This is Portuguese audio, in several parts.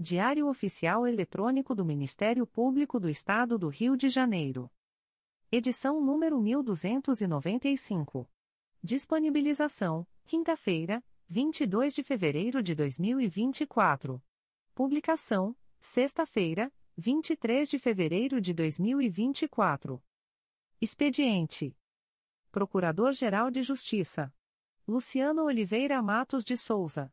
Diário Oficial Eletrônico do Ministério Público do Estado do Rio de Janeiro. Edição número 1295. Disponibilização: quinta-feira, 22 de fevereiro de 2024. Publicação: sexta-feira, 23 de fevereiro de 2024. Expediente: Procurador-Geral de Justiça Luciano Oliveira Matos de Souza.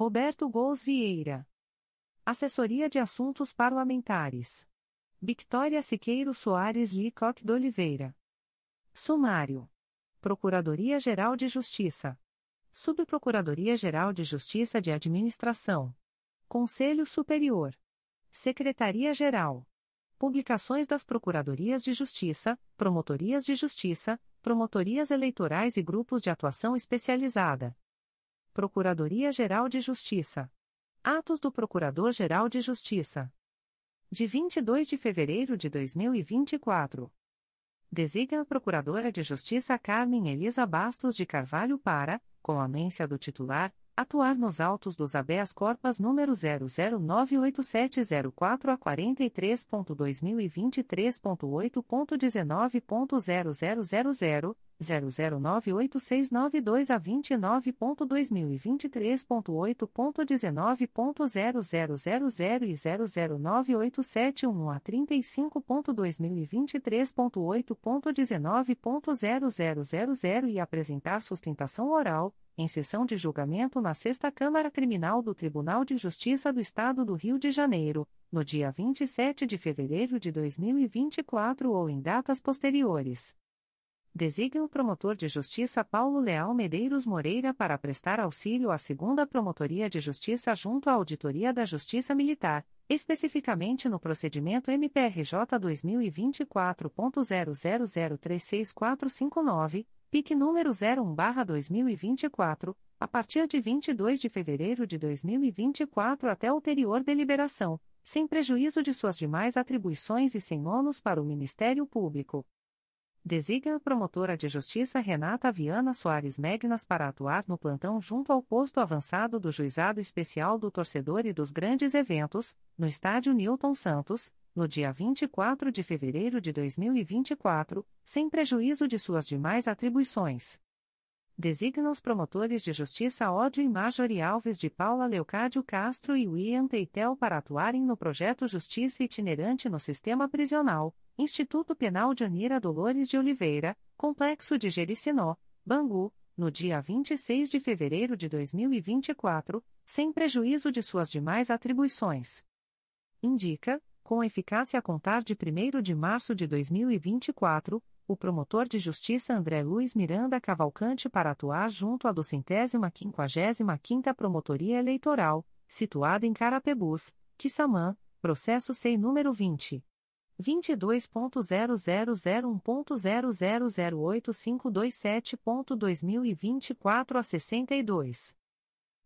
Roberto Gous Vieira. Assessoria de Assuntos Parlamentares. Victoria Siqueiro Soares Licoque de Oliveira. Sumário. Procuradoria-Geral de Justiça. Subprocuradoria-Geral de Justiça de Administração. Conselho Superior. Secretaria-Geral. Publicações das Procuradorias de Justiça, Promotorias de Justiça, Promotorias Eleitorais e Grupos de Atuação Especializada. Procuradoria-Geral de Justiça. Atos do Procurador-Geral de Justiça. De 22 de fevereiro de 2024. Designa a Procuradora de Justiça Carmen Elisa Bastos de Carvalho para, com anência do titular, atuar nos autos dos habeas corpus número 0098704 a 43.2023.8.19.0000, 009869 a 29.2023.8.19.0000 e 009871 a 35.2023.8.19.0000 e apresentar sustentação oral em sessão de julgamento na Sexta Câmara Criminal do Tribunal de Justiça do Estado do Rio de Janeiro, no dia 27 de fevereiro de 2024 ou em datas posteriores. Designa o promotor de justiça Paulo Leal Medeiros Moreira para prestar auxílio à segunda Promotoria de Justiça junto à Auditoria da Justiça Militar, especificamente no procedimento MPRJ 2024.00036459, PIC número 01/2024, a partir de 22 de fevereiro de 2024 até ulterior deliberação, sem prejuízo de suas demais atribuições e sem ônus para o Ministério Público. Designa a promotora de justiça Renata Viana Soares Megnas para atuar no plantão junto ao posto avançado do Juizado Especial do Torcedor e dos Grandes Eventos, no Estádio Newton Santos, no dia 24 de fevereiro de 2024, sem prejuízo de suas demais atribuições. Designa os promotores de justiça Ódio e Marjorie Alves de Paula Leocádio Castro e William Teitel para atuarem no projeto Justiça Itinerante no Sistema Prisional, Instituto Penal de Anira Dolores de Oliveira, Complexo de Jericinó, Bangu, no dia 26 de fevereiro de 2024, sem prejuízo de suas demais atribuições. Indica, com eficácia a contar de 1 de março de 2024, o promotor de justiça André Luiz Miranda Cavalcante para atuar junto à do centésima quinquagésima quinta Promotoria Eleitoral, situada em Carapebus, Quissamã, processo SEI número 20. 22.0001.0008527.2024 a 62.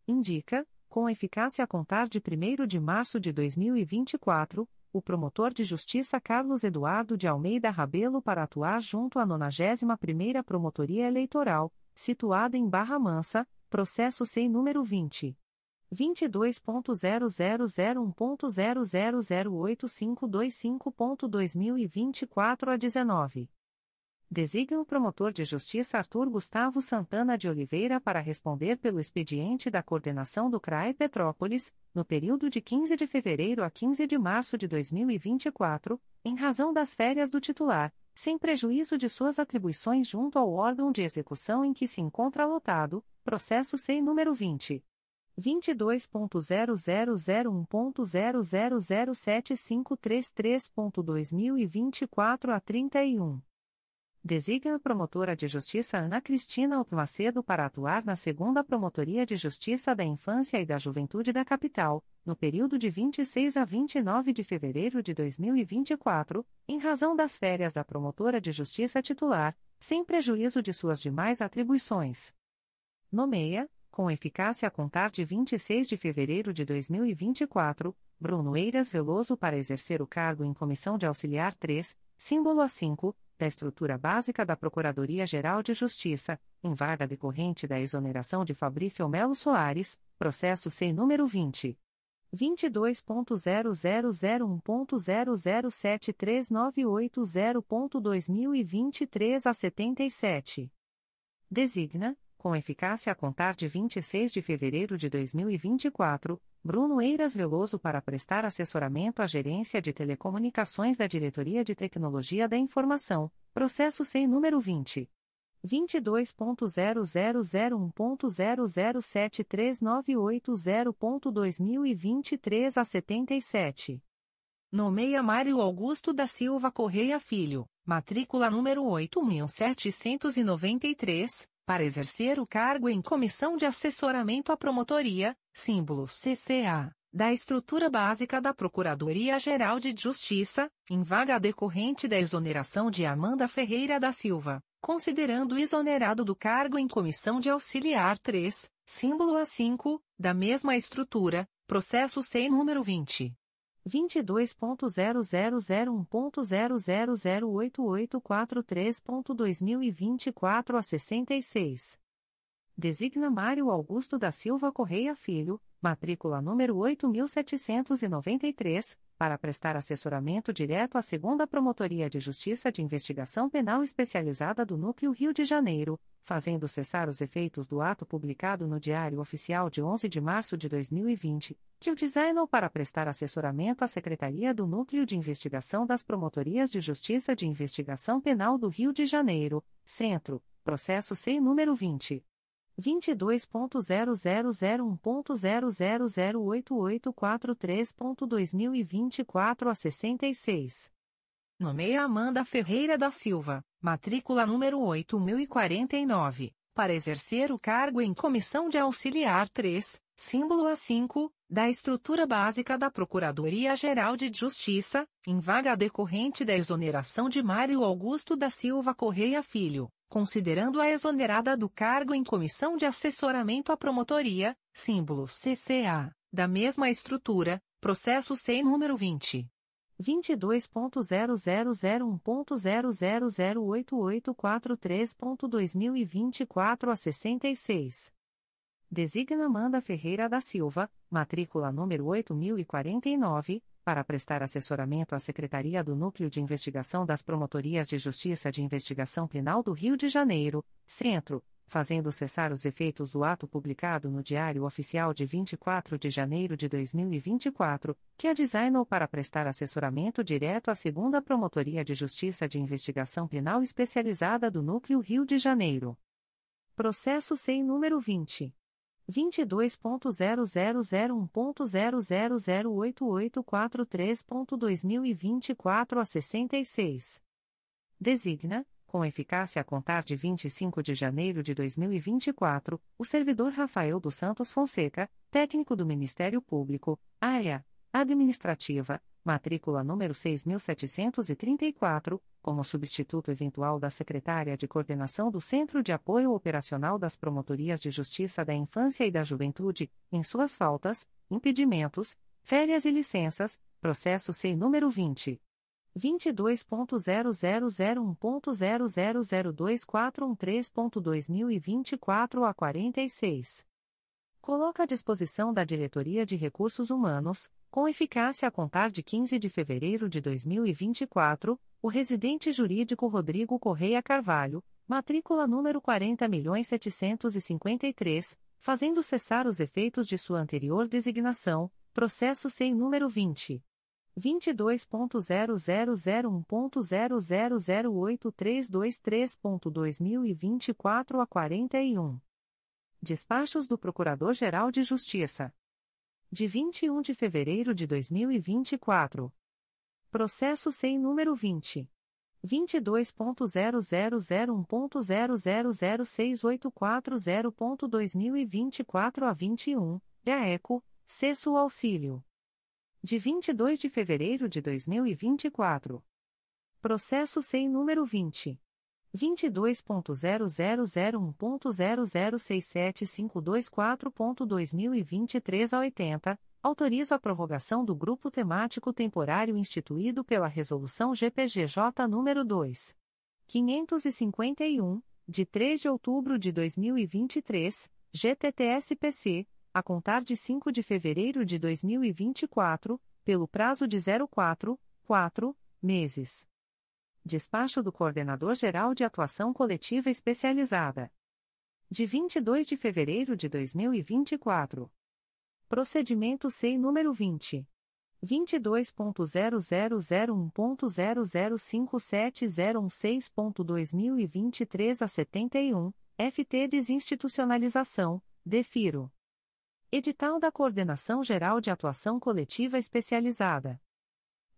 Indica, com eficácia a contar de 1 de março de 2024, o promotor de justiça Carlos Eduardo de Almeida Rabelo para atuar junto à 91ª Promotoria Eleitoral, situada em Barra Mansa, processo sem número 20 22.0001.0008525.2024 a 19. Designa o promotor de justiça Arthur Gustavo Santana de Oliveira para responder pelo expediente da coordenação do CRAE Petrópolis, no período de 15 de fevereiro a 15 de março de 2024, em razão das férias do titular, sem prejuízo de suas atribuições junto ao órgão de execução em que se encontra lotado, processo sem número 20. 22.0001.0007533.2024 a 31. Designa a promotora de justiça Ana Cristina Opmacedo para atuar na segunda Promotoria de Justiça da Infância e da Juventude da Capital, no período de 26 a 29 de fevereiro de 2024, em razão das férias da promotora de justiça titular, sem prejuízo de suas demais atribuições. Nomeia, com eficácia a contar de 26 de fevereiro de 2024, Bruno Eiras Veloso para exercer o cargo em Comissão de Auxiliar 3, símbolo A5, da estrutura básica da Procuradoria-Geral de Justiça, em vaga decorrente da exoneração de Fabrício Melo Soares, processo sem número 20. 22.0001.0073980.2023 a 77. Designa, com eficácia a contar de 26 de fevereiro de 2024, Bruno Eiras Veloso para prestar assessoramento à Gerência de Telecomunicações da Diretoria de Tecnologia da Informação, processo sem número 20. 22.0001.0073980.2023 a 77. Nomeia Mário Augusto da Silva Correia Filho, matrícula número 8793 para exercer o cargo em Comissão de Assessoramento à Promotoria, símbolo CCA, da estrutura básica da Procuradoria-Geral de Justiça, em vaga decorrente da exoneração de Amanda Ferreira da Silva, considerando exonerado do cargo em Comissão de Auxiliar 3, símbolo A5, da mesma estrutura, processo sem número 20. 22.0001.0008843.2024 a 66. Designa Mário Augusto da Silva Correia Filho, matrícula número 8793, para prestar assessoramento direto à Segunda Promotoria de Justiça de Investigação Penal Especializada do Núcleo Rio de Janeiro, fazendo cessar os efeitos do ato publicado no Diário Oficial de 11 de março de 2020, que o designou para prestar assessoramento à Secretaria do Núcleo de Investigação das Promotorias de Justiça de Investigação Penal do Rio de Janeiro, Centro, processo sem número 20. 22.0001.0008843.2024 a 66. Nomeia Amanda Ferreira da Silva, matrícula número 8049, para exercer o cargo em Comissão de Auxiliar 3, símbolo A5, da estrutura básica da Procuradoria-Geral de Justiça, em vaga decorrente da exoneração de Mário Augusto da Silva Correia Filho, considerando a exonerada do cargo em Comissão de Assessoramento à Promotoria, símbolo CCA, da mesma estrutura, processo sem número 20. 22.0001.0008843.2024 a 66. Designa Amanda Ferreira da Silva, matrícula número 8049, para prestar assessoramento à Secretaria do Núcleo de Investigação das Promotorias de Justiça de Investigação Penal do Rio de Janeiro, Centro, fazendo cessar os efeitos do ato publicado no Diário Oficial de 24 de janeiro de 2024, que a designou para prestar assessoramento direto à Segunda Promotoria de Justiça de Investigação Penal Especializada do Núcleo Rio de Janeiro. Processo sem número 20. 22.0001.0008843.2024 a 66. Designa, com eficácia a contar de 25 de janeiro de 2024, o servidor Rafael dos Santos Fonseca, técnico do Ministério Público, área administrativa, matrícula número 6734, como substituto eventual da secretária de coordenação do Centro de Apoio Operacional das Promotorias de Justiça da Infância e da Juventude, em suas faltas, impedimentos, férias e licenças, processo SEI número 20 22.0001.0002413.2024 a 46. Coloca à disposição da Diretoria de Recursos Humanos, com eficácia a contar de 15 de fevereiro de 2024, o residente jurídico Rodrigo Correia Carvalho, matrícula número 40.753, fazendo cessar os efeitos de sua anterior designação, processo sem número 20. 22.0001.0008323.2024 a 41. Despachos do Procurador-Geral de Justiça de 21 de fevereiro de 2024. Processo sem número 20. 22.0001.0006840.2024 a 21, GAECO, Cesso Auxílio. De 22 de fevereiro de 2024. Processo sem número 20. 22.0001.0067524.2023 a 80, autorizo a prorrogação do grupo temático temporário instituído pela Resolução GPGJ nº 2. 551, de 3 de outubro de 2023, GTTSPC, a contar de 5 de fevereiro de 2024, pelo prazo de 04, 4 meses. Despacho do Coordenador-Geral de Atuação Coletiva Especializada. De 22 de fevereiro de 2024. Procedimento SEI número 20. 22.0001.0057016.2023 a 71, FT Desinstitucionalização, DEFIRO. Edital da Coordenação Geral de Atuação Coletiva Especializada.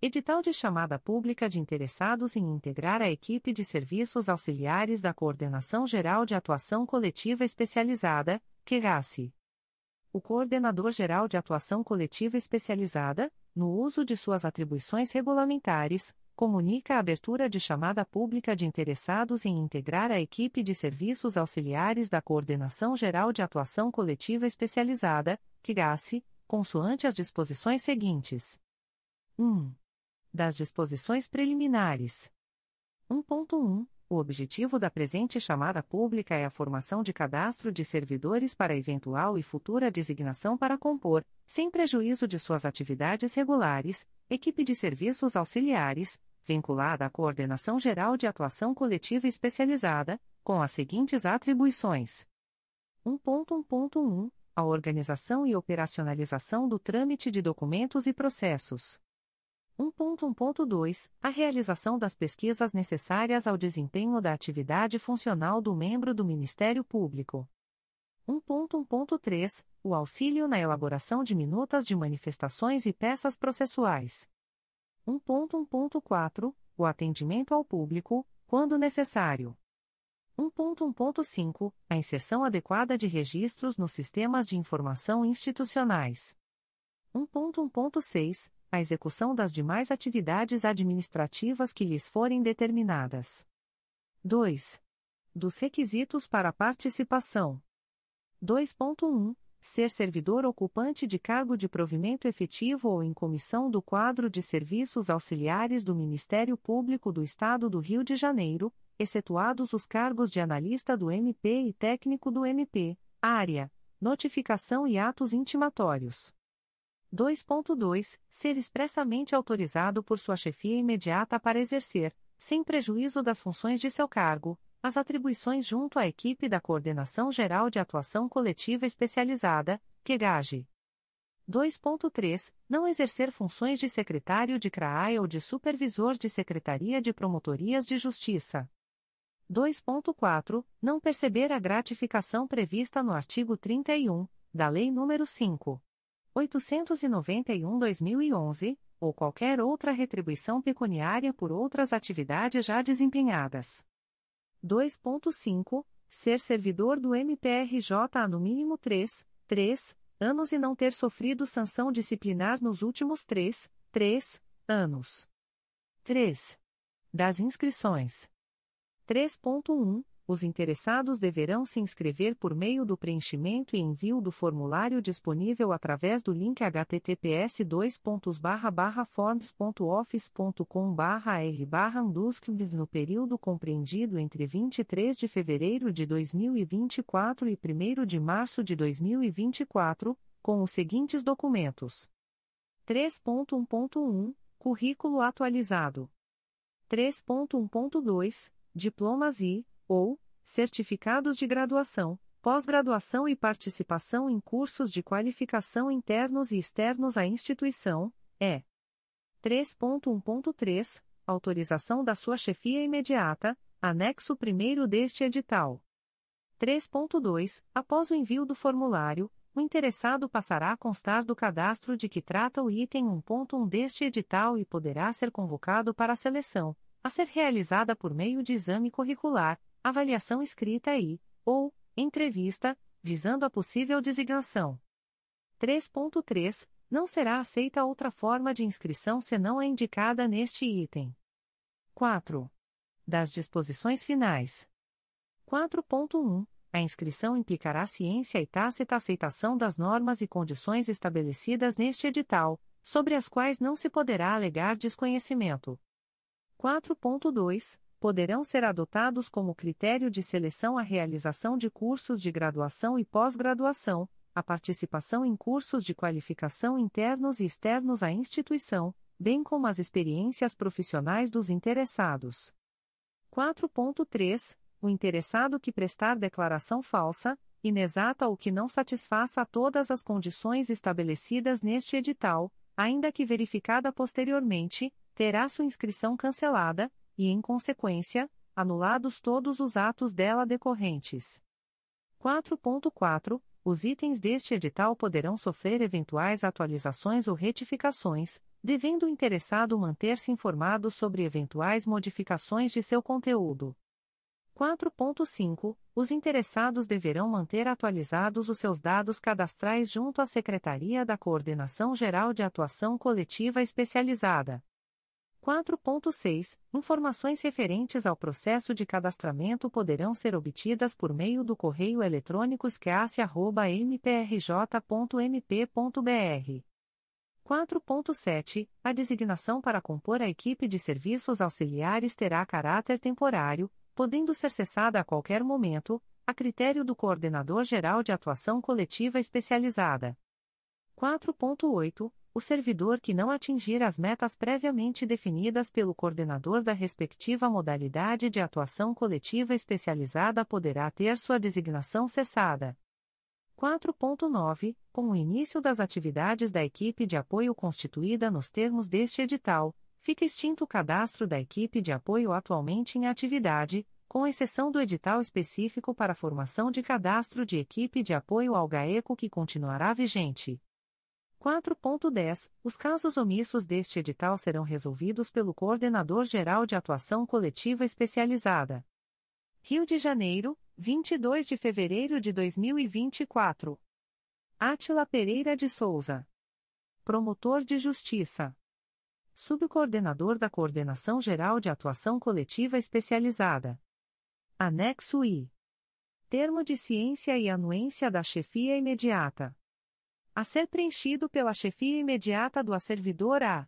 Edital de chamada pública de interessados em integrar a equipe de serviços auxiliares da Coordenação Geral de Atuação Coletiva Especializada, QGASE. O Coordenador Geral de Atuação Coletiva Especializada, no uso de suas atribuições regulamentares, comunica a abertura de chamada pública de interessados em integrar a equipe de serviços auxiliares da Coordenação Geral de Atuação Coletiva Especializada, QGASE, consoante as disposições seguintes. 1 das disposições preliminares. 1.1. O objetivo da presente chamada pública é a formação de cadastro de servidores para eventual e futura designação para compor, sem prejuízo de suas atividades regulares, equipe de serviços auxiliares, vinculada à Coordenação Geral de Atuação Coletiva Especializada, com as seguintes atribuições: 1.1.1 A organização e operacionalização do trâmite de documentos e processos. 1.1.2 A realização das pesquisas necessárias ao desempenho da atividade funcional do membro do Ministério Público. 1.1.3 O auxílio na elaboração de minutas de manifestações e peças processuais. 1.1.4 O atendimento ao público, quando necessário. 1.1.5 A inserção adequada de registros nos sistemas de informação institucionais. 1.1.6 a execução das demais atividades administrativas que lhes forem determinadas. 2. Dos requisitos para participação. 2.1. Ser servidor ocupante de cargo de provimento efetivo ou em comissão do quadro de serviços auxiliares do Ministério Público do Estado do Rio de Janeiro, excetuados os cargos de analista do MP e técnico do MP, área, notificação e atos intimatórios. 2.2. Ser expressamente autorizado por sua chefia imediata para exercer, sem prejuízo das funções de seu cargo, as atribuições junto à equipe da Coordenação Geral de Atuação Coletiva Especializada, QGAGE. 2.3. Não exercer funções de secretário de CRAI ou de supervisor de Secretaria de Promotorias de Justiça. 2.4. Não perceber a gratificação prevista no artigo 31, da Lei nº 5. 891-2011, ou qualquer outra retribuição pecuniária por outras atividades já desempenhadas. 2.5. Ser servidor do MPRJ há no mínimo 3, 3 anos e não ter sofrido sanção disciplinar nos últimos 3, 3 anos. 3. Das inscrições. 3.1 os interessados deverão se inscrever por meio do preenchimento e envio do formulário disponível através do link https forms.office.com r no período compreendido entre 23 de fevereiro de 2024 e 1 de março de 2024, com os seguintes documentos: 3.1.1 Currículo atualizado. 3.1.2 Diplomas e ou certificados de graduação, pós-graduação e participação em cursos de qualificação internos e externos à instituição, é 3.1.3 autorização da sua chefia imediata, anexo 1 deste edital. 3.2 Após o envio do formulário, o interessado passará a constar do cadastro de que trata o item 1.1 deste edital e poderá ser convocado para a seleção, a ser realizada por meio de exame curricular, avaliação escrita e, ou, entrevista, visando a possível designação. 3.3. Não será aceita outra forma de inscrição senão a indicada neste item. 4. Das disposições finais. 4.1. A inscrição implicará ciência e tácita aceitação das normas e condições estabelecidas neste edital, sobre as quais não se poderá alegar desconhecimento. 4.2 poderão ser adotados como critério de seleção a realização de cursos de graduação e pós-graduação, a participação em cursos de qualificação internos e externos à instituição, bem como as experiências profissionais dos interessados. 4.3. O interessado que prestar declaração falsa, inexata ou que não satisfaça todas as condições estabelecidas neste edital, ainda que verificada posteriormente, terá sua inscrição cancelada, e, em consequência, anulados todos os atos dela decorrentes. 4.4. Os itens deste edital poderão sofrer eventuais atualizações ou retificações, devendo o interessado manter-se informado sobre eventuais modificações de seu conteúdo. 4.5. Os interessados deverão manter atualizados os seus dados cadastrais junto à Secretaria da Coordenação Geral de Atuação Coletiva Especializada. 4.6. Informações referentes ao processo de cadastramento poderão ser obtidas por meio do correio eletrônico scace.mprj.mp.br. 4.7. A designação para compor a equipe de serviços auxiliares terá caráter temporário, podendo ser cessada a qualquer momento, a critério do Coordenador Geral de Atuação Coletiva Especializada. 4.8 o servidor que não atingir as metas previamente definidas pelo coordenador da respectiva modalidade de atuação coletiva especializada poderá ter sua designação cessada. 4.9 Com o início das atividades da equipe de apoio constituída nos termos deste edital, fica extinto o cadastro da equipe de apoio atualmente em atividade, com exceção do edital específico para formação de cadastro de equipe de apoio ao GAECO que continuará vigente. 4.10. Os casos omissos deste edital serão resolvidos pelo Coordenador Geral de Atuação Coletiva Especializada. Rio de Janeiro, 22 de fevereiro de 2024. Átila Pereira de Souza. Promotor de Justiça. Subcoordenador da Coordenação Geral de Atuação Coletiva Especializada. Anexo I. Termo de ciência e anuência da chefia imediata a ser preenchido pela chefia imediata do servidor A.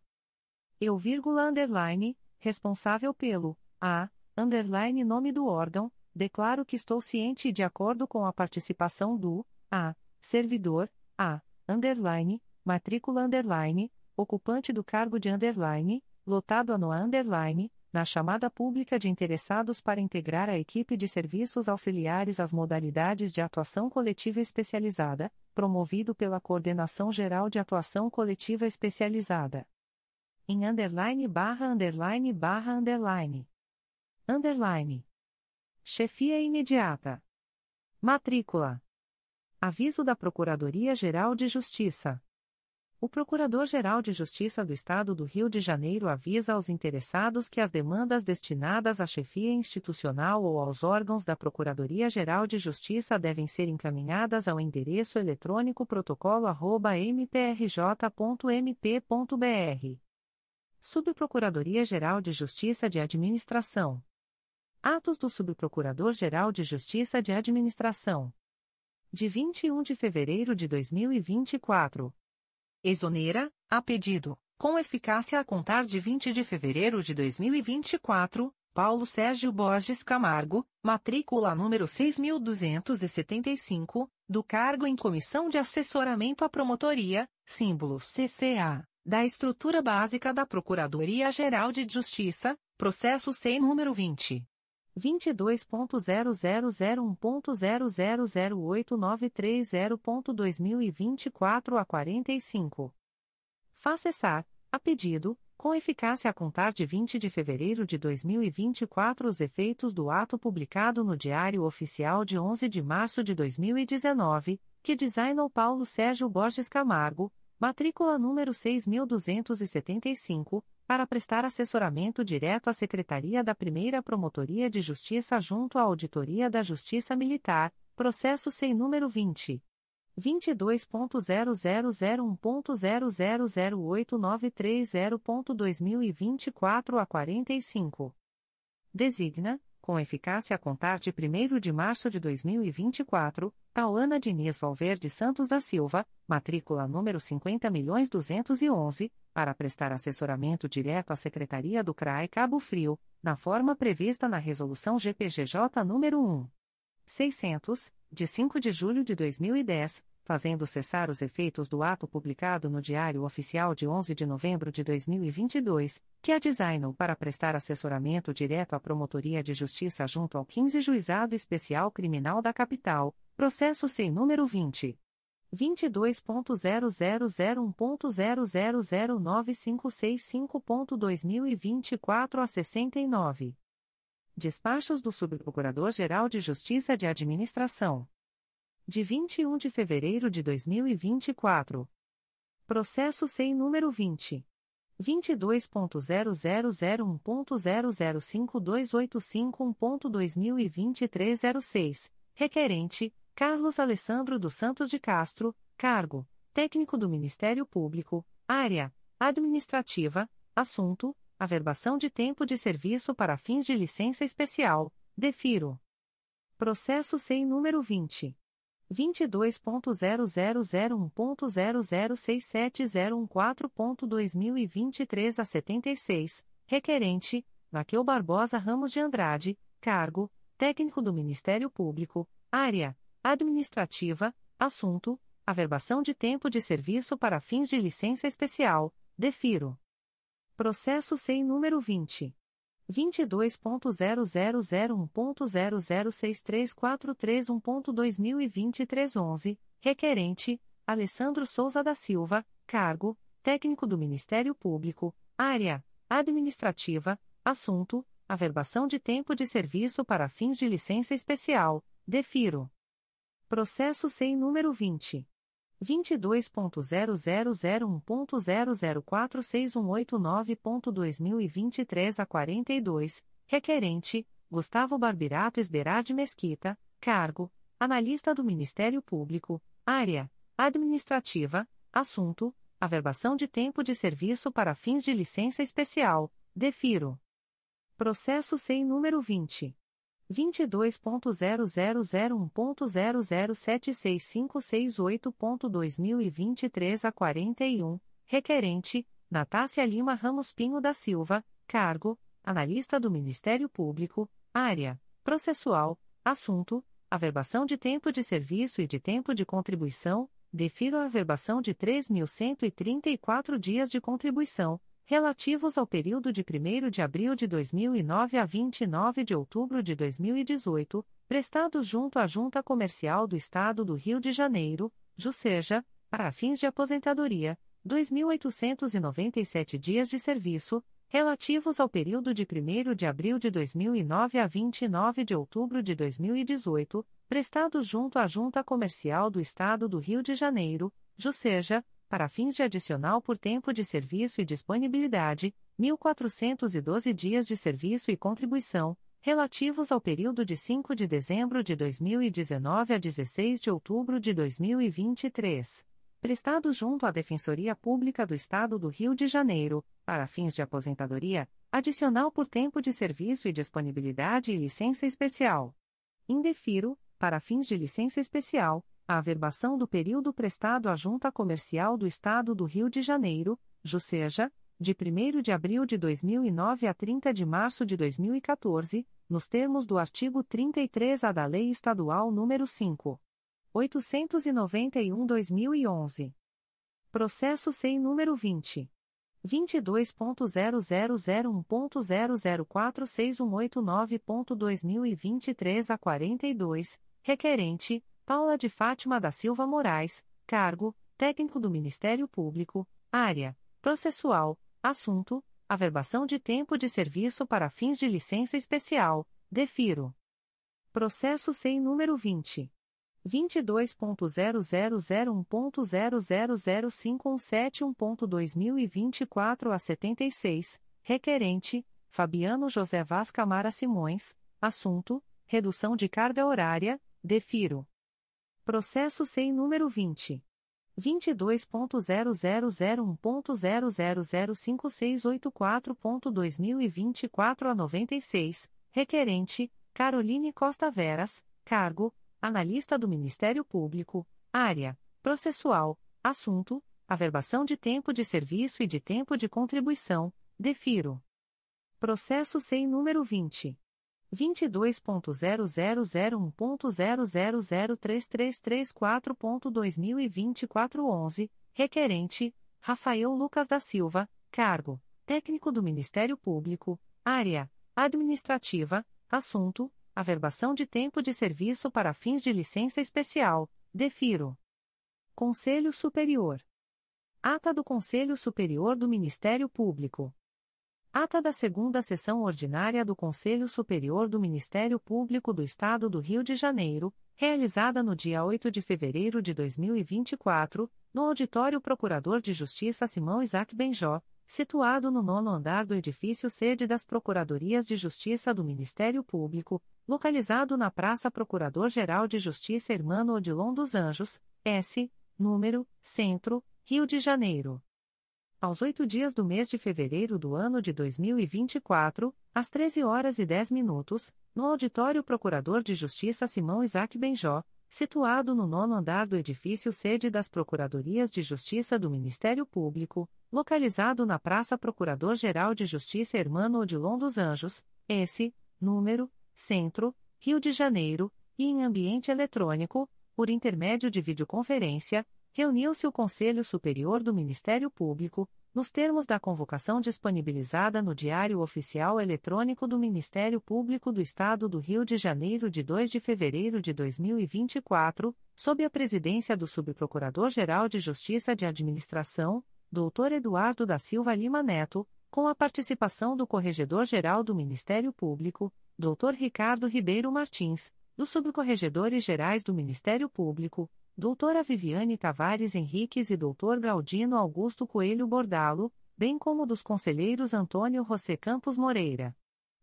Eu, vírgula, underline, responsável pelo A, underline nome do órgão, declaro que estou ciente e de acordo com a participação do A, servidor, A, underline, matrícula underline, ocupante do cargo de underline, lotado a no underline, na chamada pública de interessados para integrar a equipe de serviços auxiliares às modalidades de atuação coletiva especializada, promovido pela Coordenação Geral de Atuação Coletiva Especializada. Em underline barra underline barra underline. Underline. Chefia imediata. Matrícula. Aviso da Procuradoria-Geral de Justiça. O Procurador-Geral de Justiça do Estado do Rio de Janeiro avisa aos interessados que as demandas destinadas à chefia institucional ou aos órgãos da Procuradoria-Geral de Justiça devem ser encaminhadas ao endereço eletrônico protocolo@mprj.mp.br Subprocuradoria-Geral de Justiça de Administração. Atos do Subprocurador-Geral de Justiça de Administração. De 21 de fevereiro de 2024. Exonera, a pedido, com eficácia a contar de 20 de fevereiro de 2024, Paulo Sérgio Borges Camargo, matrícula número 6275, do cargo em Comissão de Assessoramento à Promotoria, símbolo CCA da estrutura básica da Procuradoria-Geral de Justiça, processo sem número 20. 22.0001.0008930.2024 a 45. Faz cessar, a pedido, com eficácia a contar de 20 de fevereiro de 2024 os efeitos do ato publicado no Diário Oficial de 11 de março de 2019, que designou Paulo Sérgio Borges Camargo, matrícula número 6275, para prestar assessoramento direto à Secretaria da Primeira Promotoria de Justiça junto à Auditoria da Justiça Militar, processo sem número 20. 22.0001.0008930.2024 a 45. Designa, com eficácia a contar de 1 de março de 2024, Tauana Diniz Valverde Santos da Silva, matrícula número 50.211, para prestar assessoramento direto à Secretaria do CRAE Cabo Frio, na forma prevista na Resolução GPGJ nº 1. 600, de 5 de julho de 2010, fazendo cessar os efeitos do ato publicado no Diário Oficial de 11 de novembro de 2022, que a designou para prestar assessoramento direto à Promotoria de Justiça junto ao 15 Juizado Especial Criminal da Capital, processo sem número 20. 22.0001.0009565.2024 a 69. Despachos do Subprocurador-Geral de Justiça de Administração de 21 de fevereiro de 2024. Processo sem número 20. 22.0001.0052851.2023 06, requerente, Carlos Alessandro dos Santos de Castro, cargo, técnico do Ministério Público, área, administrativa, assunto, averbação de tempo de serviço para fins de licença especial, defiro. Processo sem número 20. 22.0001.0067014.2023 a 76, requerente, Naquel Barbosa Ramos de Andrade, cargo, técnico do Ministério Público, área, administrativa, assunto, averbação de tempo de serviço para fins de licença especial, defiro. Processo sem número 20. 22.0001.0063431.2023 11, requerente, Alessandro Souza da Silva, cargo, técnico do Ministério Público, área, administrativa, assunto, averbação de tempo de serviço para fins de licença especial, defiro. Processo sem número 20. 22.0001.0046189.2023 a 42, requerente, Gustavo Barbirato Esberardi Mesquita, cargo, analista do Ministério Público, área, administrativa, assunto, averbação de tempo de serviço para fins de licença especial, defiro. Processo sem número 20. 22.0001.0076568.2023 a 41, requerente, Natácia Lima Ramos Pinho da Silva, cargo, analista do Ministério Público, área, processual, assunto, averbação de tempo de serviço e de tempo de contribuição, defiro a averbação de 3.134 dias de contribuição, relativos ao período de 1 de abril de 2009 a 29 de outubro de 2018, prestados junto à Junta Comercial do Estado do Rio de Janeiro, Jusseja, para fins de aposentadoria, 2.897 dias de serviço, relativos ao período de 1 de abril de 2009 a 29 de outubro de 2018, prestados junto à Junta Comercial do Estado do Rio de Janeiro, Jusseja, para fins de adicional por tempo de serviço e disponibilidade, 1.412 dias de serviço e contribuição, relativos ao período de 5 de dezembro de 2019 a 16 de outubro de 2023. prestados junto à Defensoria Pública do Estado do Rio de Janeiro, para fins de aposentadoria, adicional por tempo de serviço e disponibilidade e licença especial. Indefiro, para fins de licença especial, a averbação do período prestado à Junta Comercial do Estado do Rio de Janeiro, Juseja, de 1 de abril de 2009 a 30 de março de 2014, nos termos do artigo 33-A da Lei Estadual nº 5. 891-2011. Processo SEI número 20. 22.0001.0046189.2023 a 42, requerente, Paula de Fátima da Silva Moraes, cargo, técnico do Ministério Público, área, processual, assunto, averbação de tempo de serviço para fins de licença especial, defiro. Processo SEI número 20. 22.0001.0005171.2024 a 76, requerente, Fabiano José Vaz Camara Simões, assunto, redução de carga horária, defiro. Processo SEI número 20. 22.0001.0005684.2024 a 96, requerente, Caroline Costa Veras, cargo, analista do Ministério Público, área, processual, assunto, averbação de tempo de serviço e de tempo de contribuição, defiro. Processo SEI número 20. 22.0001.0003334.2024 11, requerente, Rafael Lucas da Silva, cargo, técnico do Ministério Público, área, administrativa, assunto, averbação de tempo de serviço para fins de licença especial, defiro. Conselho Superior. Ata do Conselho Superior do Ministério Público. Ata da segunda sessão ordinária do Conselho Superior do Ministério Público do Estado do Rio de Janeiro, realizada no dia 8 de fevereiro de 2024, no Auditório Procurador de Justiça Simão Isaac Benjó, situado no nono andar do edifício sede das Procuradorias de Justiça do Ministério Público, localizado na Praça Procurador-Geral de Justiça Hermano Odilon dos Anjos, S, número, Centro, Rio de Janeiro aos oito dias do mês de fevereiro do ano de 2024, às 13 horas e 10 minutos, no Auditório Procurador de Justiça Simão Isaac Benjó, situado no nono andar do edifício sede das Procuradorias de Justiça do Ministério Público, localizado na Praça Procurador-Geral de Justiça Hermano Odilon dos Anjos, S, número, Centro, Rio de Janeiro, e em ambiente eletrônico, por intermédio de videoconferência, reuniu-se o Conselho Superior do Ministério Público, nos termos da convocação disponibilizada no Diário Oficial Eletrônico do Ministério Público do Estado do Rio de Janeiro de 2 de fevereiro de 2024, sob a presidência do Subprocurador-Geral de Justiça de Administração, Dr. Eduardo da Silva Lima Neto, com a participação do Corregedor-Geral do Ministério Público, Dr. Ricardo Ribeiro Martins, dos Subcorregedores Gerais do Ministério Público, doutora Viviane Tavares Henriques e doutor Galdino Augusto Coelho Bordalo, bem como dos conselheiros Antônio José Campos Moreira.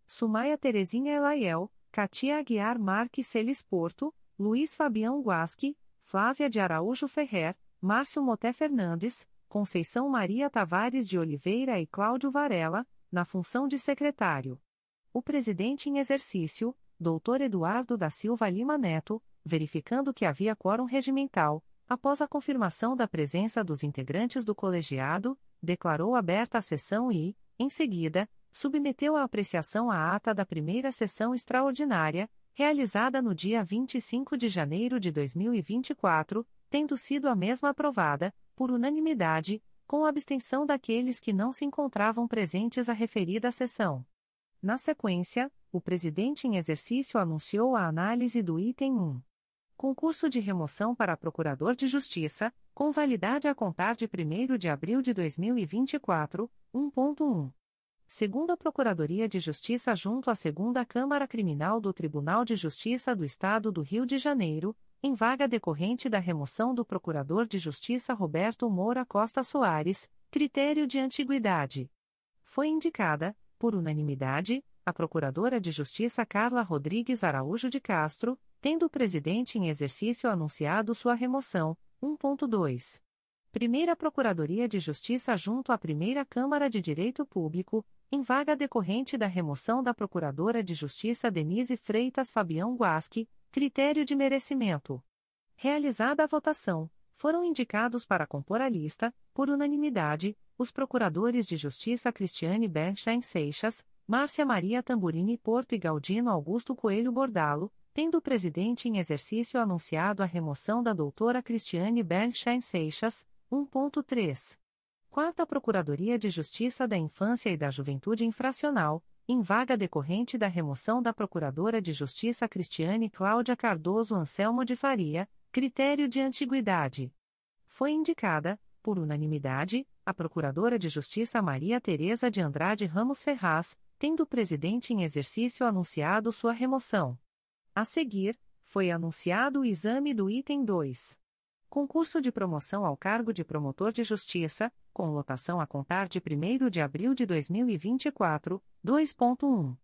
Sumaia Terezinha Elaiel, Katia Aguiar Marques Celis Porto, Luiz Fabião Guasque, Flávia de Araújo Ferrer, Márcio Moté Fernandes, Conceição Maria Tavares de Oliveira e Cláudio Varela, na função de secretário. O presidente em exercício, doutor Eduardo da Silva Lima Neto, verificando que havia quórum regimental, após a confirmação da presença dos integrantes do colegiado, declarou aberta a sessão e, em seguida, submeteu à apreciação a ata da primeira sessão extraordinária, realizada no dia 25 de janeiro de 2024, tendo sido a mesma aprovada, por unanimidade, com abstenção daqueles que não se encontravam presentes à referida sessão. Na sequência, o presidente em exercício anunciou a análise do item 1. Concurso de remoção para Procurador de Justiça, com validade a contar de 1 de abril de 2024, 1.1. Segunda Procuradoria de Justiça junto à Segunda Câmara Criminal do Tribunal de Justiça do Estado do Rio de Janeiro, em vaga decorrente da remoção do Procurador de Justiça Roberto Moura Costa Soares, critério de antiguidade. Foi indicada, por unanimidade, a Procuradora de Justiça Carla Rodrigues Araújo de Castro, tendo o presidente em exercício anunciado sua remoção. 1.2. Primeira Procuradoria de Justiça junto à Primeira Câmara de Direito Público, em vaga decorrente da remoção da Procuradora de Justiça Denise Freitas Fabião Guasque, critério de merecimento. Realizada a votação, foram indicados para compor a lista, por unanimidade, os procuradores de Justiça Cristiane Bernstein Seixas, Márcia Maria Tamburini Porto e Galdino Augusto Coelho Bordalo, tendo o presidente em exercício anunciado a remoção da doutora Cristiane Bernstein Seixas, 1.3. Quarta Procuradoria de Justiça da Infância e da Juventude Infracional, em vaga decorrente da remoção da Procuradora de Justiça Cristiane Cláudia Cardoso Anselmo de Faria, critério de antiguidade. Foi indicada, por unanimidade, a Procuradora de Justiça Maria Tereza de Andrade Ramos Ferraz, tendo o presidente em exercício anunciado sua remoção. A seguir, foi anunciado o exame do item 2. Concurso de promoção ao cargo de promotor de justiça, com lotação a contar de 1 de abril de 2024, 2.1.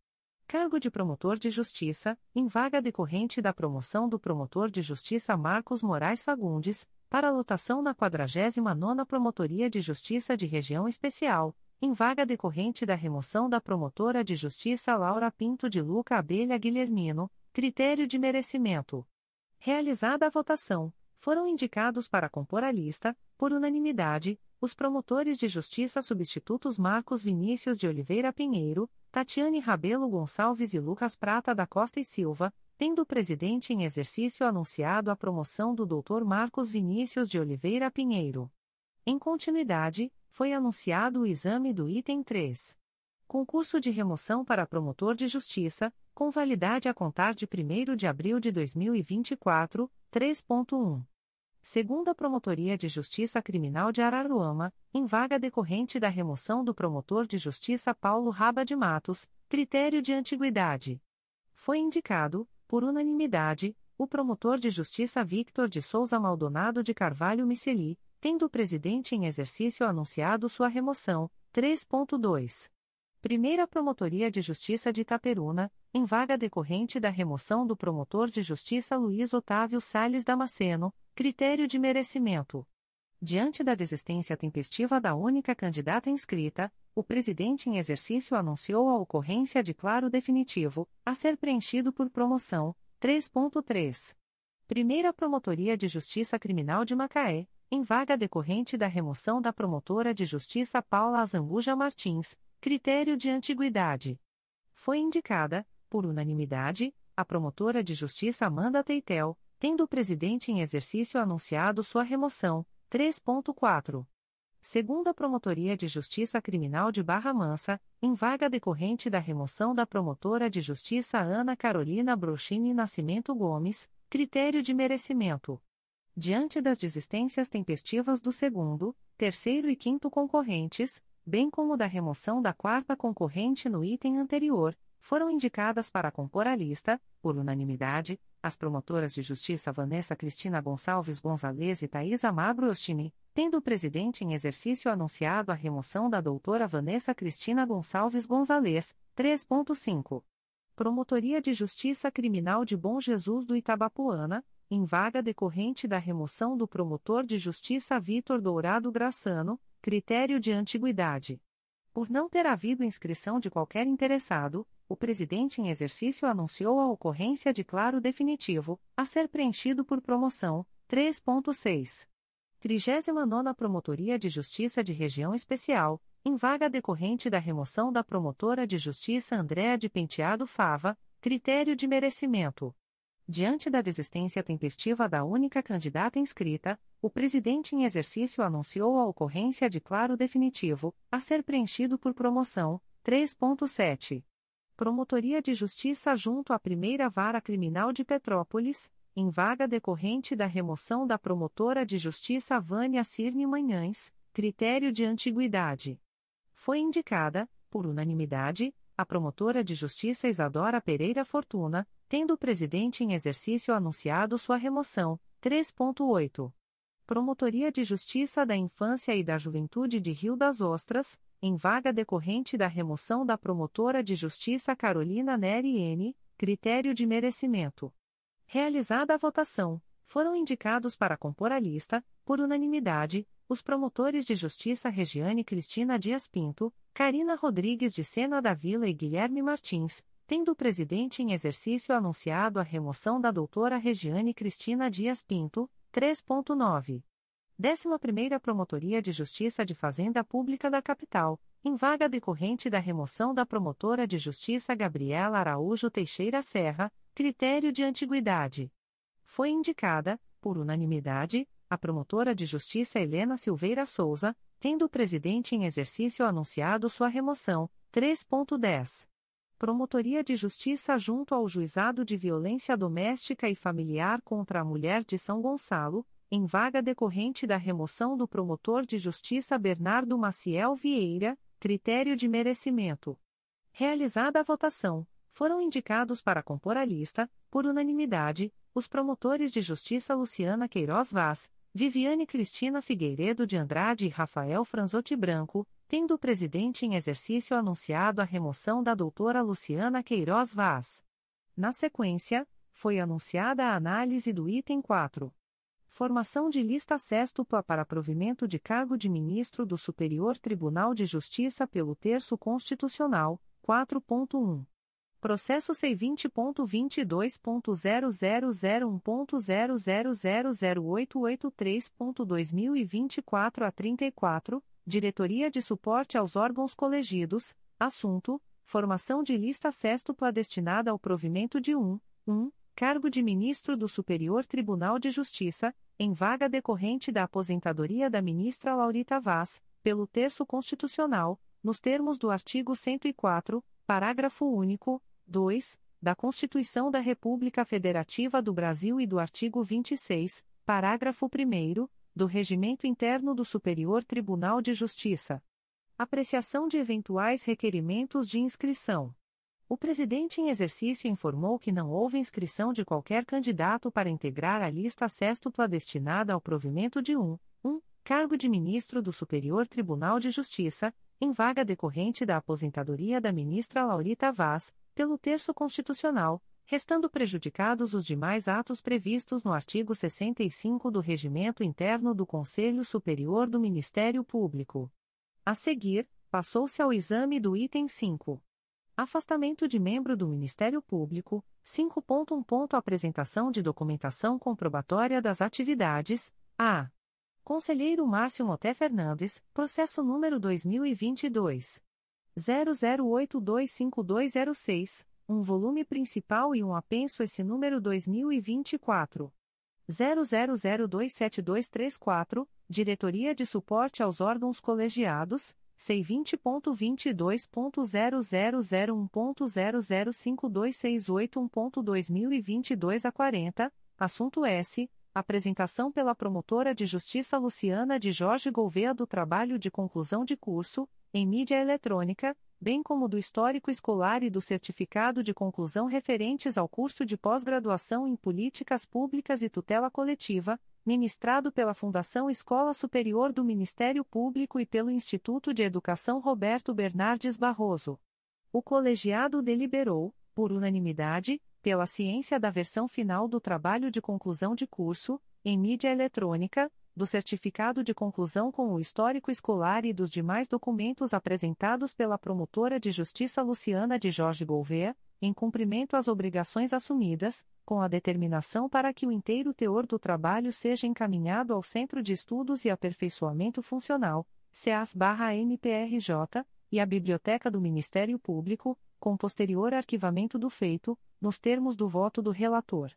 Cargo de promotor de justiça, em vaga decorrente da promoção do promotor de justiça Marcos Moraes Fagundes, para lotação na 49ª Promotoria de Justiça de Região Especial, em vaga decorrente da remoção da promotora de justiça Laura Pinto de Luca Abelha Guilhermino, critério de merecimento. Realizada a votação, foram indicados para compor a lista, por unanimidade, os promotores de justiça substitutos Marcos Vinícius de Oliveira Pinheiro, Tatiane Rabelo Gonçalves e Lucas Prata da Costa e Silva, tendo o presidente em exercício anunciado a promoção do Dr. Marcos Vinícius de Oliveira Pinheiro. Em continuidade, foi anunciado o exame do item 3. Concurso de remoção para promotor de justiça, com validade a contar de 1 de abril de 2024, 3.1. Segunda Promotoria de Justiça Criminal de Araruama, em vaga decorrente da remoção do promotor de justiça Paulo Raba de Matos, critério de antiguidade. Foi indicado, por unanimidade, o promotor de justiça Victor de Souza Maldonado de Carvalho Miceli, tendo o presidente em exercício anunciado sua remoção. 3.2. Primeira Promotoria de Justiça de Itaperuna, em vaga decorrente da remoção do promotor de justiça Luiz Otávio Sales Damasceno, critério de merecimento. Diante da desistência tempestiva da única candidata inscrita, o presidente em exercício anunciou a ocorrência de claro definitivo, a ser preenchido por promoção. 3.3. Primeira Promotoria de Justiça Criminal de Macaé, em vaga decorrente da remoção da promotora de justiça Paula Azambuja Martins, Critério de antiguidade. Foi indicada, por unanimidade, a promotora de justiça Amanda Teitel, tendo o presidente em exercício anunciado sua remoção. 3.4. Segunda Promotoria de Justiça Criminal de Barra Mansa, em vaga decorrente da remoção da promotora de justiça Ana Carolina Brochini Nascimento Gomes, critério de merecimento. Diante das desistências tempestivas do segundo, terceiro e quinto concorrentes, bem como da remoção da quarta concorrente no item anterior, foram indicadas para compor a lista, por unanimidade, as promotoras de justiça Vanessa Cristina Gonçalves Gonzalez e Thaisa Magro Ostini, tendo o presidente em exercício anunciado a remoção da doutora Vanessa Cristina Gonçalves Gonzalez, 3.5. Promotoria de Justiça Criminal de Bom Jesus do Itabapuana, em vaga decorrente da remoção do promotor de justiça Vitor Dourado Graçano, Critério de antiguidade. Por não ter havido inscrição de qualquer interessado, o presidente em exercício anunciou a ocorrência de claro definitivo, a ser preenchido por promoção, 3.6. 39 Promotoria de Justiça de Região Especial, em vaga decorrente da remoção da promotora de justiça Andréa de Penteado Fava, critério de merecimento. Diante da desistência tempestiva da única candidata inscrita, o presidente em exercício anunciou a ocorrência de claro definitivo, a ser preenchido por promoção, 3.7. Promotoria de Justiça junto à Primeira Vara Criminal de Petrópolis, em vaga decorrente da remoção da promotora de justiça Vânia Cirne Manhães, critério de antiguidade. Foi indicada, por unanimidade, a promotora de justiça Isadora Pereira Fortuna, tendo o presidente em exercício anunciado sua remoção. 3.8. Promotoria de Justiça da Infância e da Juventude de Rio das Ostras, em vaga decorrente da remoção da promotora de justiça Carolina Neri N., critério de merecimento. Realizada a votação, foram indicados para compor a lista, por unanimidade, os promotores de justiça Regiane Cristina Dias Pinto, Karina Rodrigues de Sena da Vila e Guilherme Martins, tendo o presidente em exercício anunciado a remoção da doutora Regiane Cristina Dias Pinto, 3.9. 11ª Promotoria de Justiça de Fazenda Pública da Capital, em vaga decorrente da remoção da promotora de justiça Gabriela Araújo Teixeira Serra, critério de antiguidade. Foi indicada, por unanimidade, a promotora de justiça Helena Silveira Souza, tendo o presidente em exercício anunciado sua remoção, 3.10. Promotoria de Justiça junto ao Juizado de Violência Doméstica e Familiar contra a Mulher de São Gonçalo, em vaga decorrente da remoção do promotor de justiça Bernardo Maciel Vieira, critério de merecimento. Realizada a votação, foram indicados para compor a lista, por unanimidade, os promotores de justiça Luciana Queiroz Vaz, Viviane Cristina Figueiredo de Andrade e Rafael Franzotti Branco, tendo o presidente em exercício anunciado a remoção da doutora Luciana Queiroz Vaz. Na sequência, foi anunciada a análise do item 4. Formação de lista sextupla para provimento de cargo de ministro do Superior Tribunal de Justiça pelo Terço Constitucional, 4.1. Processo C20.22.0001.0000883.2024 a 34, Diretoria de Suporte aos Órgãos Colegidos, assunto: Formação de lista sextupla destinada ao provimento de um, 1 cargo de ministro do Superior Tribunal de Justiça, em vaga decorrente da aposentadoria da ministra Laurita Vaz, pelo terço constitucional, nos termos do artigo 104, parágrafo único, 2, da Constituição da República Federativa do Brasil e do artigo 26, parágrafo 1 do Regimento Interno do Superior Tribunal de Justiça. Apreciação de eventuais requerimentos de inscrição. O presidente em exercício informou que não houve inscrição de qualquer candidato para integrar a lista sextupla destinada ao provimento de um, um cargo de ministro do Superior Tribunal de Justiça, em vaga decorrente da aposentadoria da ministra Laurita Vaz, pelo terço constitucional, restando prejudicados os demais atos previstos no artigo 65 do Regimento Interno do Conselho Superior do Ministério Público. A seguir, passou-se ao exame do item 5. Afastamento de membro do Ministério Público, 5.1. Apresentação de documentação comprobatória das atividades, a. Conselheiro Márcio Moté Fernandes, processo número 2022. 00825206, um volume principal e um apenso esse número 2024. 00027234, Diretoria de Suporte aos Órgãos Colegiados, C20.22.0001.0052681.2022 a 40, assunto S. Apresentação pela promotora de justiça Luciana de Jorge Gouveia do trabalho de conclusão de curso, em mídia eletrônica, bem como do histórico escolar e do certificado de conclusão referentes ao curso de pós-graduação em Políticas Públicas e Tutela Coletiva, ministrado pela Fundação Escola Superior do Ministério Público e pelo Instituto de Educação Roberto Bernardes Barroso. O colegiado deliberou, por unanimidade, pela ciência da versão final do trabalho de conclusão de curso, em mídia eletrônica, do certificado de conclusão com o histórico escolar e dos demais documentos apresentados pela promotora de justiça Luciana de Jorge Gouveia, em cumprimento às obrigações assumidas, com a determinação para que o inteiro teor do trabalho seja encaminhado ao Centro de Estudos e Aperfeiçoamento Funcional, CEAF-MPRJ, e à Biblioteca do Ministério Público, com posterior arquivamento do feito, nos termos do voto do relator.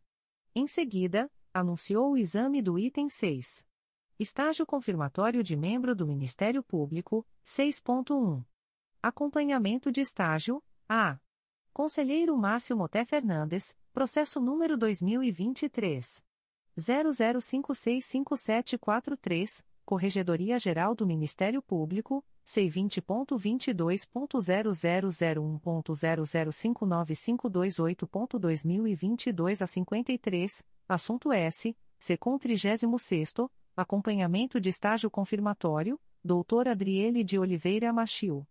Em seguida, anunciou o exame do item 6. Estágio confirmatório de membro do Ministério Público, 6.1. Acompanhamento de estágio, A. Conselheiro Márcio Moté Fernandes, processo número 2023. 00565743, Corregedoria Geral do Ministério Público, C20.22.0001.0059528.2022 a 53, assunto S. Secom 36 Acompanhamento de estágio confirmatório, doutor Adriele de Oliveira Machil.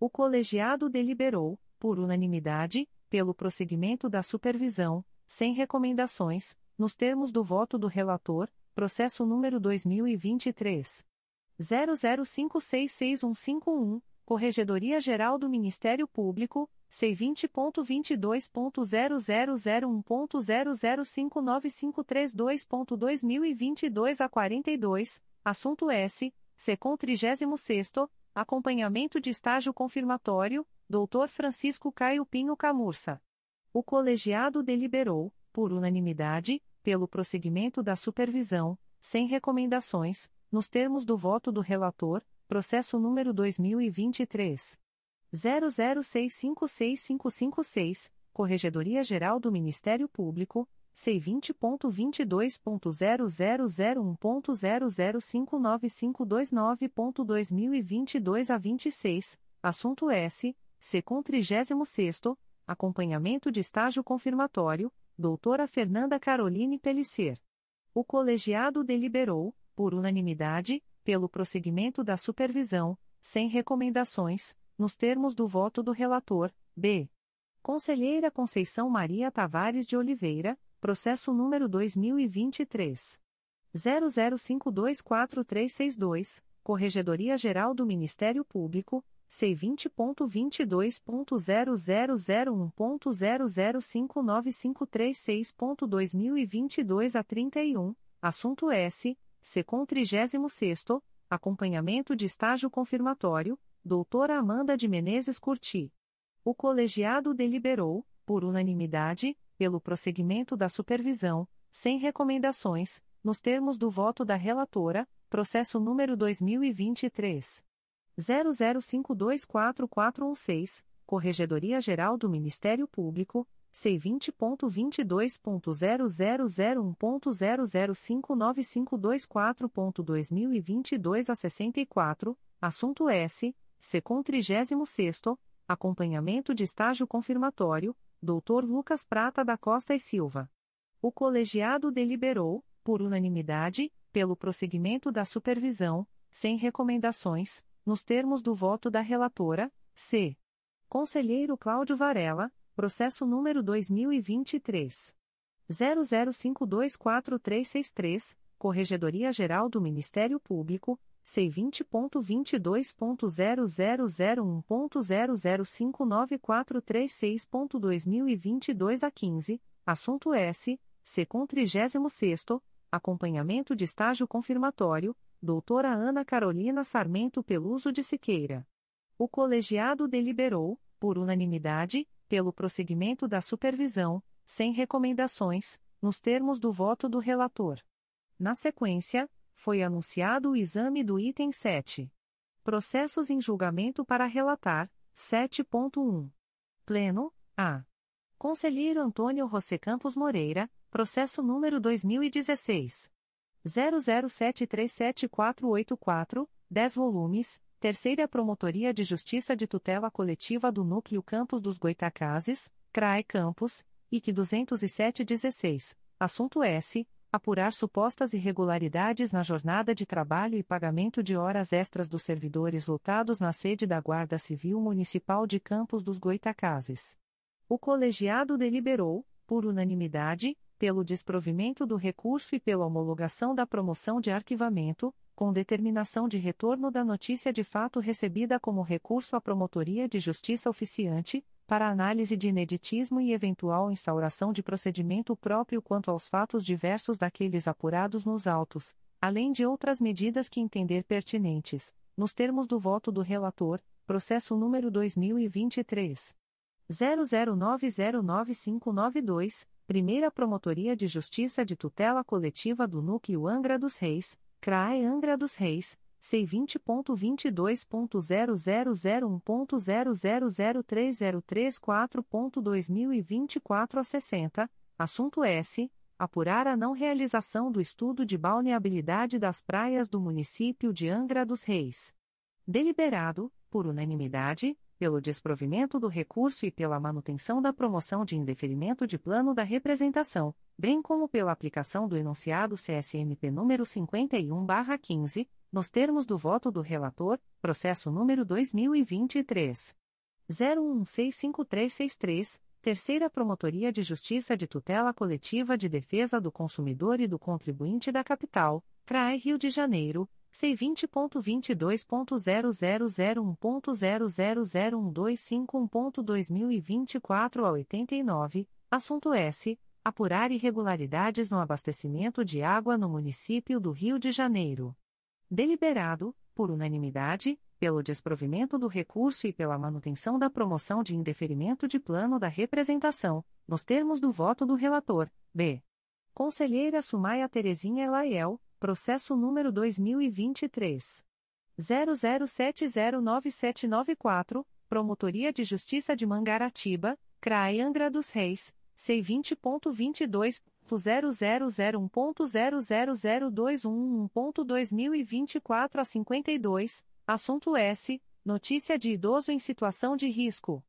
O colegiado deliberou, por unanimidade, pelo prosseguimento da supervisão, sem recomendações, nos termos do voto do relator, processo número 2023. 00566151, Corregedoria Geral do Ministério Público, C20.22.0001.0059532.2022 a 42, assunto S. Secom 36 Acompanhamento de estágio confirmatório, Dr. Francisco Caio Pinho Camurça. O colegiado deliberou, por unanimidade, pelo prosseguimento da supervisão, sem recomendações, nos termos do voto do relator, processo número 2023 00656556, Corregedoria Geral do Ministério Público, C20.22.0001.0059529.2022 a 26, assunto S. Secom 36 Acompanhamento de estágio confirmatório, doutora Fernanda Caroline Pellicer. O colegiado deliberou, por unanimidade, pelo prosseguimento da supervisão, sem recomendações, nos termos do voto do relator, B. Conselheira Conceição Maria Tavares de Oliveira, processo número 2023. 00524362, Corregedoria Geral do Ministério Público, C20.22.0001.0059536.2022 a 31, assunto S. Secom 36 Acompanhamento de estágio confirmatório, doutora Amanda de Menezes Curti. O colegiado deliberou, por unanimidade, pelo prosseguimento da supervisão, sem recomendações, nos termos do voto da relatora, processo número 2023. 00524416, Corregedoria Geral do Ministério Público, C20.22.0001.0059524.2022 a 64, assunto S. Secom 36 Acompanhamento de estágio confirmatório, Dr. Lucas Prata da Costa e Silva. O colegiado deliberou, por unanimidade, pelo prosseguimento da supervisão, sem recomendações, nos termos do voto da relatora, C. Conselheiro Cláudio Varela, processo número 2023. 00524363, Corregedoria Geral do Ministério Público, C20.22.0001.0059436.2022 a 15, assunto S. Secom 36 Acompanhamento de estágio confirmatório, doutora Ana Carolina Sarmento Peluso de Siqueira. O colegiado deliberou, por unanimidade, pelo prosseguimento da supervisão, sem recomendações, nos termos do voto do relator. Na sequência, foi anunciado o exame do item 7. Processos em julgamento para relatar, 7.1. Pleno, A. Conselheiro Antônio José Campos Moreira, processo número 2016. 00737484, 10 volumes, Terceira Promotoria de Justiça de Tutela Coletiva do Núcleo Campos dos Goitacazes, CRAE Campos, IC 20716, assunto S apurar supostas irregularidades na jornada de trabalho e pagamento de horas extras dos servidores lotados na sede da Guarda Civil Municipal de Campos dos Goitacazes. O colegiado deliberou, por unanimidade, pelo desprovimento do recurso e pela homologação da promoção de arquivamento, com determinação de retorno da notícia de fato recebida como recurso à Promotoria de Justiça Oficiante, para análise de ineditismo e eventual instauração de procedimento próprio quanto aos fatos diversos daqueles apurados nos autos, além de outras medidas que entender pertinentes, nos termos do voto do relator, processo número 2023 00909592, Primeira Promotoria de Justiça de Tutela Coletiva do Núcleo Angra dos Reis, CRAE Angra dos Reis C20.22.0001.0003034.2024 a 60, assunto S. Apurar a não realização do estudo de balneabilidade das praias do município de Angra dos Reis. Deliberado, por unanimidade, pelo desprovimento do recurso e pela manutenção da promoção de indeferimento de plano da representação, bem como pela aplicação do enunciado CSMP número 51/15 nos termos do voto do relator, processo número 2023 01165363, Terceira Promotoria de Justiça de Tutela Coletiva de Defesa do Consumidor e do Contribuinte da Capital, CRAE Rio de Janeiro, C20.22.0001.0001251.2024 a 89, assunto S. Apurar irregularidades no abastecimento de água no município do Rio de Janeiro. Deliberado, por unanimidade, pelo desprovimento do recurso e pela manutenção da promoção de indeferimento de plano da representação, nos termos do voto do relator, B. Conselheira Sumaia Terezinha Elaiel, processo número 2023. 00709794, Promotoria de Justiça de Mangaratiba, CRAE Angra dos Reis, C20.22.0001.00021.2024 a 52, assunto S. Notícia de idoso em situação de risco.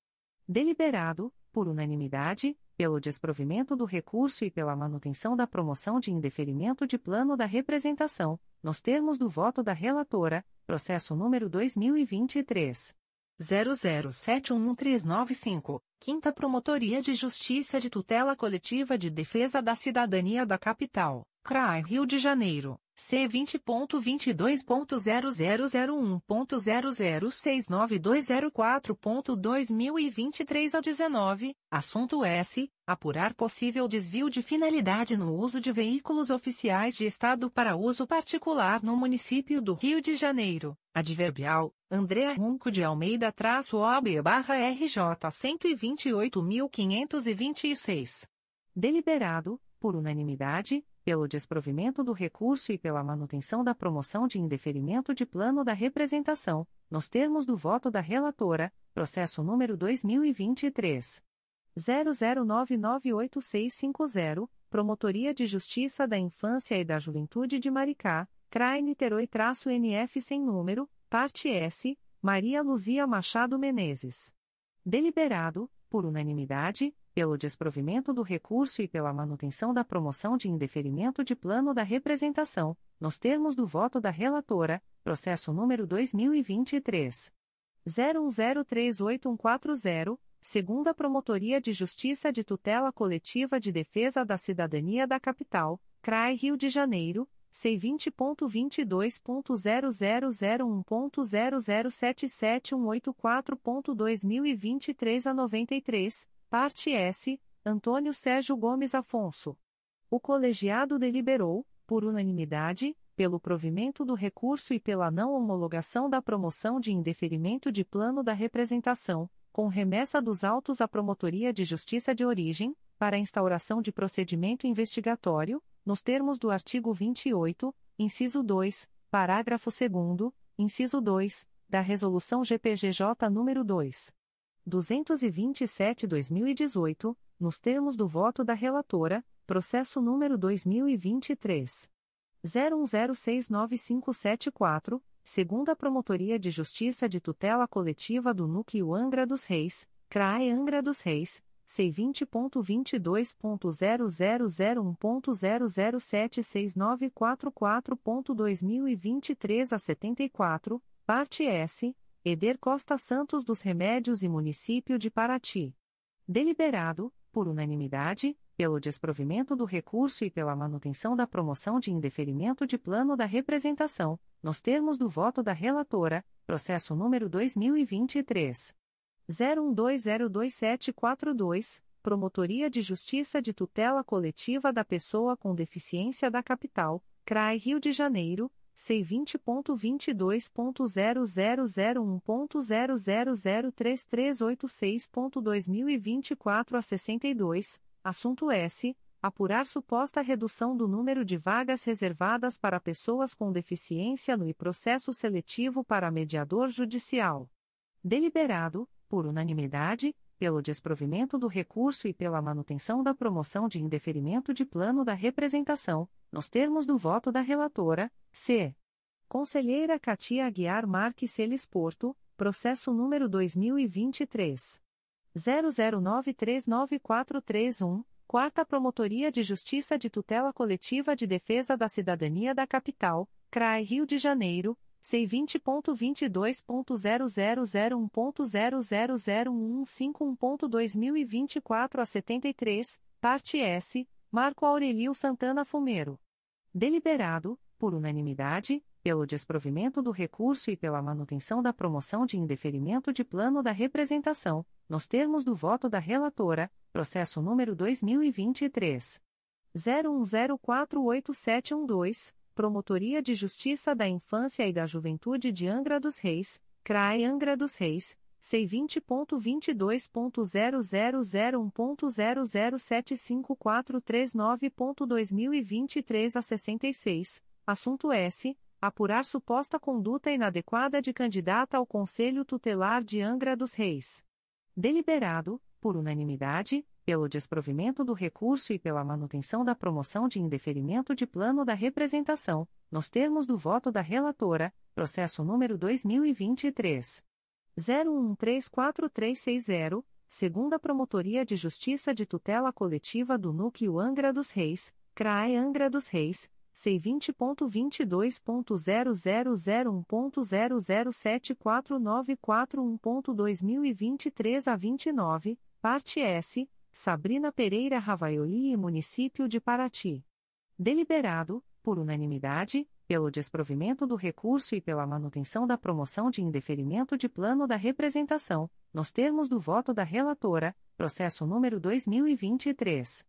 Deliberado, por unanimidade, pelo desprovimento do recurso e pela manutenção da promoção de indeferimento de plano da representação, nos termos do voto da relatora, processo número 2023. 00711395, Quinta Promotoria de Justiça de Tutela Coletiva de Defesa da Cidadania da Capital, CRAI Rio de Janeiro. C vinte ponto vinte dois ponto zero zero zero um ponto zero zero seis nove dois zero quatro ponto dois mil e vinte três a dezenove. Assunto S. Apurar possível desvio de finalidade no uso de veículos oficiais de Estado para uso particular no município do Rio de Janeiro. Adverbial Andréa Runco de Almeida traço OB barra RJ cento vinte oito mil quinhentos vinte e seis. Deliberado por unanimidade pelo desprovimento do recurso e pela manutenção da promoção de indeferimento de plano da representação, nos termos do voto da relatora, processo número 2023 00998650, Promotoria de Justiça da Infância e da Juventude de Maricá, CRAE Niterói-NF sem número, parte S, Maria Luzia Machado Menezes. Deliberado, por unanimidade, pelo desprovimento do recurso e pela manutenção da promoção de indeferimento de plano da representação, nos termos do voto da relatora, processo número 2023 01038140, segunda Promotoria de Justiça de Tutela Coletiva de Defesa da Cidadania da Capital, CRAI Rio de Janeiro, C20.22.0001.0077184.2023 a 93, Parte S, Antônio Sérgio Gomes Afonso. O colegiado deliberou, por unanimidade, pelo provimento do recurso e pela não homologação da promoção de indeferimento de plano da representação, com remessa dos autos à Promotoria de Justiça de Origem, para instauração de procedimento investigatório, nos termos do artigo 28, inciso 2, parágrafo 2, inciso 2, da Resolução GPGJ nº 2. 227-2018, nos termos do voto da relatora, processo número 2023 01069574, segunda Promotoria de Justiça de Tutela Coletiva do Núcleo Angra dos Reis, CRAE Angra dos Reis, C20.22.0001.0076944.2023 a 74, parte S Eder Costa Santos dos Remédios e Município de Paraty. Deliberado, por unanimidade, pelo desprovimento do recurso e pela manutenção da promoção de indeferimento de plano da representação, nos termos do voto da relatora, processo número 2023 01202742, Promotoria de Justiça de Tutela Coletiva da Pessoa com Deficiência da Capital, CRAI Rio de Janeiro C20.22.0001.0003386.2024 a 62, assunto S. Apurar suposta redução do número de vagas reservadas para pessoas com deficiência no processo seletivo para mediador judicial. Deliberado, por unanimidade, pelo desprovimento do recurso e pela manutenção da promoção de indeferimento de plano da representação, nos termos do voto da relatora, C. Conselheira Katia Aguiar Marques Celes Porto, processo número 2023. 00939431, Quarta Promotoria de Justiça de Tutela Coletiva de Defesa da Cidadania da Capital, CRAE Rio de Janeiro, C20.22.0001.0001151.2024 a 73, parte S, Marco Aurelio Santana Fumero. Deliberado, por unanimidade, pelo desprovimento do recurso e pela manutenção da promoção de indeferimento de plano da representação, nos termos do voto da relatora, processo número 2023 01048712, Promotoria de Justiça da Infância e da Juventude de Angra dos Reis, CRAE Angra dos Reis, C20.22.0001.0075439.2023 a 66, assunto S. Apurar suposta conduta inadequada de candidata ao Conselho Tutelar de Angra dos Reis. Deliberado, por unanimidade, pelo desprovimento do recurso e pela manutenção da promoção de indeferimento de plano da representação, nos termos do voto da relatora, processo número 2023 01134360, segunda Promotoria de Justiça de Tutela Coletiva do Núcleo Angra dos Reis, CRAE Angra dos Reis, C20.22.0001.0074941.2023 a 29, parte S, Sabrina Pereira Ravaioli e Município de Paraty. Deliberado, por unanimidade, pelo desprovimento do recurso e pela manutenção da promoção de indeferimento de plano da representação, nos termos do voto da relatora, processo número 2023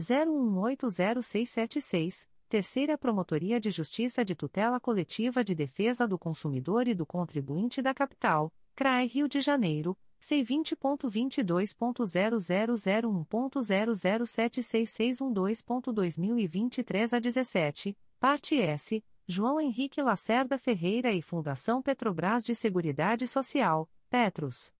01806676 Terceira Promotoria de Justiça de Tutela Coletiva de Defesa do Consumidor e do Contribuinte da Capital, CRAE Rio de Janeiro, C20.22.0001.0076612.2023 a 17, parte S, João Henrique Lacerda Ferreira e Fundação Petrobras de Seguridade Social, Petros.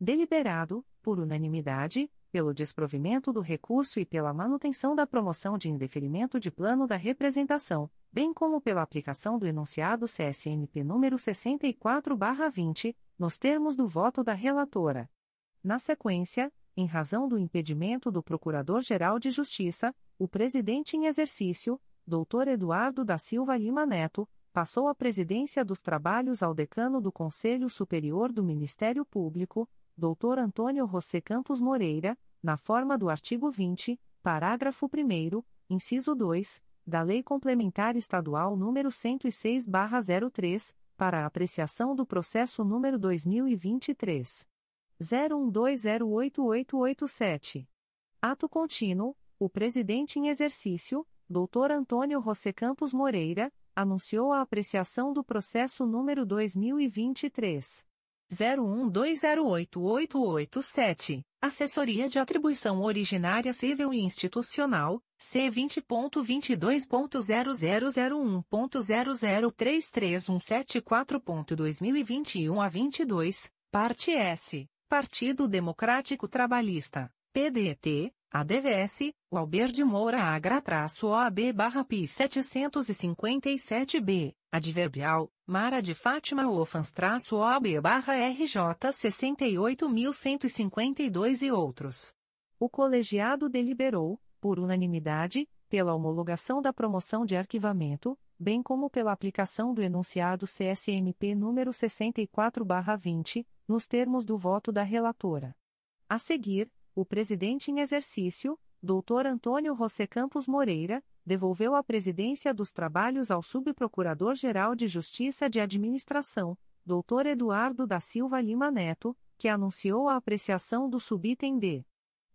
Deliberado, por unanimidade, pelo desprovimento do recurso e pela manutenção da promoção de indeferimento de plano da representação, bem como pela aplicação do enunciado CSMP número 64/20, nos termos do voto da relatora. Na sequência, em razão do impedimento do Procurador-Geral de Justiça, o presidente em exercício, Dr. Eduardo da Silva Lima Neto, passou a presidência dos trabalhos ao decano do Conselho Superior do Ministério Público, Dr. Antônio José Campos Moreira, na forma do artigo 20, parágrafo 1 inciso 2, da Lei Complementar Estadual nº 106/03, para apreciação do processo número 2023 01208887. Ato contínuo, o presidente em exercício, Dr. Antônio José Campos Moreira, anunciou a apreciação do processo número 2023 01208887, Assessoria de Atribuição Originária Civil e Institucional, C20.22.0001.0033174.2021 a 22, parte S, Partido Democrático Trabalhista, PDT, ADVS, Walber de Moura Agra-OAB barra PI 757B, Adverbial, Mara de Fátima Ofans-OAB barra RJ 68.152 e outros. O colegiado deliberou, por unanimidade, pela homologação da promoção de arquivamento, bem como pela aplicação do enunciado CSMP número 64/20, nos termos do voto da relatora. A seguir, o presidente em exercício, Dr. Antônio José Campos Moreira, devolveu a presidência dos trabalhos ao subprocurador-geral de Justiça de Administração, Dr. Eduardo da Silva Lima Neto, que anunciou a apreciação do subitem D.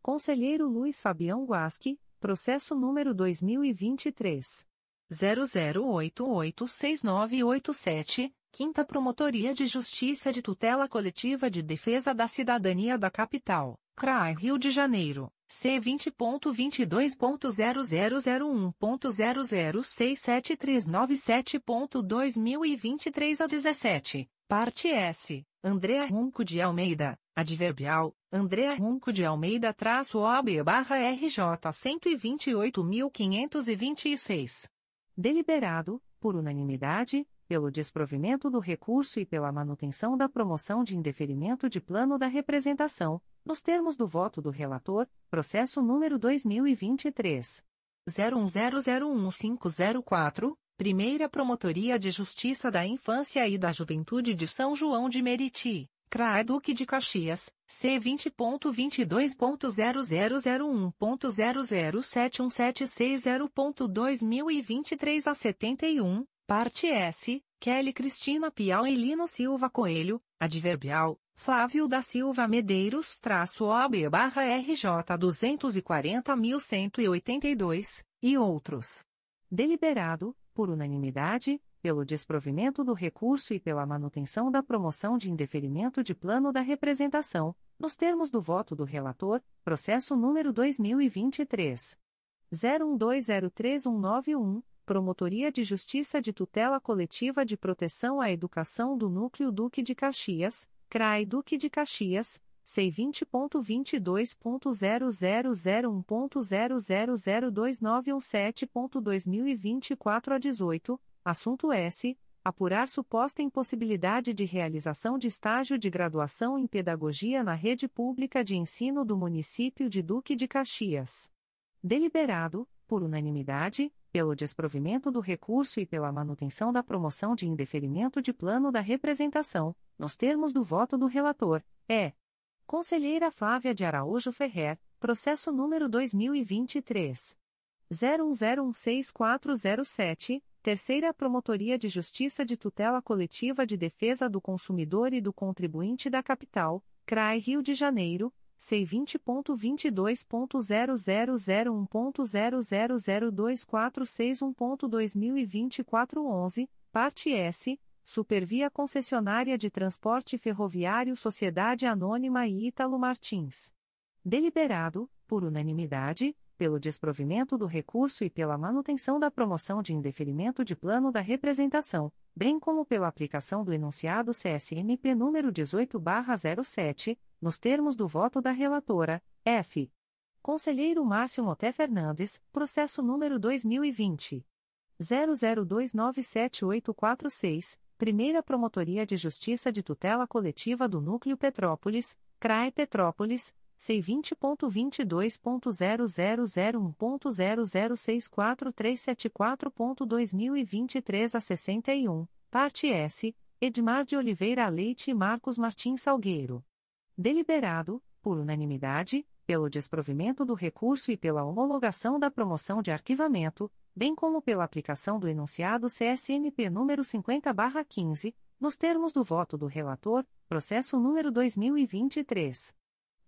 Conselheiro Luiz Fabião Guasque, processo número 2023 00886987, Quinta Promotoria de Justiça de Tutela Coletiva de Defesa da Cidadania da Capital. CRAI Rio de Janeiro, C20.22.0001.0067397.2023 a 17, parte S, Andrea Runco de Almeida, adverbial, Andrea Runco de Almeida traço OAB barra RJ 128.526. Deliberado, por unanimidade, pelo desprovimento do recurso e pela manutenção da promoção de indeferimento de plano da representação, nos termos do voto do relator, processo número 2023 01001504, Primeira Promotoria de Justiça da Infância e da Juventude de São João de Meriti, CRAE Duque de Caxias, C20.22.0001.0071760.2023 a 71, parte S, Kelly Cristina Piau e Lino Silva Coelho, adverbial, Flávio da Silva Medeiros traço OB barra RJ 240.182, e outros. Deliberado, por unanimidade, pelo desprovimento do recurso e pela manutenção da promoção de indeferimento de plano da representação, nos termos do voto do relator, processo número 2023. 01203191, Promotoria de Justiça de Tutela Coletiva de Proteção à Educação do Núcleo Duque de Caxias, CRAI Duque de Caxias, C20.22.0001.0002917.2024 a 18, assunto S. Apurar suposta impossibilidade de realização de estágio de graduação em Pedagogia na rede pública de ensino do município de Duque de Caxias. Deliberado, por unanimidade, pelo desprovimento do recurso e pela manutenção da promoção de indeferimento de plano da representação, nos termos do voto do relator, é. Conselheira Flávia de Araújo Ferrer, processo número 2023. 01016407, Terceira Promotoria de Justiça de Tutela Coletiva de Defesa do Consumidor e do Contribuinte da Capital, CRAI Rio de Janeiro, C20.22.0001.0002461.2024 11, parte S, Supervia Concessionária de Transporte Ferroviário Sociedade Anônima e Ítalo Martins. Deliberado, por unanimidade, pelo desprovimento do recurso e pela manutenção da promoção de indeferimento de plano da representação, bem como pela aplicação do enunciado CSMP número 18/07, nos termos do voto da relatora, F. Conselheiro Márcio Moté Fernandes, processo número 2020 00297846, Primeira Promotoria de Justiça de Tutela Coletiva do Núcleo Petrópolis, CRAE Petrópolis, C20.22.0001.0064374.2023 a 61, parte S, Edmar de Oliveira Leite e Marcos Martins Salgueiro. Deliberado, por unanimidade, pelo desprovimento do recurso e pela homologação da promoção de arquivamento, bem como pela aplicação do enunciado CSNP número 50/15, nos termos do voto do relator, processo número 2023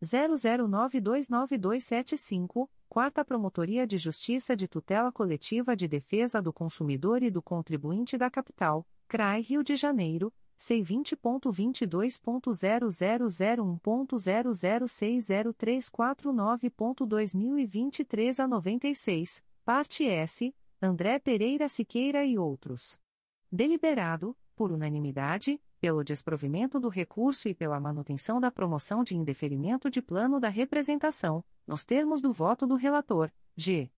00929275, Quarta Promotoria de Justiça de Tutela Coletiva de Defesa do Consumidor e do Contribuinte da Capital, CRAI Rio de Janeiro C20.22.0001.0060349.2023 a 96, parte S, André Pereira Siqueira e outros. Deliberado, por unanimidade, pelo desprovimento do recurso e pela manutenção da promoção de indeferimento de plano da representação, nos termos do voto do relator, G.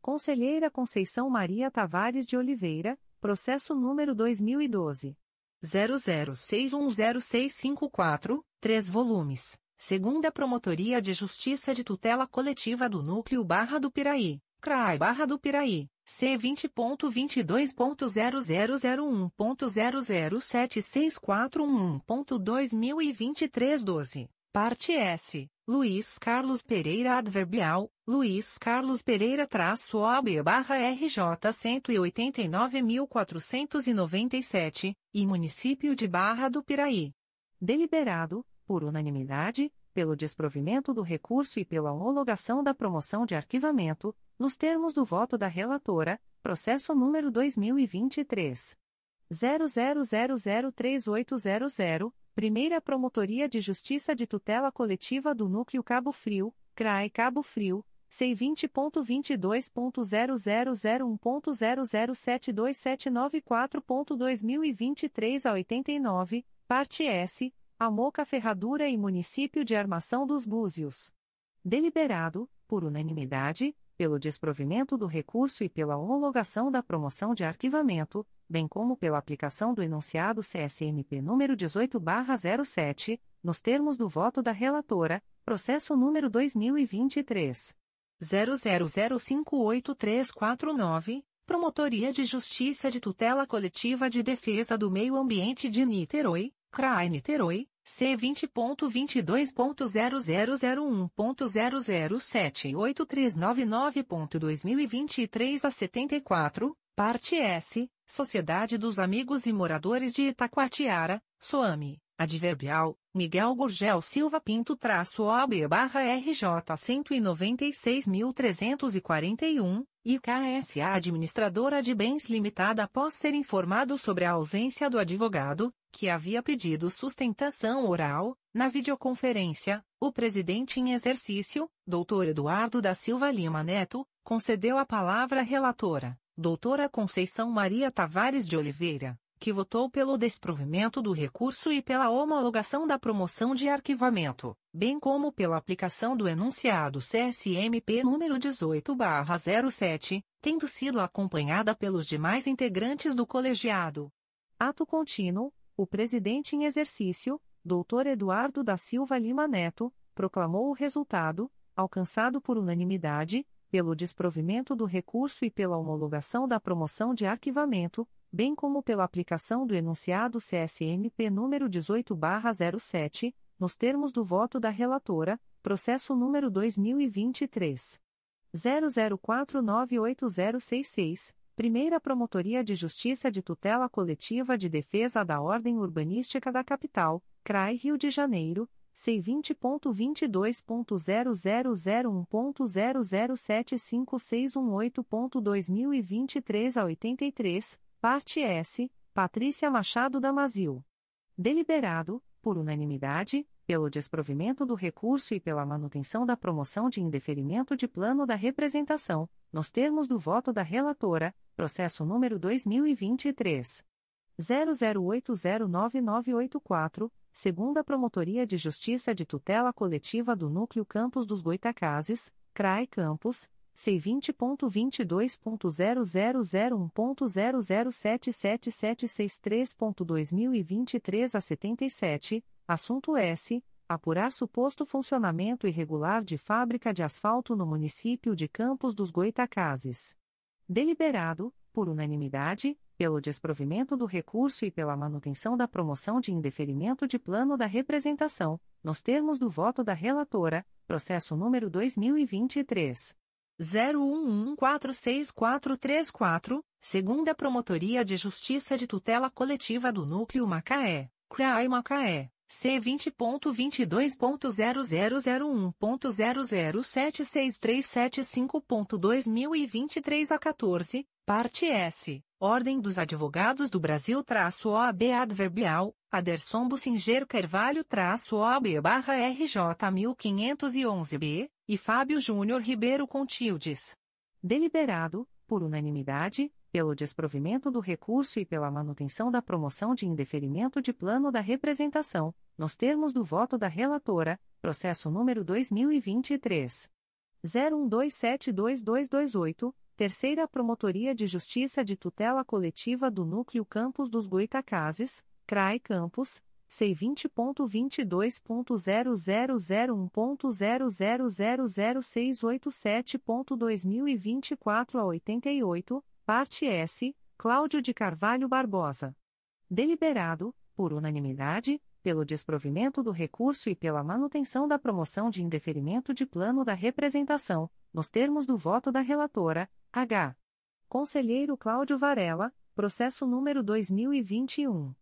Conselheira Conceição Maria Tavares de Oliveira, processo número 2012. 00610654, 3 volumes. Segunda Promotoria de Justiça de Tutela Coletiva do Núcleo Barra do Piraí, CRAI Barra do Piraí, C20.22.0001.0076411.2023 12, parte S. Luiz Carlos Pereira Adverbial, Luiz Carlos Pereira traço OB barra RJ 189.497, e Município de Barra do Piraí. Deliberado, por unanimidade, pelo desprovimento do recurso e pela homologação da promoção de arquivamento, nos termos do voto da relatora, processo número 2023. 00003800, Primeira Promotoria de Justiça de Tutela Coletiva do Núcleo Cabo Frio, CRAE Cabo Frio, C20.22.0001.0072794.2023 a 89, parte S, Amoca Ferradura e Município de Armação dos Búzios. Deliberado, por unanimidade, pelo desprovimento do recurso e pela homologação da promoção de arquivamento, bem como pela aplicação do enunciado CSMP número 18/07, nos termos do voto da relatora, processo número 2023 00058349, Promotoria de Justiça de Tutela Coletiva de Defesa do Meio Ambiente de Niterói, CRAI Niterói, C20.22.0001.0078399.2023 a 74, Parte S. Sociedade dos Amigos e Moradores de Itacoatiara, SOAMI. Adverbial, Miguel Gurgel Silva Pinto traço OB barra RJ 196.341, IKSA Administradora de Bens Limitada após ser informado sobre a ausência do advogado, que havia pedido sustentação oral, na videoconferência, o presidente em exercício, Dr. Eduardo da Silva Lima Neto, concedeu a palavra à relatora, doutora Conceição Maria Tavares de Oliveira que votou pelo desprovimento do recurso e pela homologação da promoção de arquivamento, bem como pela aplicação do enunciado CSMP número 18/07, tendo sido acompanhada pelos demais integrantes do colegiado. Ato contínuo, o presidente em exercício, Dr. Eduardo da Silva Lima Neto, proclamou o resultado, alcançado por unanimidade, pelo desprovimento do recurso e pela homologação da promoção de arquivamento, bem como pela aplicação do enunciado CSMP número 18/07, nos termos do voto da relatora, processo número 2023 00498066, Primeira Promotoria de Justiça de Tutela Coletiva de Defesa da Ordem Urbanística da Capital, CRAI Rio de Janeiro. C20.22.0001.0075618.2023 a 83, Parte S, Patrícia Machado Damasio. Deliberado, por unanimidade, pelo desprovimento do recurso e pela manutenção da promoção de indeferimento de plano da representação, nos termos do voto da relatora, processo número 2023 00809984, segunda Promotoria de Justiça de Tutela Coletiva do Núcleo Campos dos Goitacazes, CRAE Campos, C20.22.0001.0077763.2023 a 77, assunto S. Apurar suposto funcionamento irregular de fábrica de asfalto no município de Campos dos Goitacazes. Deliberado, por unanimidade, pelo desprovimento do recurso e pela manutenção da promoção de indeferimento de plano da representação, nos termos do voto da relatora, processo número 2023 011463434, segunda Promotoria de Justiça de Tutela Coletiva do Núcleo Macaé, CRAI Macaé, C20.22.0001.0076375.2023 a 14, parte S, Ordem dos Advogados do Brasil-OAB Adverbial, Aderson Bucinger Carvalho-OAB barra RJ 1511B, e Fábio Júnior Ribeiro Contildes. Deliberado, por unanimidade, pelo desprovimento do recurso e pela manutenção da promoção de indeferimento de plano da representação, nos termos do voto da relatora, processo número 2023 01272228, Terceira Promotoria de Justiça de Tutela Coletiva do Núcleo Campos dos Goitacazes, CRAI Campos, C20.22.0001.0000687.2024 a 88, parte S, Cláudio de Carvalho Barbosa. Deliberado, por unanimidade, pelo desprovimento do recurso e pela manutenção da promoção de indeferimento de plano da representação, nos termos do voto da relatora, H. Conselheiro Cláudio Varela, processo número 2021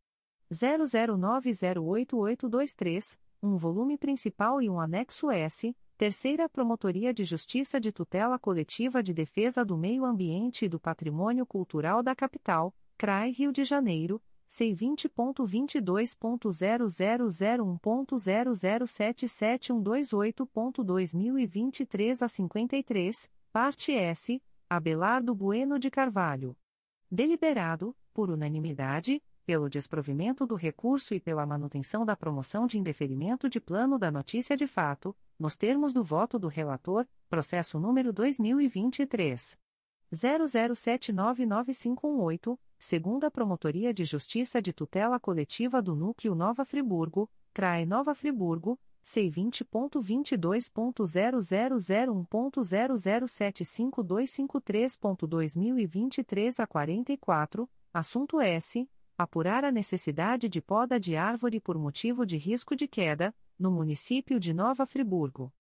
00908823, um volume principal e um anexo S, Terceira Promotoria de Justiça de Tutela Coletiva de Defesa do Meio Ambiente e do Patrimônio Cultural da Capital, CRAI Rio de Janeiro, C20.22.0001.0077128.2023 a 53, parte S, Abelardo Bueno de Carvalho. Deliberado, por unanimidade, pelo desprovimento do recurso e pela manutenção da promoção de indeferimento de plano da notícia de fato, nos termos do voto do relator, processo número 2023 00799518, segunda Promotoria de Justiça de Tutela Coletiva do Núcleo Nova Friburgo, CRAE Nova Friburgo, C20.22.0001.0075253.2023 a 44, assunto S apurar a necessidade de poda de árvore por motivo de risco de queda, no município de Nova Friburgo.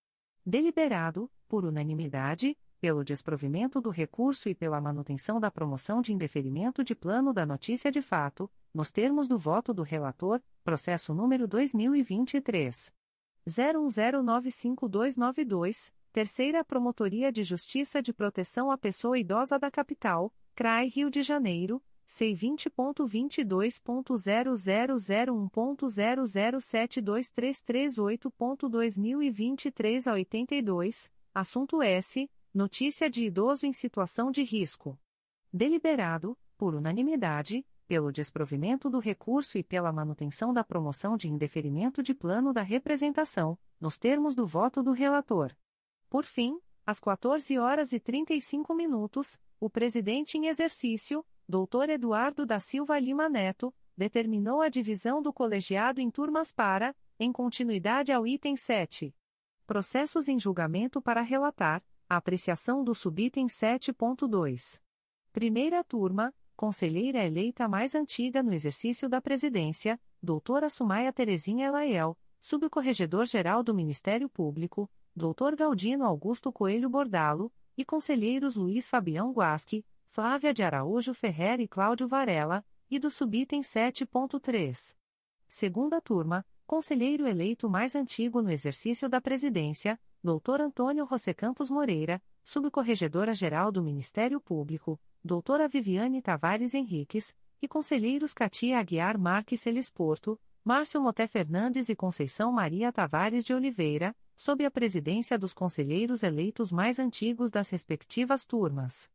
Deliberado, por unanimidade, pelo desprovimento do recurso e pela manutenção da promoção de indeferimento de plano da notícia de fato, nos termos do voto do relator, processo número 2023 01095292, Terceira Promotoria de Justiça de Proteção à Pessoa Idosa da Capital, CRAI Rio de Janeiro, C20.22.0001.0072338.2023 a 82, assunto S Notícia de idoso em situação de risco. Deliberado, por unanimidade, pelo desprovimento do recurso e pela manutenção da promoção de indeferimento de plano da representação, nos termos do voto do relator. Por fim, às 14 horas e 35 minutos, o presidente em exercício, Dr. Eduardo da Silva Lima Neto, determinou a divisão do colegiado em turmas para, em continuidade ao item 7. Processos em julgamento para relatar, a apreciação do subitem 7.2. Primeira turma, conselheira eleita mais antiga no exercício da presidência, doutora Sumaia Terezinha Elaiel, subcorregedor-geral do Ministério Público, doutor Galdino Augusto Coelho Bordalo, e conselheiros Luiz Fabião Guasque, Flávia de Araújo Ferrer e Cláudio Varela, e do subitem 7.3. Segunda turma, conselheiro eleito mais antigo no exercício da presidência, Dr. Antônio José Campos Moreira, Subcorregedora-Geral do Ministério Público, Doutora Viviane Tavares Henriques, e conselheiros Katia Aguiar Marques Celisporto, Márcio Moté Fernandes e Conceição Maria Tavares de Oliveira, sob a presidência dos conselheiros eleitos mais antigos das respectivas turmas.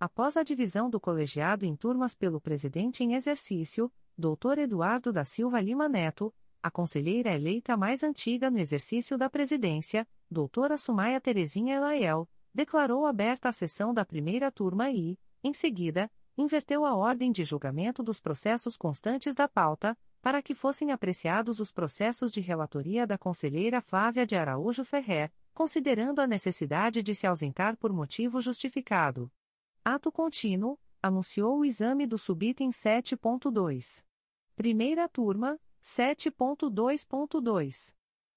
Após a divisão do colegiado em turmas pelo presidente em exercício, Dr. Eduardo da Silva Lima Neto, a conselheira eleita mais antiga no exercício da presidência, doutora Sumaia Terezinha Elaiel, declarou aberta a sessão da primeira turma e, em seguida, inverteu a ordem de julgamento dos processos constantes da pauta, para que fossem apreciados os processos de relatoria da conselheira Flávia de Araújo Ferrer, considerando a necessidade de se ausentar por motivo justificado. Ato contínuo, anunciou o exame do subitem 7.2. Primeira turma, 7.2.2.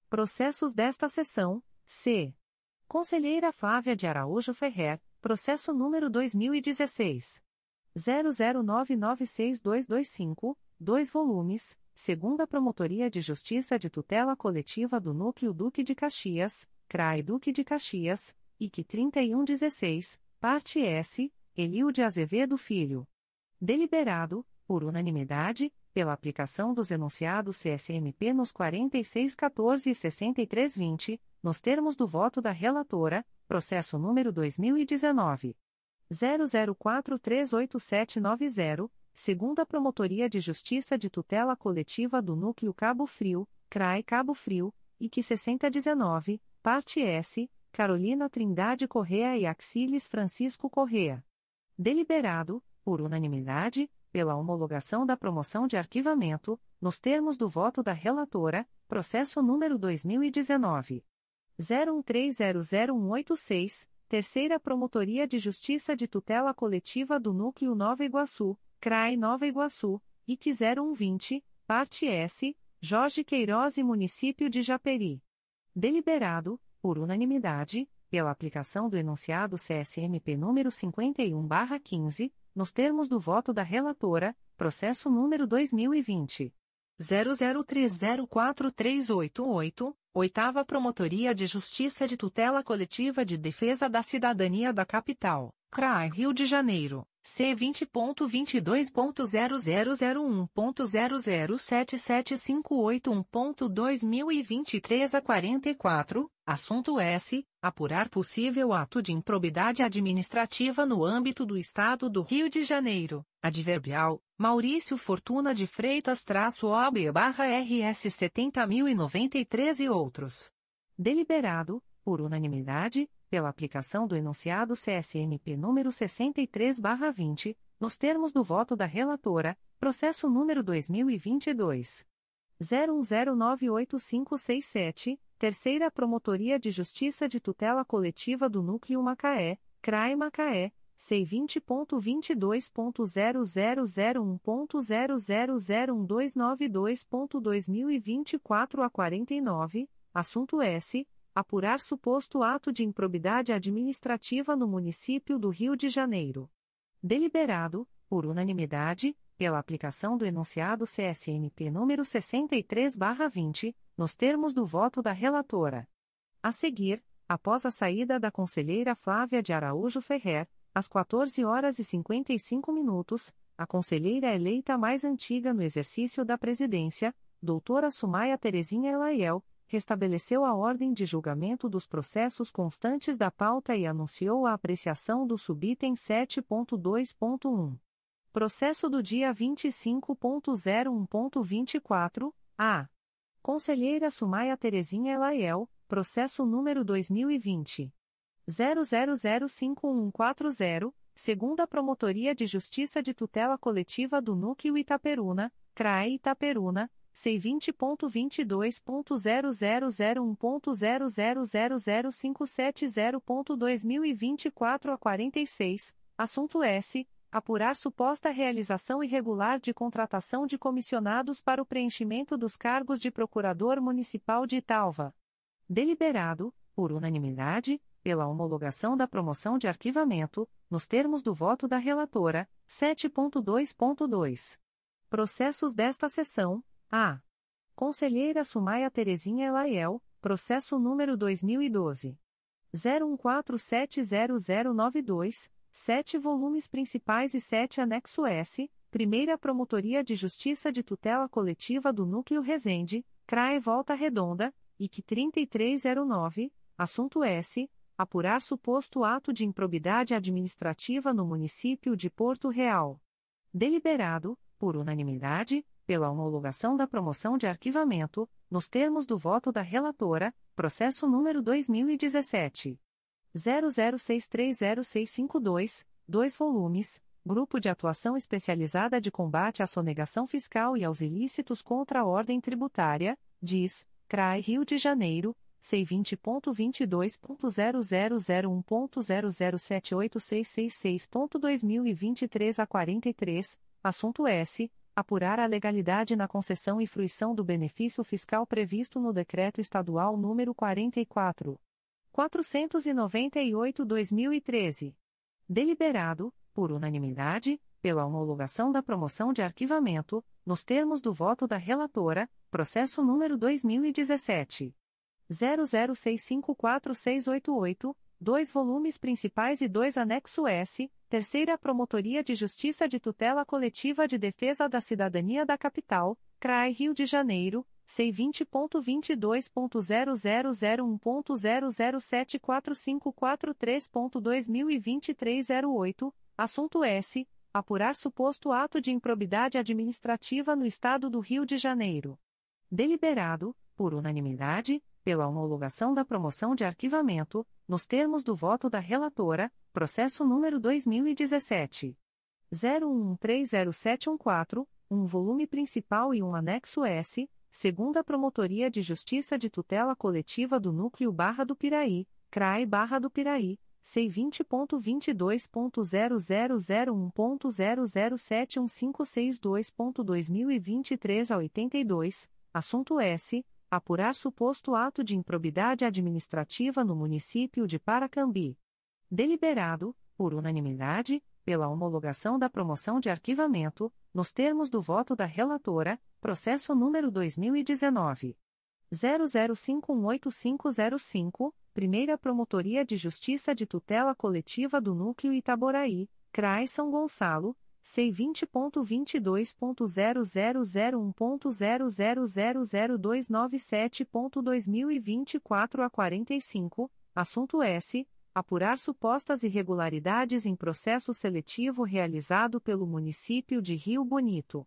Processos desta sessão, C. Conselheira Flávia de Araújo Ferrer, processo número 2016. 00996225, 2 volumes, segunda Promotoria de Justiça de Tutela Coletiva do Núcleo Duque de Caxias, CRAI Duque de Caxias, IC 3116, parte S, Elio de Azevedo Filho. Deliberado, por unanimidade, pela aplicação dos enunciados CSMP nos 4614 e 6320, nos termos do voto da relatora, processo número 2019 00438790, segunda Promotoria de Justiça de Tutela Coletiva do Núcleo Cabo Frio, CRAE Cabo Frio, IC 6019, parte S, Carolina Trindade Correa e Axiles Francisco Correa. Deliberado, por unanimidade, pela homologação da promoção de arquivamento, nos termos do voto da relatora, processo número 2019 01300186, Terceira Promotoria de Justiça de Tutela Coletiva do Núcleo Nova Iguaçu, CRAI Nova Iguaçu, IC 0120, parte S, Jorge Queiroz e Município de Japeri. Deliberado, por unanimidade, pela aplicação do enunciado CSMP número 51/15, nos termos do voto da relatora, processo número 2020 00304388, Oitava Promotoria de Justiça de Tutela Coletiva de Defesa da Cidadania da Capital, CRAI Rio de Janeiro. C vinte ponto vinte dois ponto zero zero zero um ponto zero zero sete sete cinco oito um ponto dois mil e vinte e três a quarenta e quatro assunto S. Apurar possível ato de improbidade administrativa no âmbito do Estado do Rio de Janeiro. Adverbial Maurício Fortuna de Freitas traço OB barra RS setenta mil noventa e três e outros. Deliberado por unanimidade pela aplicação do enunciado CSMP número 63/20, nos termos do voto da relatora, processo número 2022 01098567, Terceira Promotoria de Justiça de Tutela Coletiva do Núcleo Macaé, CRAI Macaé, C20.22.0001.0001292.2024 a 49, assunto S apurar suposto ato de improbidade administrativa no município do Rio de Janeiro. Deliberado, por unanimidade, pela aplicação do enunciado CSNP número 63/20, nos termos do voto da relatora. A seguir, após a saída da conselheira Flávia de Araújo Ferrer, às 14 horas e 55 minutos, a conselheira eleita mais antiga no exercício da presidência, doutora Sumaia Terezinha Elaiel, restabeleceu a ordem de julgamento dos processos constantes da pauta e anunciou a apreciação do subitem 7.2.1. Processo do dia 25.01.24, a. Conselheira Sumaia Terezinha Elaiel, processo número 2020. 00051140, segunda Promotoria de Justiça de Tutela Coletiva do Núcleo Itaperuna, CRAE Itaperuna, C20.22.0001.0000570.2024 a 46, assunto S. Apurar suposta realização irregular de contratação de comissionados para o preenchimento dos cargos de Procurador Municipal de Italva. Deliberado, por unanimidade, pela homologação da promoção de arquivamento, nos termos do voto da relatora, 7.2.2. Processos desta sessão a. Conselheira Sumaia Terezinha Elaiel, processo número 2012. 01470092, sete volumes principais e sete anexo S, Primeira Promotoria de Justiça de Tutela Coletiva do Núcleo Resende, CRAE Volta Redonda, IC 3309, assunto S. Apurar suposto ato de improbidade administrativa no município de Porto Real. Deliberado, por unanimidade, pela homologação da promoção de arquivamento, nos termos do voto da relatora, processo número 2017 00630652, dois volumes, Grupo de Atuação Especializada de Combate à Sonegação Fiscal e aos Ilícitos contra a Ordem Tributária, diz, CRAI Rio de Janeiro, C20.22.0001.0078666.2023 a 43, assunto S apurar a legalidade na concessão e fruição do benefício fiscal previsto no Decreto Estadual nº 44. 498-2013. Deliberado, por unanimidade, pela homologação da promoção de arquivamento, nos termos do voto da relatora, processo número 2017. 00654688, dois volumes principais e dois anexo S, Terceira Promotoria de Justiça de Tutela Coletiva de Defesa da Cidadania da Capital, CRAI Rio de Janeiro, C20.22.0001.0074543.2023 a 08, assunto S. Apurar suposto ato de improbidade administrativa no Estado do Rio de Janeiro. Deliberado, por unanimidade, pela homologação da promoção de arquivamento, nos termos do voto da relatora, processo número 2017 01130714, um volume principal e um anexo S, segunda Promotoria de Justiça de Tutela Coletiva do Núcleo Barra do Piraí, CRAE Barra do Piraí, C20.22.0001.0071562.2023 a 82, assunto S apurar suposto ato de improbidade administrativa no município de Paracambi. Deliberado, por unanimidade, pela homologação da promoção de arquivamento, nos termos do voto da relatora, processo número 2019 00518505, Primeira Promotoria de Justiça de Tutela Coletiva do Núcleo Itaboraí, CRAI São Gonçalo, C20.22.0001.0000297.2024 a 45, assunto S. Apurar supostas irregularidades em processo seletivo realizado pelo município de Rio Bonito.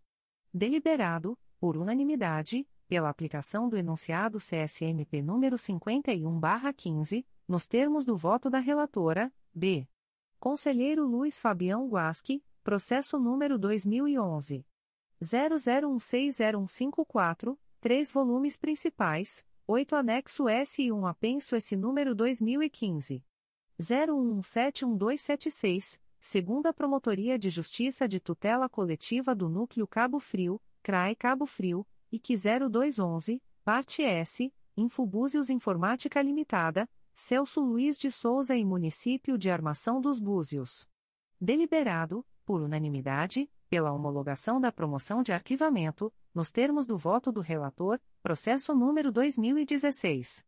Deliberado, por unanimidade, pela aplicação do enunciado CSMP número 51/15, nos termos do voto da relatora, B. Conselheiro Luiz Fabião Guasque, Processo número 2011. 00160154, três volumes principais, 8 anexo S e 1 apenso S número 2015. 01171276, segunda Promotoria de Justiça de Tutela Coletiva do Núcleo Cabo Frio, CRAE Cabo Frio, IC 0211, parte S, Infobúzios Informática Limitada, Celso Luiz de Souza e Município de Armação dos Búzios. Deliberado, por unanimidade, pela homologação da promoção de arquivamento, nos termos do voto do relator, processo número 2016.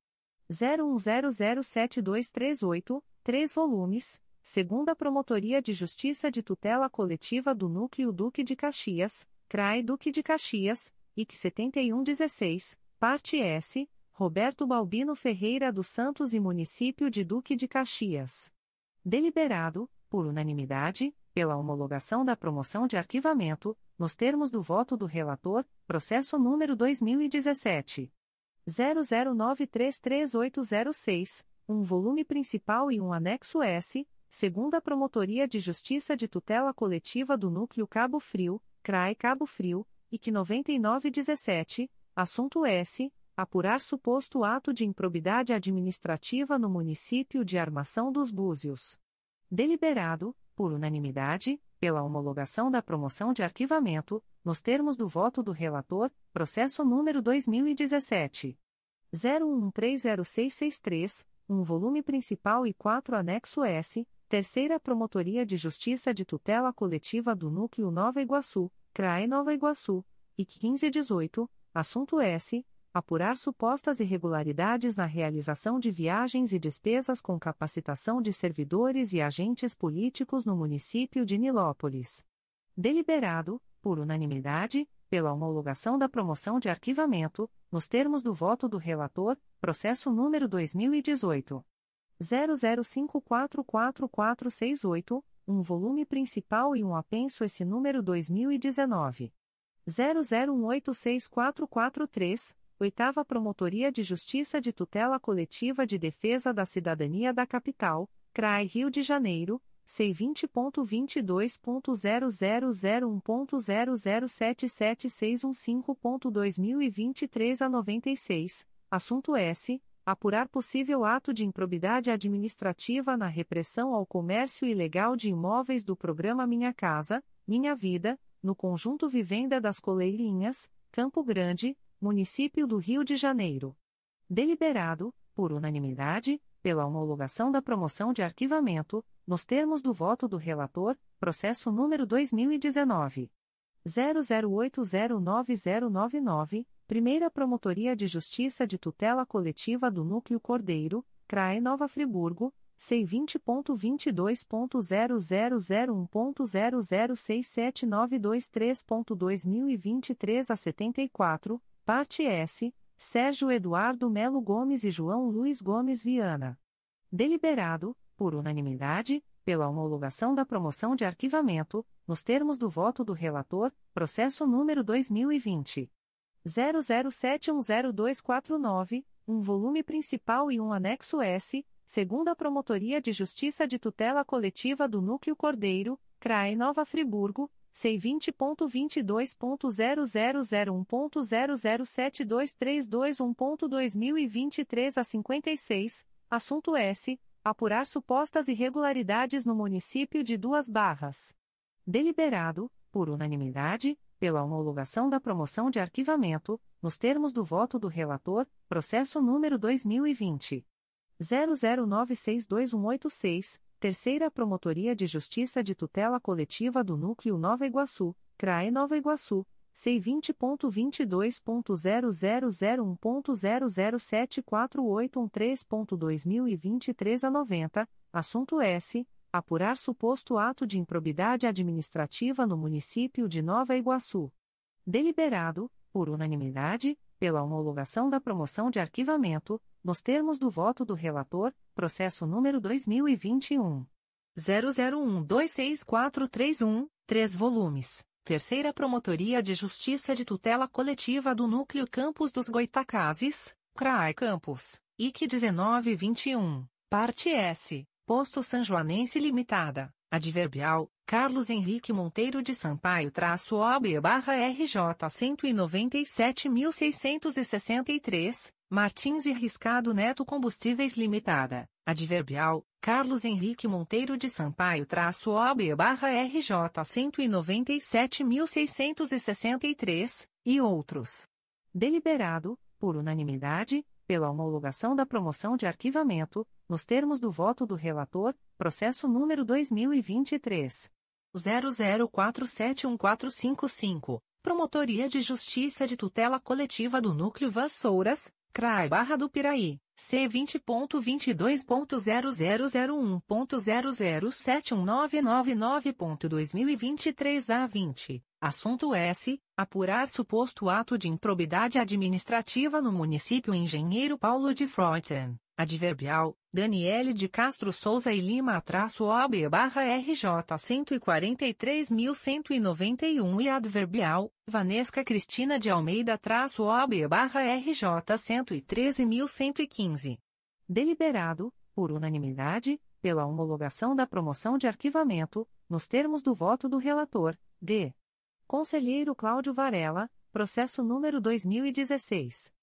01007238, 3 volumes, segunda Promotoria de Justiça de Tutela Coletiva do Núcleo Duque de Caxias, CRAI Duque de Caxias, IC 7116, parte S, Roberto Balbino Ferreira dos Santos e Município de Duque de Caxias. Deliberado, por unanimidade, pela homologação da promoção de arquivamento, nos termos do voto do relator, processo número 2017 00933806, um volume principal e um anexo S, segunda Promotoria de Justiça de Tutela Coletiva do Núcleo Cabo Frio, CRAE Cabo Frio, IC 9917, assunto S apurar suposto ato de improbidade administrativa no município de Armação dos Búzios. Deliberado, por unanimidade, pela homologação da promoção de arquivamento, nos termos do voto do relator, processo número 2017 01130663, um volume principal e quatro anexo S, Terceira Promotoria de Justiça de Tutela Coletiva do Núcleo Nova Iguaçu, CRAE Nova Iguaçu, IC 1518, assunto S apurar supostas irregularidades na realização de viagens e despesas com capacitação de servidores e agentes políticos no município de Nilópolis. Deliberado, por unanimidade, pela homologação da promoção de arquivamento, nos termos do voto do relator, processo número 2018 00544468, um volume principal e um apenso esse número 2019 00186443 Oitava Promotoria de Justiça de Tutela Coletiva de Defesa da Cidadania da Capital, CRAI Rio de Janeiro, C20.22.0001.00777615.2023 a 96, assunto S. Apurar possível ato de improbidade administrativa na repressão ao comércio ilegal de imóveis do programa Minha Casa, Minha Vida, no conjunto Vivenda das Coleirinhas, Campo Grande, Município do Rio de Janeiro. Deliberado, por unanimidade, pela homologação da promoção de arquivamento, nos termos do voto do relator, processo número 2019 00809099, Primeira Promotoria de Justiça de Tutela Coletiva do Núcleo Cordeiro, CRAE Nova Friburgo, C20.22.0001.0067923.2023 a 74, Parte S, Sérgio Eduardo Melo Gomes e João Luiz Gomes Viana. Deliberado, por unanimidade, pela homologação da promoção de arquivamento, nos termos do voto do relator, processo número 2020. 00710249, um volume principal e um anexo S, segunda Promotoria de Justiça de Tutela Coletiva do Núcleo Cordeiro, CRAE Nova Friburgo, C20.22.0001.0072321.2023 a 56, assunto S. Apurar supostas irregularidades no município de Duas Barras. Deliberado, por unanimidade, pela homologação da promoção de arquivamento, nos termos do voto do relator, processo número 2020. 00962186 Terceira Promotoria de Justiça de Tutela Coletiva do Núcleo Nova Iguaçu, CRAE Nova Iguaçu, C20.22.0001.0074813.2023 a 90, assunto S. Apurar suposto ato de improbidade administrativa no município de Nova Iguaçu. Deliberado, por unanimidade, pela homologação da promoção de arquivamento, nos termos do voto do relator, processo número 2021 00126431, 3 volumes. Terceira Promotoria de Justiça de Tutela Coletiva do Núcleo Campos dos Goitacazes, CRAI Campos, IC 1921, Parte S, Posto São Joanense Limitada, Adverbial, Carlos Henrique Monteiro de Sampaio traço OB barra RJ 197.663, Martins e Riscado Neto Combustíveis Limitada, Adverbial, Carlos Henrique Monteiro de Sampaio traço OB barra RJ 197.663, e outros. Deliberado, por unanimidade, pela homologação da promoção de arquivamento, nos termos do voto do relator, processo número 2023 00471455, Promotoria de Justiça de Tutela Coletiva do Núcleo Vassouras, CRAI Barra do Piraí. C vinte ponto vinte dois ponto zero zero zero um ponto zero zero sete um nove nove nove ponto dois mil e vinte e três a vinte. Assunto S. Apurar suposto ato de improbidade administrativa no município Engenheiro Paulo de Froiten Adverbial, Daniele de Castro Souza e Lima traço OB barra RJ 143.191 e Adverbial, Vanesca Cristina de Almeida traço OB barra RJ 113.115. Deliberado, por unanimidade, pela homologação da promoção de arquivamento, nos termos do voto do relator, D. Conselheiro Cláudio Varela, processo número 2016.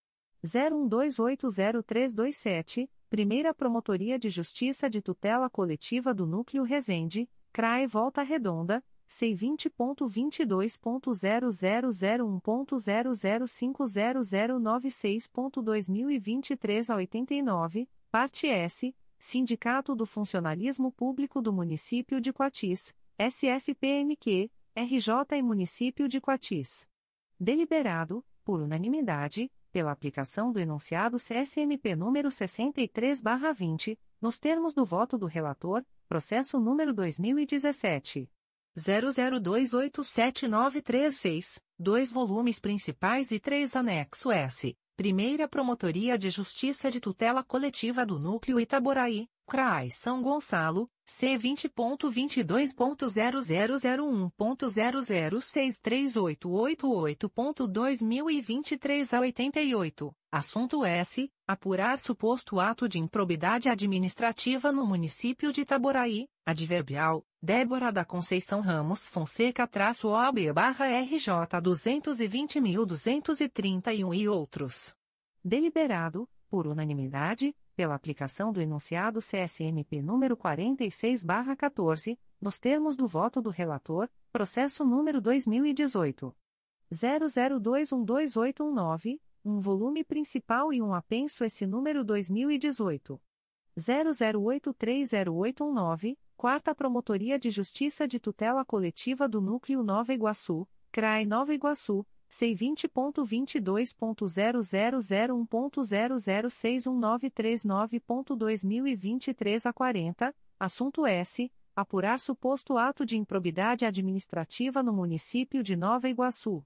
01280327, Primeira Promotoria de Justiça de Tutela Coletiva do Núcleo Resende, CRAE Volta Redonda, C20.22.0001.0050096.2023 a 89, parte S, Sindicato do Funcionalismo Público do Município de Coatis, SFPMQ, RJ e Município de Coatis. Deliberado, por unanimidade, pela aplicação do enunciado CSMP número 63/20, nos termos do voto do relator, processo número 2017 00287936, dois volumes principais e três anexo S. Primeira Promotoria de Justiça de Tutela Coletiva do Núcleo Itaboraí, CRAI São Gonçalo, C20.22.0001.0063888.2023 a 88, assunto S. Apurar suposto ato de improbidade administrativa no município de Itaboraí, adverbial, Débora da Conceição Ramos Fonseca traço OAB barra RJ 220.231 e outros. Deliberado, por unanimidade, pela aplicação do enunciado CSMP número 46/14, nos termos do voto do relator, processo número 2018 00212819, um volume principal e um apenso esse número 2018 00830819, Quarta Promotoria de Justiça de Tutela Coletiva do Núcleo Nova Iguaçu, CRAI Nova Iguaçu C20.22.0001.0061939.2023 a 40, assunto S. Apurar suposto ato de improbidade administrativa no município de Nova Iguaçu.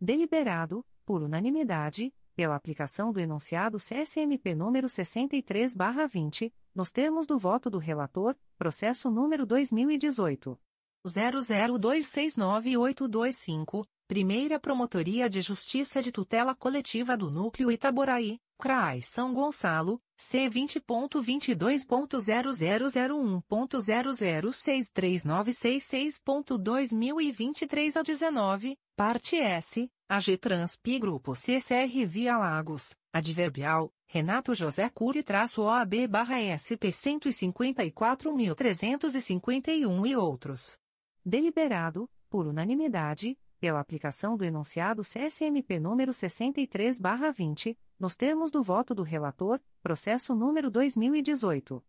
Deliberado, por unanimidade, pela aplicação do enunciado CSMP número 63/20, nos termos do voto do relator, processo número 2018 00269825 Primeira Promotoria de Justiça de Tutela Coletiva do Núcleo Itaboraí, CRAI São Gonçalo, C20.22.0001.0063966.2023 a 19, parte S, AG Transpi Grupo CCR Via Lagos, Adverbial, Renato José Cury-OAB barra SP 154.351 e outros. Deliberado, por unanimidade, pela aplicação do enunciado CSMP número 63/20, nos termos do voto do relator, processo número 2018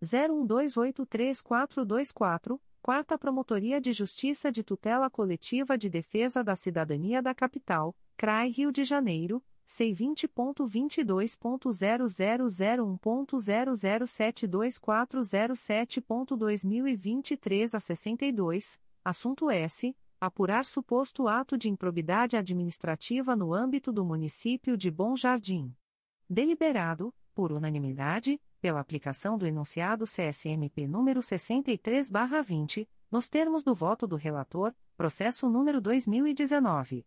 01283424, Quarta Promotoria de Justiça de Tutela Coletiva de Defesa da Cidadania da Capital, CRAI Rio de Janeiro. C20.22.0001.0072407.2023 a 62, assunto S. Apurar suposto ato de improbidade administrativa no âmbito do município de Bom Jardim. Deliberado, por unanimidade, pela aplicação do enunciado CSMP número 63/20, nos termos do voto do relator, processo número 2019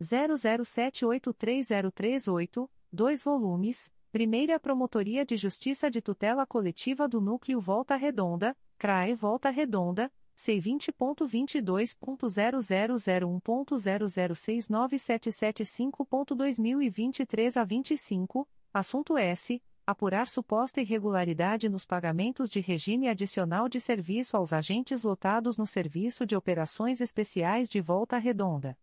00783038, dois volumes. Primeira Promotoria de Justiça de Tutela Coletiva do Núcleo Volta Redonda, CRAE Volta Redonda, C20.22.0001.0069775.2023 a 25, assunto S. Apurar suposta irregularidade nos pagamentos de regime adicional de serviço aos agentes lotados no Serviço de Operações Especiais de Volta Redonda.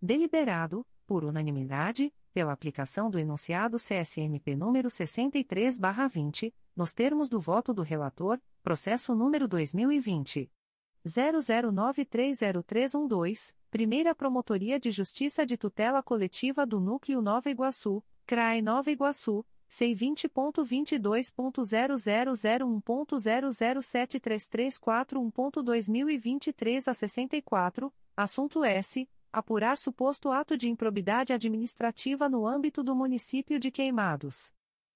Deliberado, por unanimidade, pela aplicação do enunciado CSMP número 63/20, nos termos do voto do relator, processo número 2020 00930312, Primeira Promotoria de Justiça de Tutela Coletiva do Núcleo Nova Iguaçu, CRAE Nova Iguaçu. C20.22.0001.0073341.2023 a 64, assunto S apurar suposto ato de improbidade administrativa no âmbito do município de Queimados.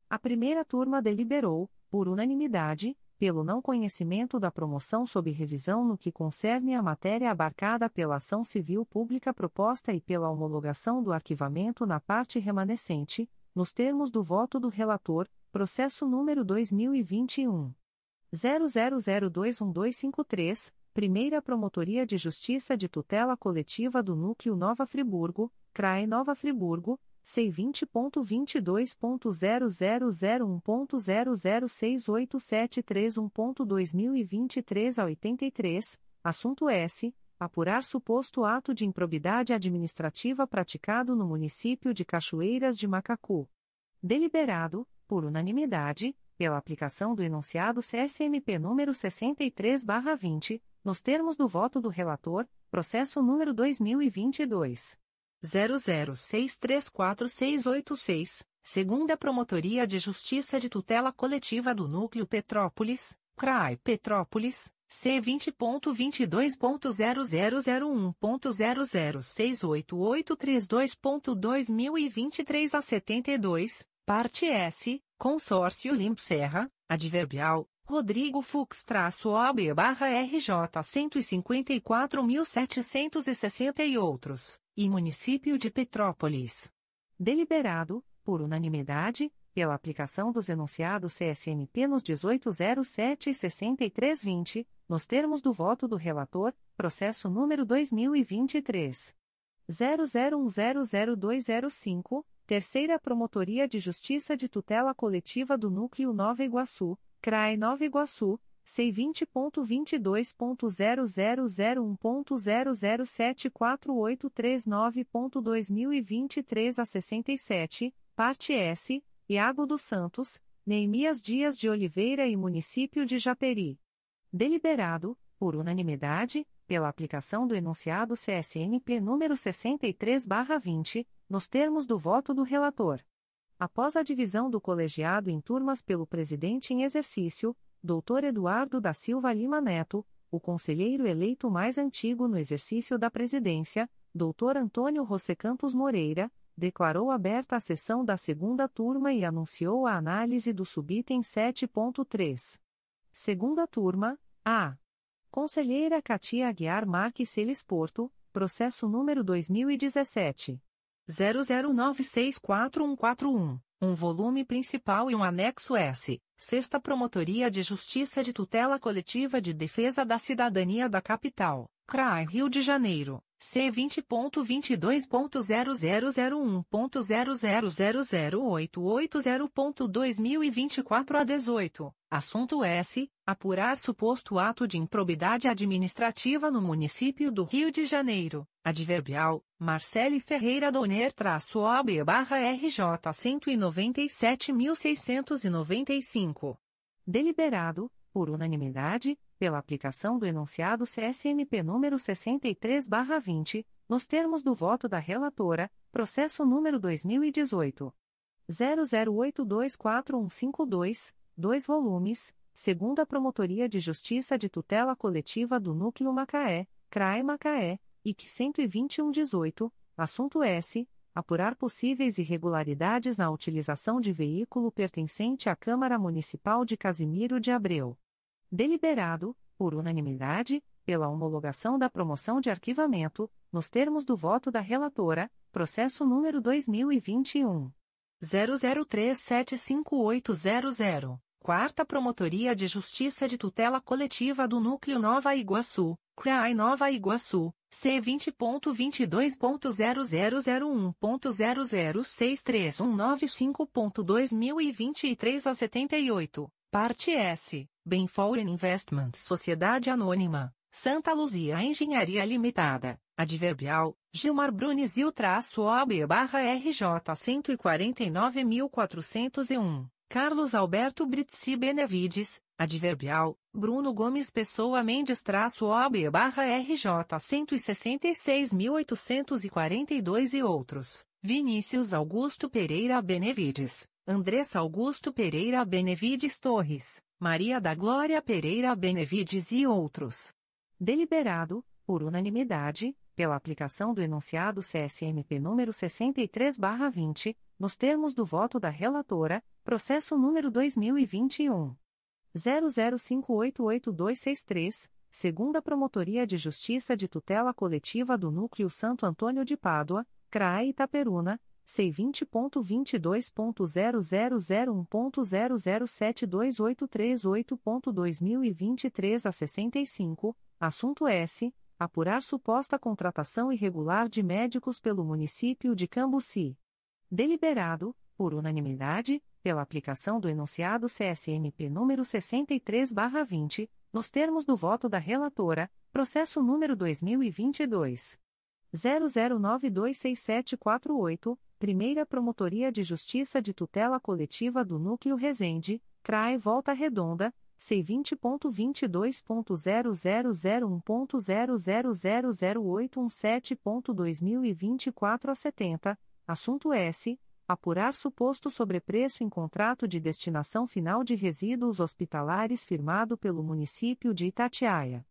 A primeira turma deliberou, por unanimidade, pelo não conhecimento da promoção sob revisão no que concerne a matéria abarcada pela ação civil pública proposta e pela homologação do arquivamento na parte remanescente, nos termos do voto do relator, processo número 2021 00021253 Primeira Promotoria de Justiça de Tutela Coletiva do Núcleo Nova Friburgo, CRAE Nova Friburgo, C20.22.0001.0068731.2023 a 83, assunto S. Apurar suposto ato de improbidade administrativa praticado no município de Cachoeiras de Macacu. Deliberado, por unanimidade, pela aplicação do enunciado CSMP número 63/20, nos termos do voto do relator, processo número 2022 00634686, segunda Promotoria de Justiça de Tutela Coletiva do Núcleo Petrópolis, CRAI Petrópolis. C20.22.0001.0068832.2023 a 72, parte S, Consórcio Limp Serra, adverbial, Rodrigo Fux-OB barra RJ 154.760 e outros, e Município de Petrópolis. Deliberado, por unanimidade, pela aplicação dos enunciados CSNP nos 1807 e 6320, nos termos do voto do relator, processo número 2023. 00100205, Terceira Promotoria de Justiça de Tutela Coletiva do Núcleo Nova Iguaçu, CRAE Nova Iguaçu, C20.22.0001.0074839.2023 a 67, parte S, Iago dos Santos, Neemias Dias de Oliveira e Município de Japeri. Deliberado, por unanimidade, pela aplicação do enunciado CSNP número 63/20, nos termos do voto do relator. Após a divisão do colegiado em turmas pelo presidente em exercício, Dr. Eduardo da Silva Lima Neto, o conselheiro eleito mais antigo no exercício da presidência, Dr. Antônio José Campos Moreira, declarou aberta a sessão da segunda turma e anunciou a análise do subitem 7.3. Segunda turma, A. Conselheira Katia Aguiar Marques Celes Porto, processo número 2017 00964141, um volume principal e um anexo S, Sexta Promotoria de Justiça de Tutela Coletiva de Defesa da Cidadania da Capital, CRAI Rio de Janeiro, C20.22.0001.0000880.2024 a 18, assunto S. Apurar suposto ato de improbidade administrativa no município do Rio de Janeiro, adverbial, Marcele Ferreira Donner-OB barra RJ 197.695. Deliberado, por unanimidade, pela aplicação do enunciado CSMP número 63/20, nos termos do voto da relatora, processo número 2018 00824152, dois volumes, segunda Promotoria de Justiça de Tutela Coletiva do Núcleo Macaé, CRAE Macaé, IC 12118, assunto S apurar possíveis irregularidades na utilização de veículo pertencente à Câmara Municipal de Casimiro de Abreu. Deliberado, por unanimidade, pela homologação da promoção de arquivamento, nos termos do voto da relatora, processo número 2021 00375800, Quarta Promotoria de Justiça de Tutela Coletiva do Núcleo Nova Iguaçu, CRAI Nova Iguaçu, C20.22.0001.0063195.2023 a 78, parte S. Benforeign Investments Sociedade Anônima, Santa Luzia Engenharia Limitada, Adverbial, Gilmar Brunes o traço OB barra RJ 149.401, Carlos Alberto Britsi Benevides, Adverbial, Bruno Gomes Pessoa Mendes traço OB barra RJ 166.842 e outros, Vinícius Augusto Pereira Benevides, Andressa Augusto Pereira Benevides Torres, Maria da Glória Pereira Benevides e outros. Deliberado, por unanimidade, pela aplicação do enunciado CSMP número 63/20, nos termos do voto da relatora, processo número 2021 00588263, segunda Promotoria de Justiça de Tutela Coletiva do Núcleo Santo Antônio de Pádua, CRAE Itaperuna, C20.22.0001.0072838.2023 a 65, assunto S. Apurar suposta contratação irregular de médicos pelo município de Cambuci. Deliberado, por unanimidade, pela aplicação do enunciado CSMP número 63/20, nos termos do voto da relatora, processo número 2022 00926748, Primeira Promotoria de Justiça de Tutela Coletiva do Núcleo Resende, CRAE Volta Redonda, C20.22.0001.0000817.2024 a 70, assunto S. Apurar suposto sobrepreço em contrato de destinação final de resíduos hospitalares firmado pelo município de Itatiaia.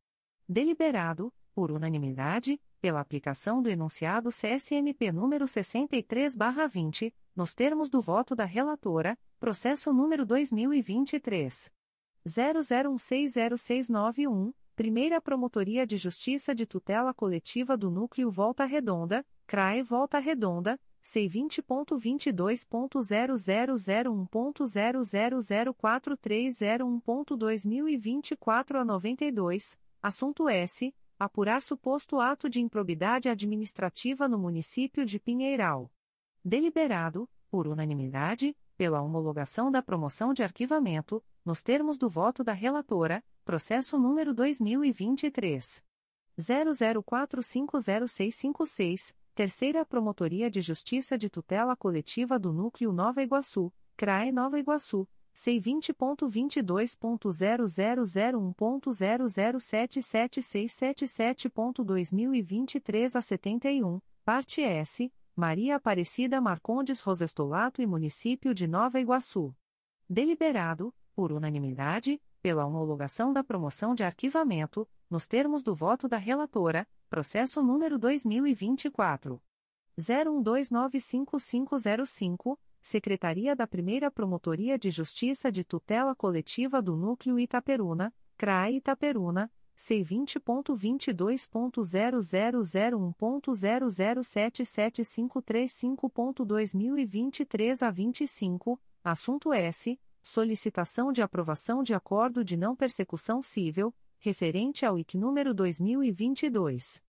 Deliberado, por unanimidade, pela aplicação do enunciado CSMP número 63/20, nos termos do voto da relatora, processo número 2023 00160691, Primeira Promotoria de Justiça de Tutela Coletiva do Núcleo Volta Redonda, CRAE Volta Redonda, C20.22.0001.0004301.2024 a 92, assunto S. Apurar suposto ato de improbidade administrativa no município de Pinheiral. Deliberado, por unanimidade, pela homologação da promoção de arquivamento, nos termos do voto da relatora, processo número 2023 00450656, Terceira Promotoria de Justiça de Tutela Coletiva do Núcleo Nova Iguaçu, CRAE Nova Iguaçu, C20.22.0001.0077767.2023 a 71, parte S, Maria Aparecida Marcondes Rosestolato e Município de Nova Iguaçu. Deliberado, por unanimidade, pela homologação da promoção de arquivamento, nos termos do voto da relatora, processo número 2024 01295505, Secretaria da Primeira Promotoria de Justiça de Tutela Coletiva do Núcleo Itaperuna, CRAE Itaperuna, C20.22.0001.0077535.2023 a 25, assunto S. Solicitação de aprovação de acordo de não persecução civil, referente ao IC número 2022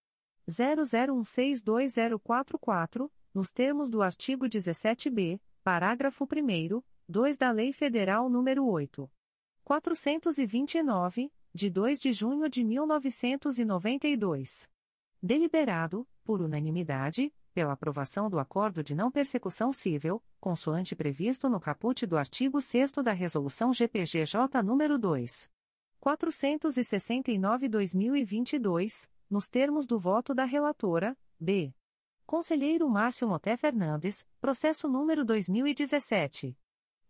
00162044, nos termos do artigo 17b, parágrafo 1 2 da Lei Federal nº 8. 429, de 2 de junho de 1992. Deliberado, por unanimidade, pela aprovação do acordo de não persecução civil, consoante previsto no caput do artigo 6 da Resolução GPGJ nº 2. 469-2022, nos termos do voto da relatora, B. Conselheiro Márcio Moté Fernandes, processo número 2017.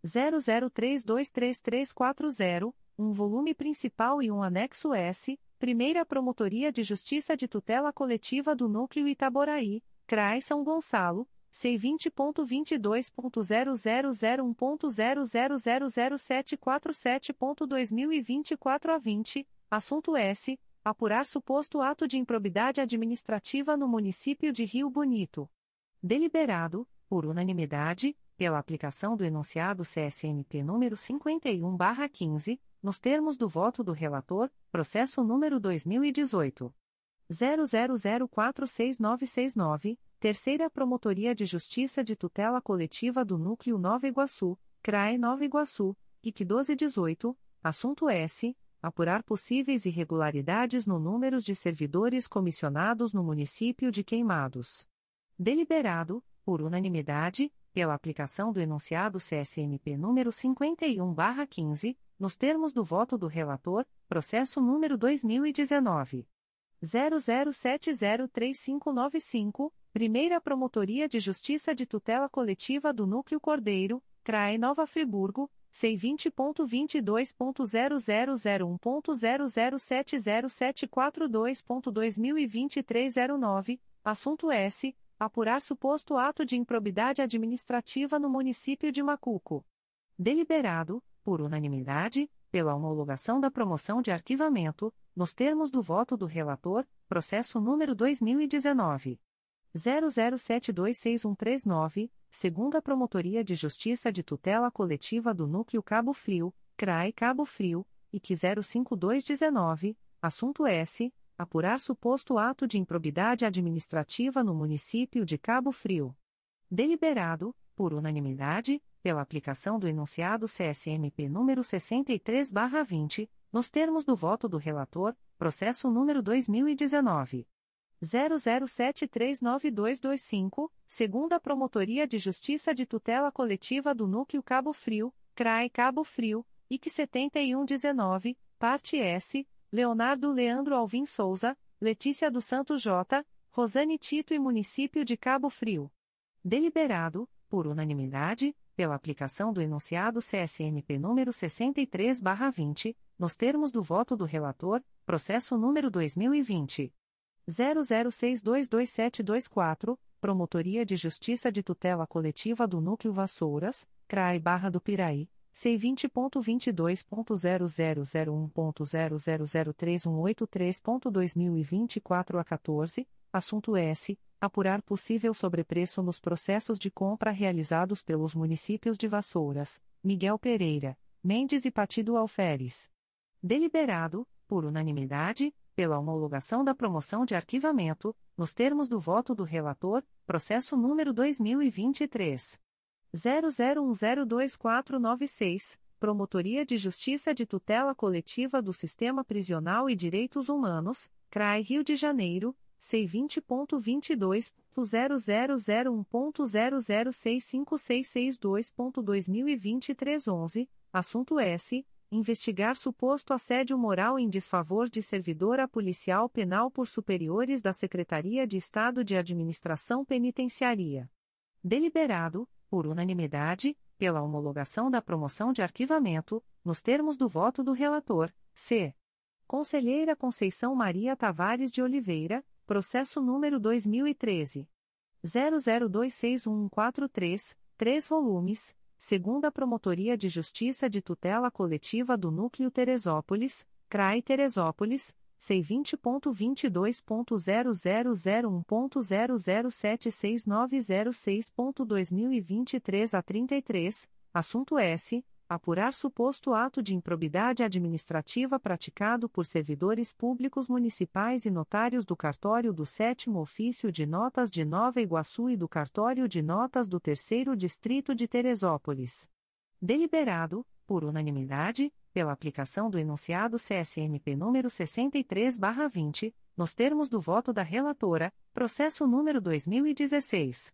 00323340, um volume principal e um anexo S, Primeira Promotoria de Justiça de Tutela Coletiva do Núcleo Itaboraí, CRAI São Gonçalo, C20.22.0001.0007477.2024 a 20, assunto S. Apurar suposto ato de improbidade administrativa no município de Rio Bonito. Deliberado, por unanimidade, pela aplicação do enunciado CSMP número 51/15, nos termos do voto do relator, processo número 2018 00046969, Terceira Promotoria de Justiça de Tutela Coletiva do Núcleo Nova Iguaçu, CRAE Nova Iguaçu, IC 1218, assunto S. apurar possíveis irregularidades no número de servidores comissionados no município de Queimados. Deliberado, por unanimidade, pela aplicação do enunciado CSMP número 51/15, nos termos do voto do relator, processo número 2019 00703595, Primeira Promotoria de Justiça de Tutela Coletiva do Núcleo Cordeiro, CRAE Nova Friburgo C20.22.0001.0070742.2023 09, assunto S. Apurar suposto ato de improbidade administrativa no município de Macuco. Deliberado, por unanimidade, pela homologação da promoção de arquivamento, nos termos do voto do relator, processo número 2019. 00726139, segunda Promotoria de Justiça de Tutela Coletiva do Núcleo Cabo Frio, CRAE Cabo Frio, IC 05219, assunto S. Apurar suposto ato de improbidade administrativa no município de Cabo Frio. Deliberado, por unanimidade, pela aplicação do enunciado CSMP número 63/20, nos termos do voto do relator, processo número 2019 00739225, segunda Promotoria de Justiça de Tutela Coletiva do Núcleo Cabo Frio, CRAE Cabo Frio, IC 7119, parte S, Leonardo Leandro Alvim Souza, Letícia do Santos J, Rosane Tito e Município de Cabo Frio. Deliberado, por unanimidade, pela aplicação do enunciado CSMP número 63/20, nos termos do voto do relator, processo número 2020 00622724, Promotoria de Justiça de Tutela Coletiva do Núcleo Vassouras, CRAI Barra do Piraí, C20.22.0001.0003183.2024 a 14, assunto S. Apurar possível sobrepreço nos processos de compra realizados pelos municípios de Vassouras, Miguel Pereira, Mendes e Patido Alferes. Deliberado, por unanimidade, pela homologação da promoção de arquivamento, nos termos do voto do relator, processo número 2023 00102496, Promotoria de Justiça de Tutela Coletiva do Sistema Prisional e Direitos Humanos, CRAI Rio de Janeiro, C20.22.0001.0065662.2023 11, assunto S investigar suposto assédio moral em desfavor de servidora policial penal por superiores da Secretaria de Estado de Administração Penitenciária. Deliberado, por unanimidade, pela homologação da promoção de arquivamento, nos termos do voto do relator, C. Conselheira Conceição Maria Tavares de Oliveira, processo número 2013. 00261143, 3 volumes segunda Promotoria de Justiça de Tutela Coletiva do Núcleo Teresópolis, CRAI Teresópolis, C20.22.0001.0076906.2023 a 33, assunto S. Apurar suposto ato de improbidade administrativa praticado por servidores públicos municipais e notários do Cartório do Sétimo Ofício de Notas de Nova Iguaçu e do Cartório de Notas do Terceiro Distrito de Teresópolis. Deliberado, por unanimidade, pela aplicação do enunciado CSMP número 63/20, nos termos do voto da relatora, processo número 2016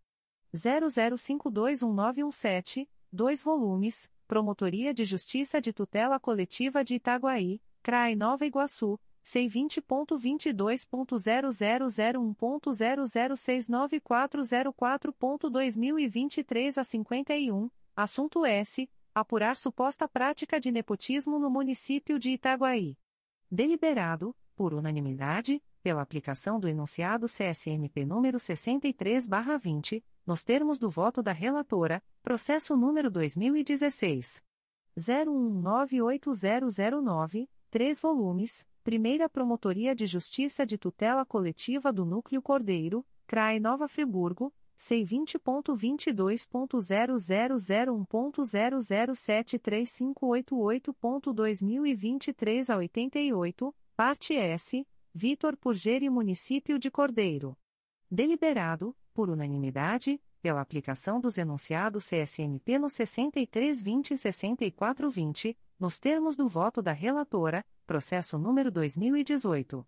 00521917, dois volumes Promotoria de Justiça de Tutela Coletiva de Itaguaí, CRAE Nova Iguaçu, C20.22.0001.0069404.2023 a 51, assunto S. Apurar suposta prática de nepotismo no município de Itaguaí. Deliberado, por unanimidade, pela aplicação do enunciado CSMP número 63/20, nos termos do voto da relatora, processo número 2016 01980009, 3 volumes, Primeira Promotoria de Justiça de Tutela Coletiva do Núcleo Cordeiro, CRAE Nova Friburgo, C20.22.0001.0073588.2023 a 88, parte S, Vitor Purgeri Município de Cordeiro. Deliberado, por unanimidade, pela aplicação dos enunciados CSMP no 6320 e 6420, nos termos do voto da relatora, processo número 2018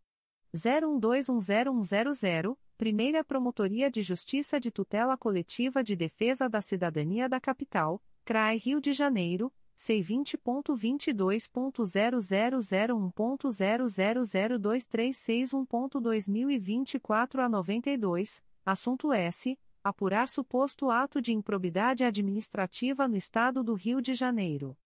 01210100, Primeira Promotoria de Justiça de Tutela Coletiva de Defesa da Cidadania da Capital, CRAE Rio de Janeiro, C20.22.0001.0002361.2024 a 92, assunto S. Apurar suposto ato de improbidade administrativa no Estado do Rio de Janeiro.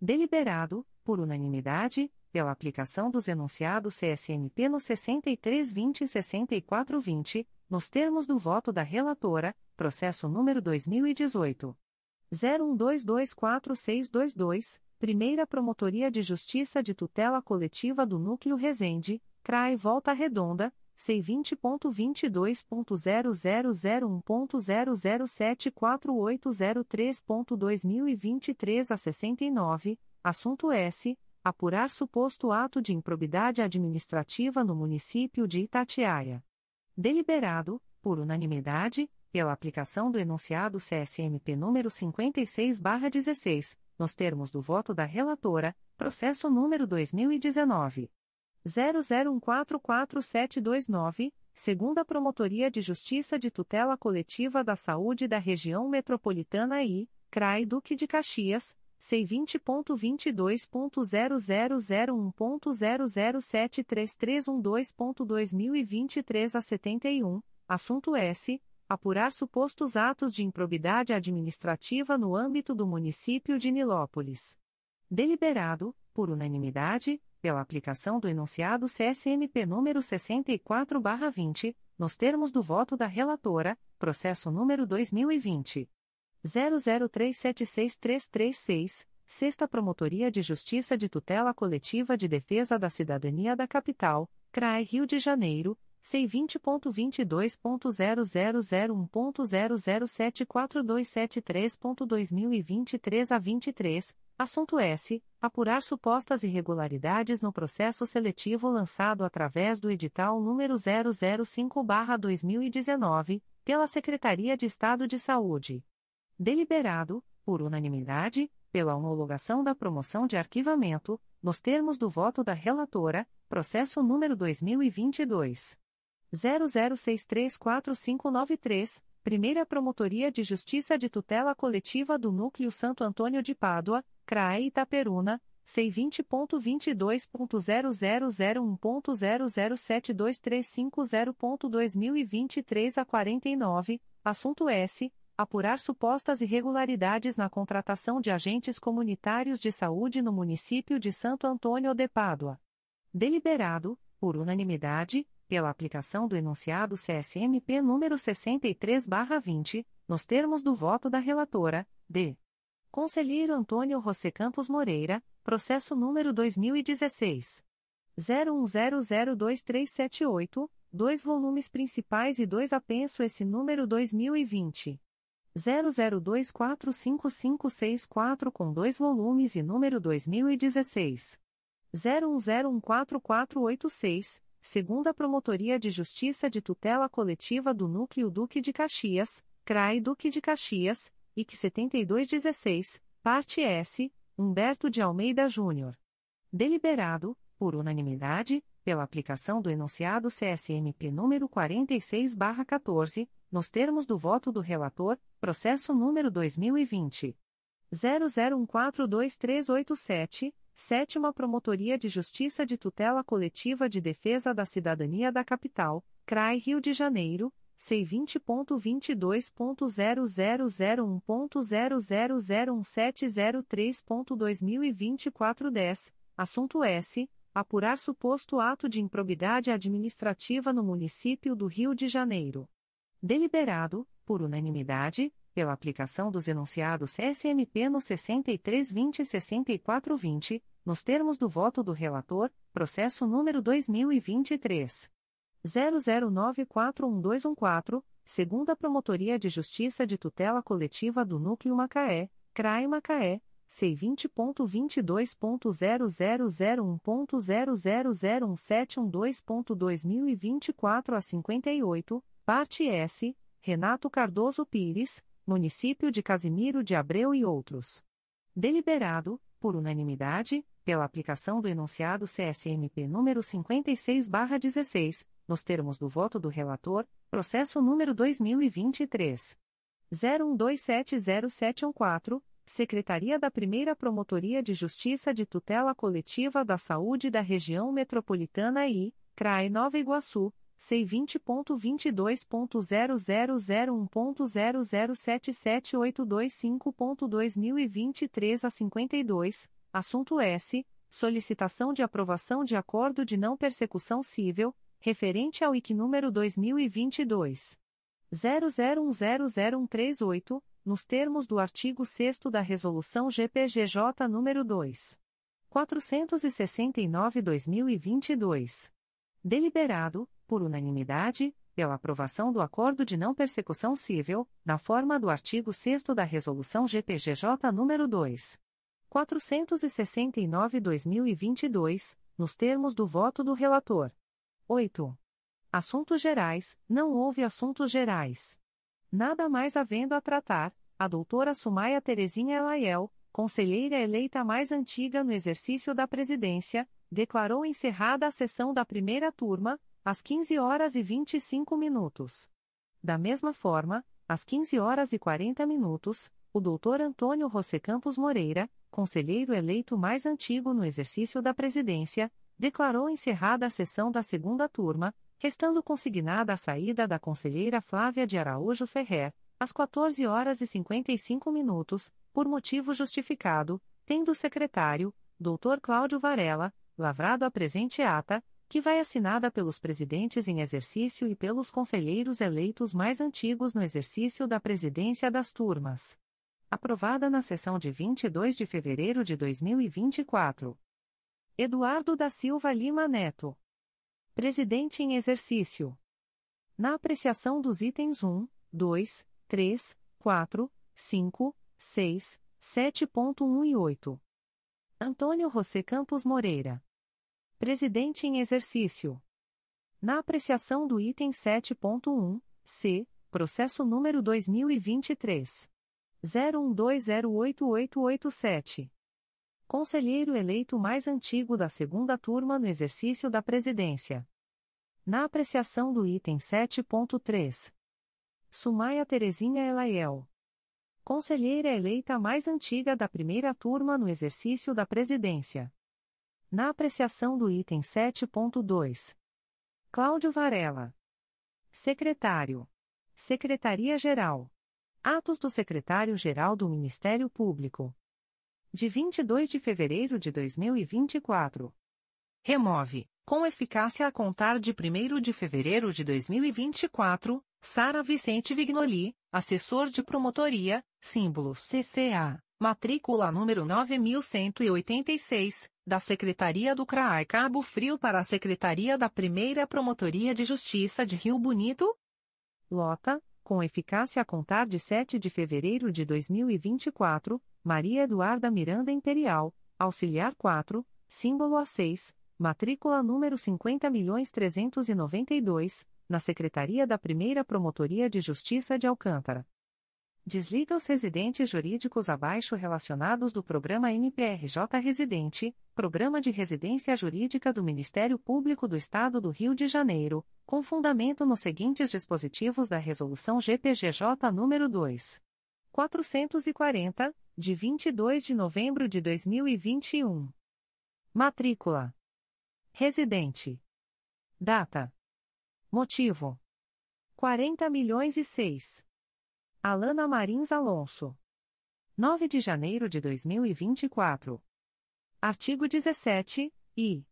Deliberado, por unanimidade, pela aplicação dos enunciados CSMP no 6320 e 6420, nos termos do voto da relatora, processo número 2018 01224622, Primeira Promotoria de Justiça de Tutela Coletiva do Núcleo Resende, CRAE Volta Redonda, C20.22.0001.0074803.2023 a 69, assunto S. Apurar suposto ato de improbidade administrativa no município de Itatiaia. Deliberado, por unanimidade, pela aplicação do enunciado CSMP número 56/16, nos termos do voto da relatora, processo número 2019 00144729, segunda Promotoria de Justiça de Tutela Coletiva da Saúde da Região Metropolitana I, CRAI Duque de Caxias C20.22.0001.0073312.2023 a 71, assunto S. Apurar supostos atos de improbidade administrativa no âmbito do município de Nilópolis. Deliberado, por unanimidade, pela aplicação do enunciado CSMP número 64/20, nos termos do voto da relatora, processo número 2020 00376336, Sexta Promotoria de Justiça de Tutela Coletiva de Defesa da Cidadania da Capital, CRAE Rio de Janeiro, C20.22.0001.0074273.2023 a 23, assunto S. Apurar supostas irregularidades no processo seletivo lançado através do edital número 005-2019, pela Secretaria de Estado de Saúde. Deliberado, por unanimidade, pela homologação da promoção de arquivamento, nos termos do voto da relatora, processo número 2022 00634593, Primeira Promotoria de Justiça de Tutela Coletiva do Núcleo Santo Antônio de Pádua, CRAE Itaperuna, C20.22.0001.0072350.2023 a 49, assunto S apurar supostas irregularidades na contratação de agentes comunitários de saúde no município de Santo Antônio de Pádua. Deliberado, por unanimidade, pela aplicação do enunciado CSMP número 63/20, nos termos do voto da relatora, D. Conselheiro Antônio José Campos Moreira, processo número 2016 01002378, dois volumes principais e dois apenso esse número 2020 00245564 com dois volumes e número 2016. 01014486, segunda Promotoria de Justiça de Tutela Coletiva do Núcleo Duque de Caxias, CRAI Duque de Caxias, IC 7216, parte S, Humberto de Almeida Júnior. Deliberado, por unanimidade, pela aplicação do enunciado CSMP número 46/14, nos termos do voto do relator, processo número 2020 00142387, Sétima Promotoria de Justiça de Tutela Coletiva de Defesa da Cidadania da Capital, CRAI Rio de Janeiro, C20.22.0001.0001703.2024 10, assunto S. Apurar suposto ato de improbidade administrativa no município do Rio de Janeiro. Deliberado, por unanimidade, pela aplicação dos enunciados CSMP no 6320 e 6420, nos termos do voto do relator, processo número 2023 00941214, segunda Promotoria de Justiça de Tutela Coletiva do Núcleo Macaé, CRAI Macaé, C20.22.0001.0001712.2024 a 58, Parte S, Renato Cardoso Pires, Município de Casimiro de Abreu e outros. Deliberado, por unanimidade, pela aplicação do enunciado CSMP número 56/16, nos termos do voto do relator, processo número 2023 01270714, Secretaria da Primeira Promotoria de Justiça de Tutela Coletiva da Saúde da Região Metropolitana I, CRAE Nova Iguaçu. C vinte ponto vinte dois ponto zero zero zero um ponto zero zero sete sete oito dois cinco ponto dois mil e vinte três a cinquenta e dois. Assunto S. Solicitação de aprovação de acordo de não persecução civil referente ao IC número dois mil e vinte dois. zero zero um zero zero um três oito nos termos do artigo sexto da resolução GPGJ número dois. quatrocentos e sessenta e nove dois mil e vinte dois. Deliberado por unanimidade, pela aprovação do Acordo de Não Persecução Civil, na forma do artigo 6 da Resolução GPGJ nº 2. 469-2022, nos termos do voto do relator. 8. Assuntos Gerais, não houve assuntos gerais. Nada mais havendo a tratar, a doutora Sumaia Terezinha Elaiel, conselheira eleita mais antiga no exercício da presidência, declarou encerrada a sessão da primeira turma, às 15 horas e 25 minutos. Da mesma forma, às 15 horas e 40 minutos, o Dr. Antônio José Campos Moreira, conselheiro eleito mais antigo no exercício da presidência, declarou encerrada a sessão da segunda turma, restando consignada a saída da conselheira Flávia de Araújo Ferrer, às 14 horas e 55 minutos, por motivo justificado, tendo o secretário, Dr. Cláudio Varela, lavrado a presente ata, que vai assinada pelos presidentes em exercício e pelos conselheiros eleitos mais antigos no exercício da presidência das turmas. Aprovada na sessão de 22 de fevereiro de 2024. Eduardo da Silva Lima Neto. Presidente em exercício. Na apreciação dos itens 1, 2, 3, 4, 5, 6, 7.1 e 8. Antônio José Campos Moreira. Presidente em exercício. Na apreciação do item 7.1, c, processo número 2023 01208887. Conselheiro eleito mais antigo da segunda turma no exercício da presidência. Na apreciação do item 7.3. Sumaia Terezinha Elaiel. Conselheira eleita mais antiga da primeira turma no exercício da presidência. Na apreciação do item 7.2. Cláudio Varela. Secretário. Secretaria-Geral. Atos do Secretário-Geral do Ministério Público. De 22 de fevereiro de 2024. Remove, com eficácia a contar de 1 de fevereiro de 2024, Sara Vicente Vignoli, assessor de promotoria, símbolo CCA, matrícula número 9186, da Secretaria do CRAI Cabo Frio para a Secretaria da Primeira Promotoria de Justiça de Rio Bonito? Lota, com eficácia a contar de 7 de fevereiro de 2024, Maria Eduarda Miranda Imperial, auxiliar 4, símbolo A6, matrícula número 50.392, na Secretaria da Primeira Promotoria de Justiça de Alcântara. Desliga os residentes jurídicos abaixo relacionados do programa MPRJ Residente, Programa de Residência Jurídica do Ministério Público do Estado do Rio de Janeiro, com fundamento nos seguintes dispositivos da Resolução GPGJ nº 2. 440, de 22 de novembro de 2021. Matrícula. Residente. Data. Motivo. 40 milhões e 6. Alana Marins Alonso. 9 de janeiro de 2024. Artigo 17, I.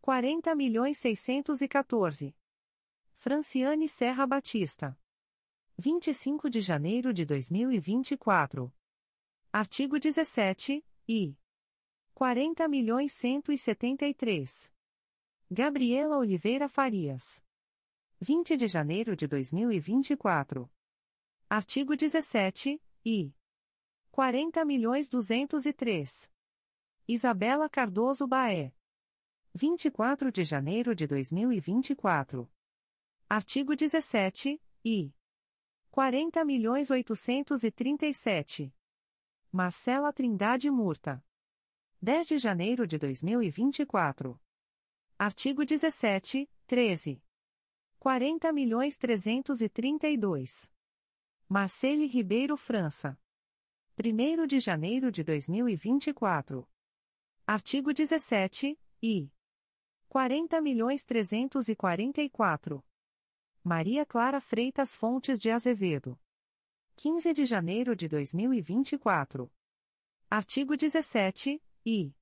40 milhões 614. Franciane Serra Batista. 25 de janeiro de 2024. Artigo 17, I. 40 milhões 173. Gabriela Oliveira Farias. 20 de janeiro de 2024. Artigo 17, I. 40 milhões 203. Isabela Cardoso Baé. 24 de janeiro de 2024. Artigo 17, I. 40 milhões 837. Marcela Trindade Murta. 10 de janeiro de 2024. Artigo 17, 13. 40 milhões 332. Marcele Ribeiro França. 1 de janeiro de 2024. Artigo 17, I. 40 milhões 344. Maria Clara Freitas Fontes de Azevedo. 15 de janeiro de 2024. Artigo 17, I.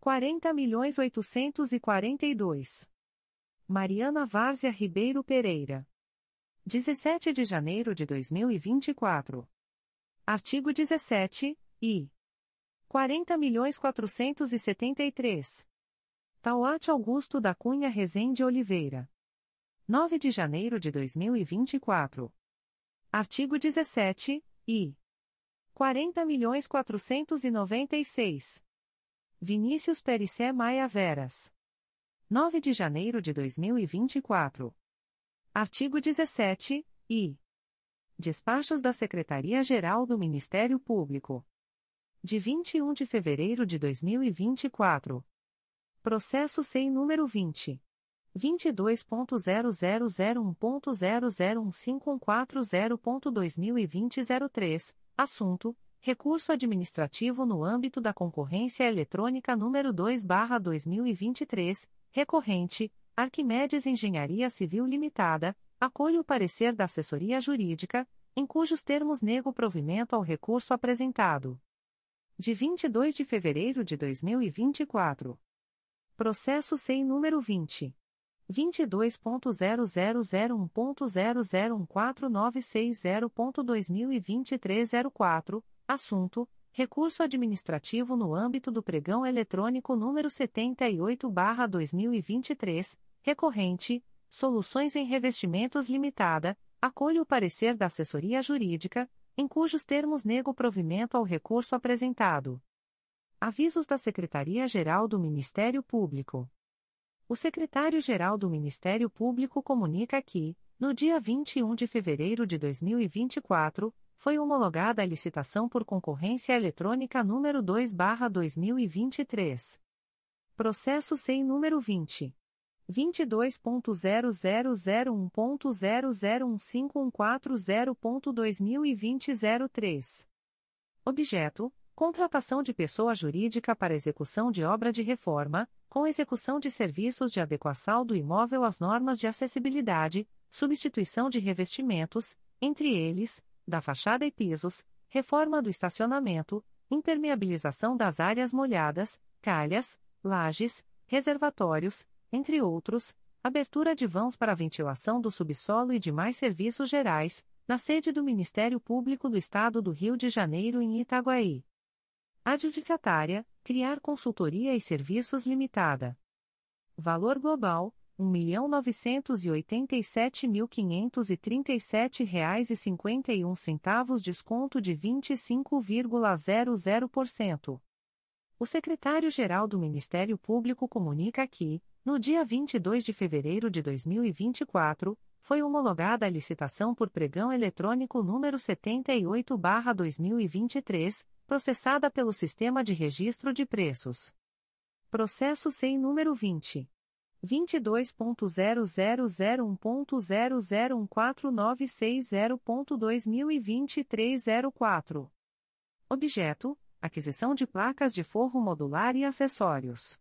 40 milhões 842. Mariana Várzea Ribeiro Pereira. 17 de janeiro de 2024. Artigo 17, I. 40 milhões 473. Tauate Augusto da Cunha Rezende Oliveira. 9 de janeiro de 2024. Artigo 17, I. 40 milhões 496. Vinícius Perissé Maia Veras. 9 de janeiro de 2024. Artigo 17, I. Despachos da Secretaria-Geral do Ministério Público. De 21 de fevereiro de 2024. Processo sem número 20. 22.0001.0015140.2020 03, assunto Recurso administrativo no âmbito da concorrência eletrônica número 2/2023, recorrente, Arquimedes Engenharia Civil Limitada, acolho o parecer da assessoria jurídica, em cujos termos nego provimento ao recurso apresentado. De 22 de fevereiro de 2024. Processo sem número 20 22.0001.0014960.2023 04 Assunto: Recurso administrativo no âmbito do pregão eletrônico número 78/2023, recorrente: Soluções em Revestimentos Limitada. Acolho o parecer da assessoria jurídica, em cujos termos nego provimento ao recurso apresentado. Avisos da Secretaria-Geral do Ministério Público. O secretário-geral do Ministério Público comunica que, no dia 21 de fevereiro de 2024, foi homologada a licitação por concorrência eletrônica número 2/2023. Processo sem número 20 22.0001.0015140.2020 03. Objeto: contratação de pessoa jurídica para execução de obra de reforma, com execução de serviços de adequação do imóvel às normas de acessibilidade, substituição de revestimentos, entre eles da fachada e pisos, reforma do estacionamento, impermeabilização das áreas molhadas, calhas, lajes, reservatórios, entre outros, abertura de vãos para ventilação do subsolo e demais serviços gerais, na sede do Ministério Público do Estado do Rio de Janeiro em Itaguaí. Adjudicatária: Criar Consultoria e Serviços Limitada. Valor global: um milhão novecentos e oitenta e sete mil quinhentos e trinta e sete reais e cinquenta e um centavos desconto de vinte e cinco vírgula zero zero por cento. O secretário-geral do Ministério Público comunica que, no dia 22 de fevereiro de 2024, foi homologada a licitação por pregão eletrônico número 78/2023, processada pelo Sistema de Registro de Preços. Processo sem número 20 22.0001.0014960.2023 04. Objeto: aquisição de placas de forro modular e acessórios.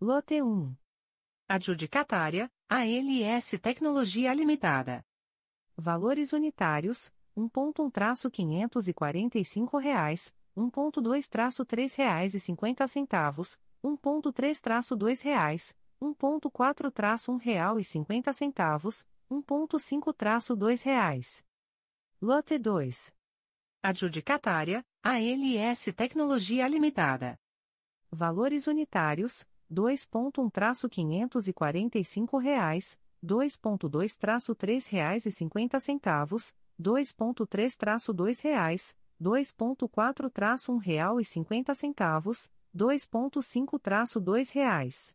Lote 1. Adjudicatária: ALS Tecnologia Limitada. Valores unitários: 1.1-545 reais, 1.2-3 reais e 50 centavos, 1.3-2 reais 1.4 traço um real e cinquenta centavos, 1.5 traço dois reais. Lote 2. Adjudicatária, ALS Tecnologia Limitada. Valores unitários, 2.1 traço 545 reais, 2.2 traço 3 reais e 50 centavos, 2.3 traço 2 reais, 2.4 traço 1 real e 50 centavos, 2.5 traço 2 reais.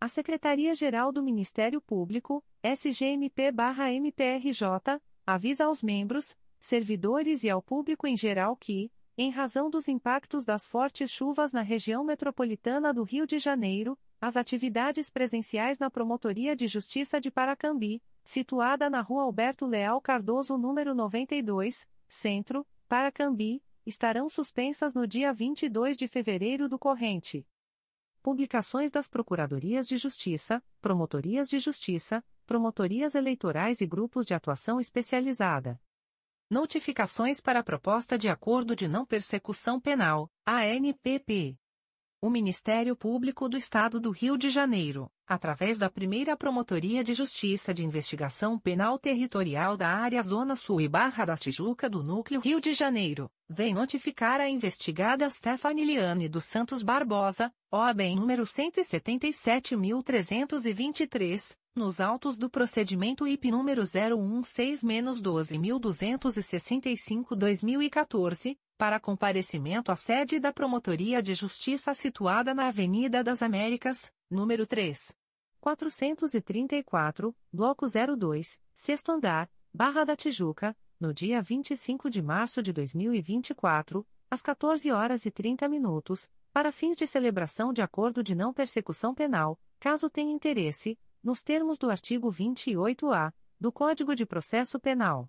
A Secretaria-Geral do Ministério Público, SGMP-MPRJ, avisa aos membros, servidores e ao público em geral que, Em razão dos impactos das fortes chuvas na região metropolitana do Rio de Janeiro, as atividades presenciais na Promotoria de Justiça de Paracambi, situada na Rua Alberto Leal Cardoso, número 92, Centro, Paracambi, estarão suspensas no dia 22 de fevereiro do corrente. Publicações das Procuradorias de Justiça, Promotorias de Justiça, Promotorias Eleitorais e Grupos de Atuação Especializada. Notificações para a Proposta de Acordo de Não Persecução Penal, ANPP. O Ministério Público do Estado do Rio de Janeiro, através da primeira Promotoria de Justiça de Investigação Penal Territorial da Área Zona Sul e Barra da Tijuca do Núcleo Rio de Janeiro, vem notificar a investigada Stephanie Liane dos Santos Barbosa, OAB número 177.323, nos autos do procedimento IP número 016-12265-2014, para comparecimento à sede da Promotoria de Justiça situada na Avenida das Américas, número 3. 434, Bloco 02, sexto andar, Barra da Tijuca, no dia 25 de março de 2024, às 14 horas e 30 minutos, para fins de celebração de acordo de não persecução penal, caso tenha interesse, nos termos do artigo 28-A do Código de Processo Penal.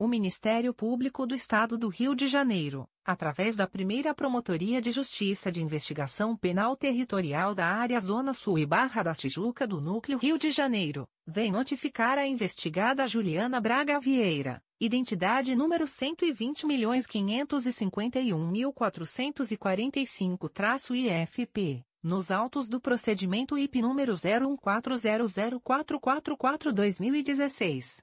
O Ministério Público do Estado do Rio de Janeiro, através da primeira Promotoria de Justiça de Investigação Penal Territorial da Área Zona Sul e Barra da Tijuca do Núcleo Rio de Janeiro, vem notificar a investigada Juliana Braga Vieira, identidade número 120.551.445-IFP, nos autos do procedimento IP número 01400444-2016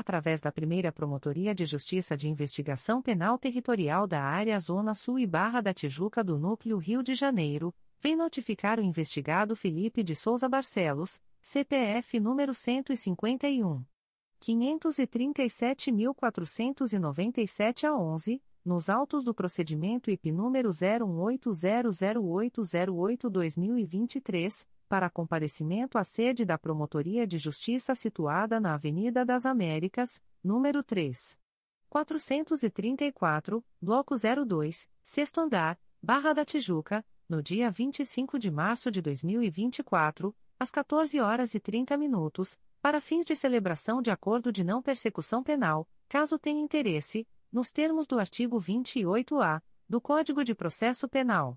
através da primeira Promotoria de Justiça de Investigação Penal Territorial da Área Zona Sul e Barra da Tijuca do Núcleo Rio de Janeiro, vem notificar o investigado Felipe de Souza Barcelos, CPF número 151. 537.497 a 11, nos autos do procedimento IP número 01800808-2023, para comparecimento à sede da Promotoria de Justiça situada na Avenida das Américas, número 3. 434, Bloco 02, sexto andar, Barra da Tijuca, no dia 25 de março de 2024, às 14 horas e 30 minutos, para fins de celebração de acordo de não persecução penal, caso tenha interesse, nos termos do artigo 28-A do Código de Processo Penal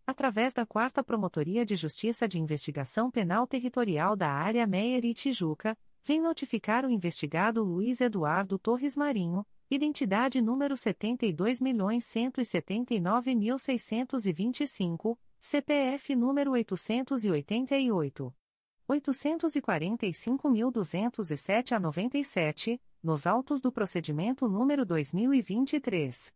através da Quarta Promotoria de Justiça de Investigação Penal Territorial da Área Meier e Tijuca, vem notificar o investigado Luiz Eduardo Torres Marinho, identidade número 72.179.625, CPF número 888. 845.207 a 97, nos autos do procedimento número 2023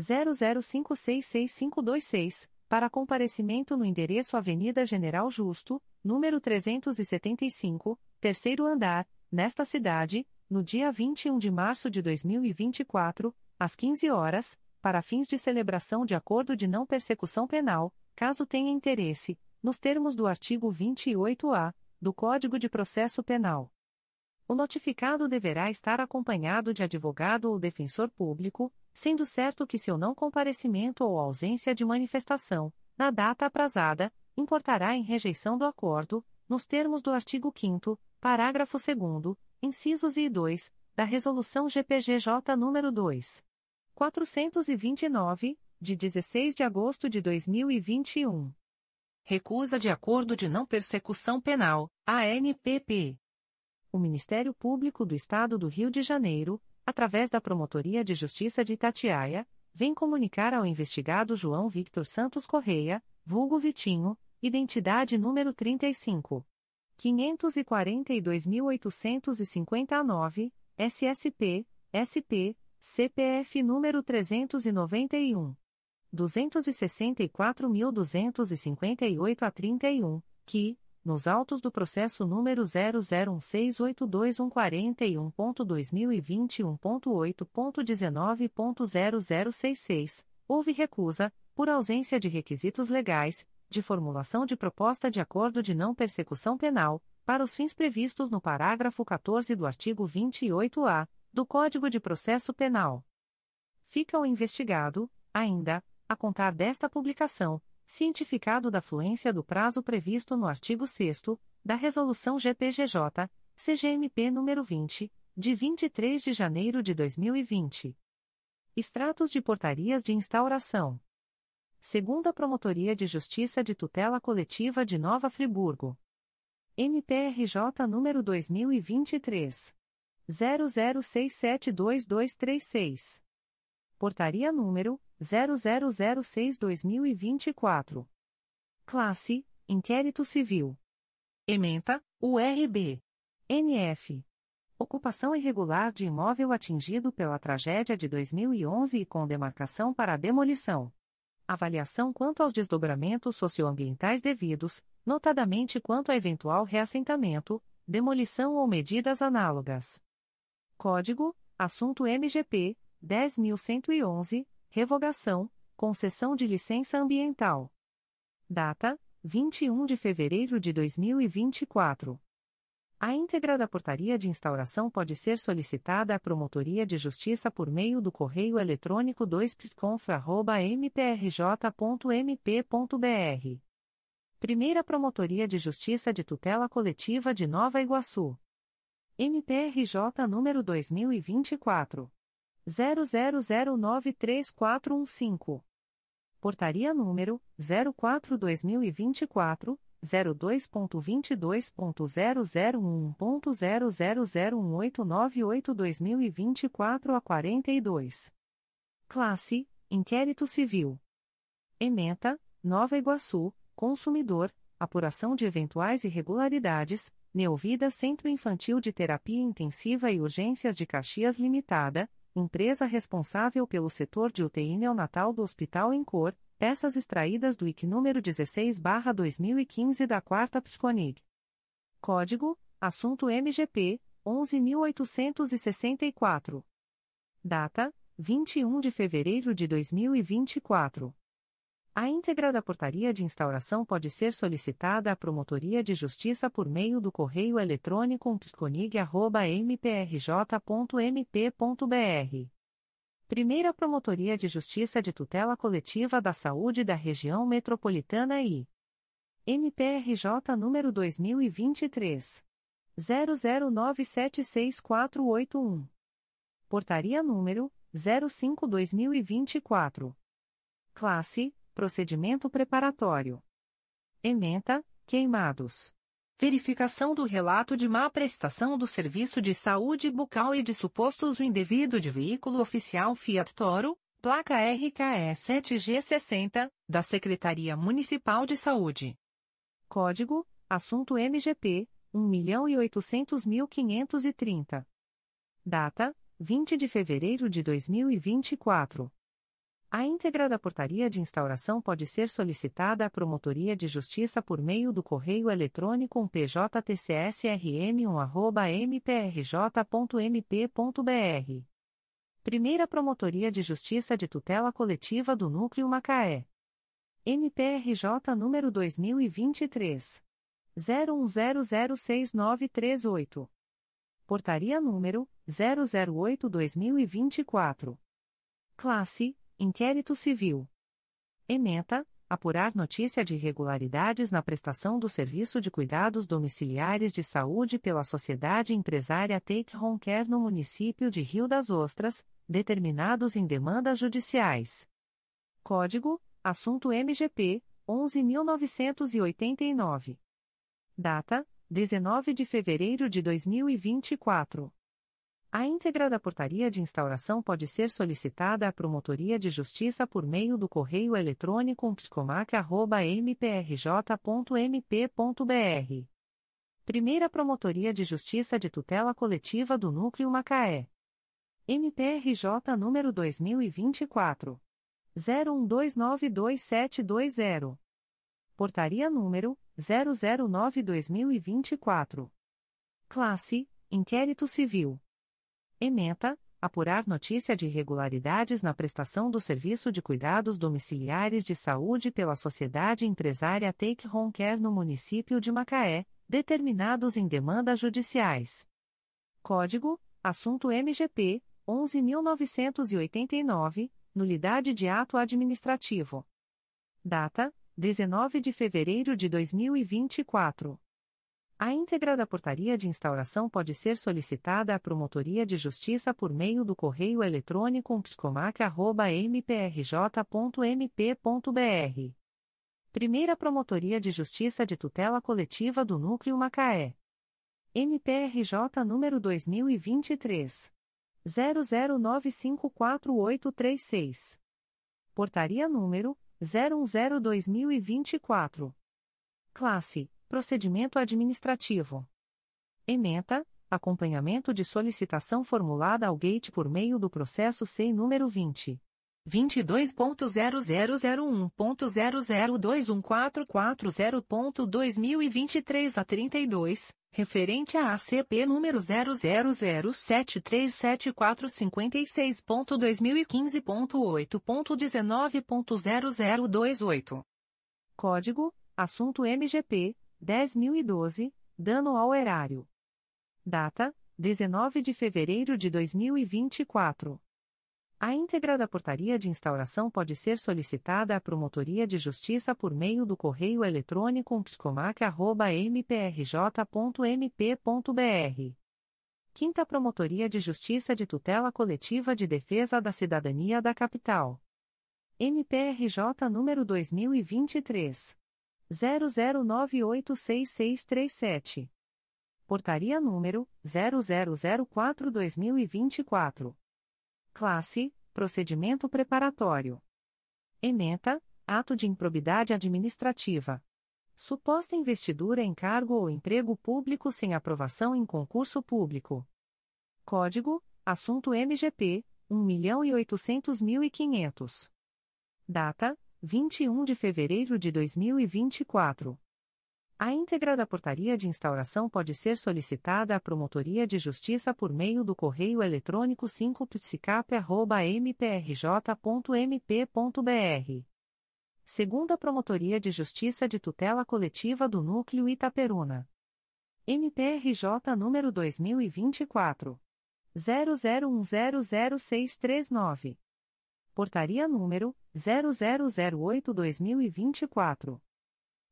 00566526, para comparecimento no endereço Avenida General Justo, número 375, terceiro andar, nesta cidade, no dia 21 de março de 2024, às 15 horas, para fins de celebração de acordo de não persecução penal, caso tenha interesse, nos termos do artigo 28-A do Código de Processo Penal. O notificado deverá estar acompanhado de advogado ou defensor público, sendo certo que seu não comparecimento ou ausência de manifestação, na data aprazada, importará em rejeição do acordo, nos termos do artigo 5 parágrafo 2 incisos e 2, da Resolução GPGJ nº 2. 429, de 16 de agosto de 2021. Recusa de acordo de não persecução penal, ANPP. O Ministério Público do Estado do Rio de Janeiro, através da Promotoria de Justiça de Itatiaia, vem comunicar ao investigado João Victor Santos Correia, vulgo Vitinho, identidade número 35. 542.859, SSP, SP, CPF número 391. 264.258 a 31, que, nos autos do processo número 001682141.2021.8.19.0066, houve recusa, por ausência de requisitos legais, de formulação de proposta de acordo de não persecução penal, para os fins previstos no parágrafo 14 do artigo 28-A do Código de Processo Penal. Fica o investigado, ainda, a contar desta publicação cientificado da fluência do prazo previsto no artigo 6 da Resolução GPGJ, CGMP nº 20, de 23 de janeiro de 2020. Extratos de portarias de instauração. Segunda Promotoria de Justiça de Tutela Coletiva de Nova Friburgo. MPRJ número 2023 00672236. Portaria número 0006-2024. Classe: Inquérito Civil. Ementa: URB. NF. Ocupação irregular de imóvel atingido pela tragédia de 2011 e com demarcação para demolição. Avaliação quanto aos desdobramentos socioambientais devidos, notadamente quanto a eventual reassentamento, demolição ou medidas análogas. Código: Assunto MGP 10.111 Revogação, concessão de licença ambiental. Data: 21 de fevereiro de 2024. A íntegra da portaria de instauração pode ser solicitada à Promotoria de Justiça por meio do correio eletrônico 2pconfra.mprj.mp.br. Primeira Promotoria de Justiça de Tutela Coletiva de Nova Iguaçu. MPRJ número 2024 00093415. Portaria número 04/2024, 02.22.0001.0001898-2024 a 42. Classe: Inquérito Civil. Ementa: Nova Iguaçu, Consumidor, apuração de eventuais irregularidades, Neovida Centro Infantil de Terapia Intensiva e Urgências de Caxias Limitada empresa responsável pelo setor de UTI neonatal do Hospital Incor, peças extraídas do IC número 16/2015 da 4 Psconig. Código: Assunto MGP 11864. Data: 21 de fevereiro de 2024. A íntegra da portaria de instauração pode ser solicitada à Promotoria de Justiça por meio do correio eletrônico psconig.mprj.mp.br. Primeira Promotoria de Justiça de Tutela Coletiva da Saúde da Região Metropolitana I. MPRJ número 2023. 00976481. Portaria número 05-2024. Classe Procedimento preparatório. Ementa, queimados. Verificação do relato de má prestação do serviço de saúde bucal e de suposto uso indevido de veículo oficial Fiat Toro, placa RKE 7G60, da Secretaria Municipal de Saúde. Código: Assunto MGP 1.800.530. Data: 20 de fevereiro de 2024. A íntegra da portaria de instauração pode ser solicitada à Promotoria de Justiça por meio do correio eletrônico pjtcsrm1@mprj.mp.br. Primeira Promotoria de Justiça de Tutela Coletiva do Núcleo Macaé. MPRJ número 2023 01006938. Portaria número 008/2024. Classe Inquérito Civil. Ementa, apurar notícia de irregularidades na prestação do serviço de cuidados domiciliares de saúde pela Sociedade Empresária Take Home Care no município de Rio das Ostras, determinados em demandas judiciais. Código: Assunto MGP 11989. Data: 19 de fevereiro de 2024. A íntegra da portaria de instauração pode ser solicitada à Promotoria de Justiça por meio do correio eletrônico psicomac.mprj.mp.br. Primeira Promotoria de Justiça de Tutela Coletiva do Núcleo Macaé. MPRJ número 2024. 01292720. Portaria número 009-2024. Classe: Inquérito Civil. Ementa, apurar notícia de irregularidades na prestação do serviço de cuidados domiciliares de saúde pela Sociedade Empresária Take Home Care no município de Macaé, determinados em demandas judiciais. Código: Assunto MGP 11989, nulidade de ato administrativo. Data: 19 de fevereiro de 2024. A íntegra da portaria de instauração pode ser solicitada à Promotoria de Justiça por meio do correio eletrônico psicomac.mprj.mp.br. Primeira Promotoria de Justiça de Tutela Coletiva do Núcleo Macaé. MPRJ número 2023. 00954836. Portaria número 010-2024. Classe: Procedimento Administrativo. Ementa: Acompanhamento de solicitação formulada ao GATE por meio do processo SEI número 20. 22.0001.0021440.2023 a 32, referente a ACP número 00073456.2015.8.19.0028. Código: Assunto MGP 10012, dano ao erário. Data: 19 de fevereiro de 2024. A íntegra da portaria de instauração pode ser solicitada à Promotoria de Justiça por meio do correio eletrônico psicomac.mprj.mp.br. Quinta Promotoria de Justiça de Tutela Coletiva de Defesa da Cidadania da Capital. MPRJ número 2023. 00986637. Portaria número 0004-2024. Classe: Procedimento preparatório. Ementa: Ato de improbidade administrativa. Suposta investidura em cargo ou emprego público sem aprovação em concurso público. Código: Assunto MGP 1.800.500. Data: 21 de fevereiro de 2024. A íntegra da portaria de instauração pode ser solicitada à Promotoria de Justiça por meio do correio eletrônico 5psicap.mprj.mp.br. Segunda Promotoria de Justiça de Tutela Coletiva do Núcleo Itaperuna. MPRJ número 2024. 00100639. Portaria número 0008-2024.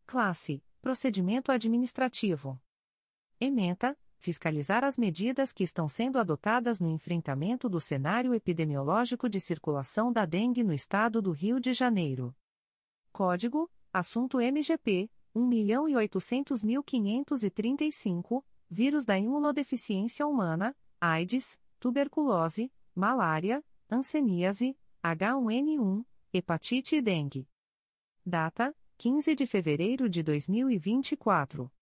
Classe Procedimento administrativo. Ementa: fiscalizar as medidas que estão sendo adotadas no enfrentamento do cenário epidemiológico de circulação da dengue no estado do Rio de Janeiro. Código: Assunto MGP 1.800.535, vírus da imunodeficiência humana, AIDS, tuberculose, malária, hanseníase, H1N1, hepatite e dengue. Data: 15 de fevereiro de 2024.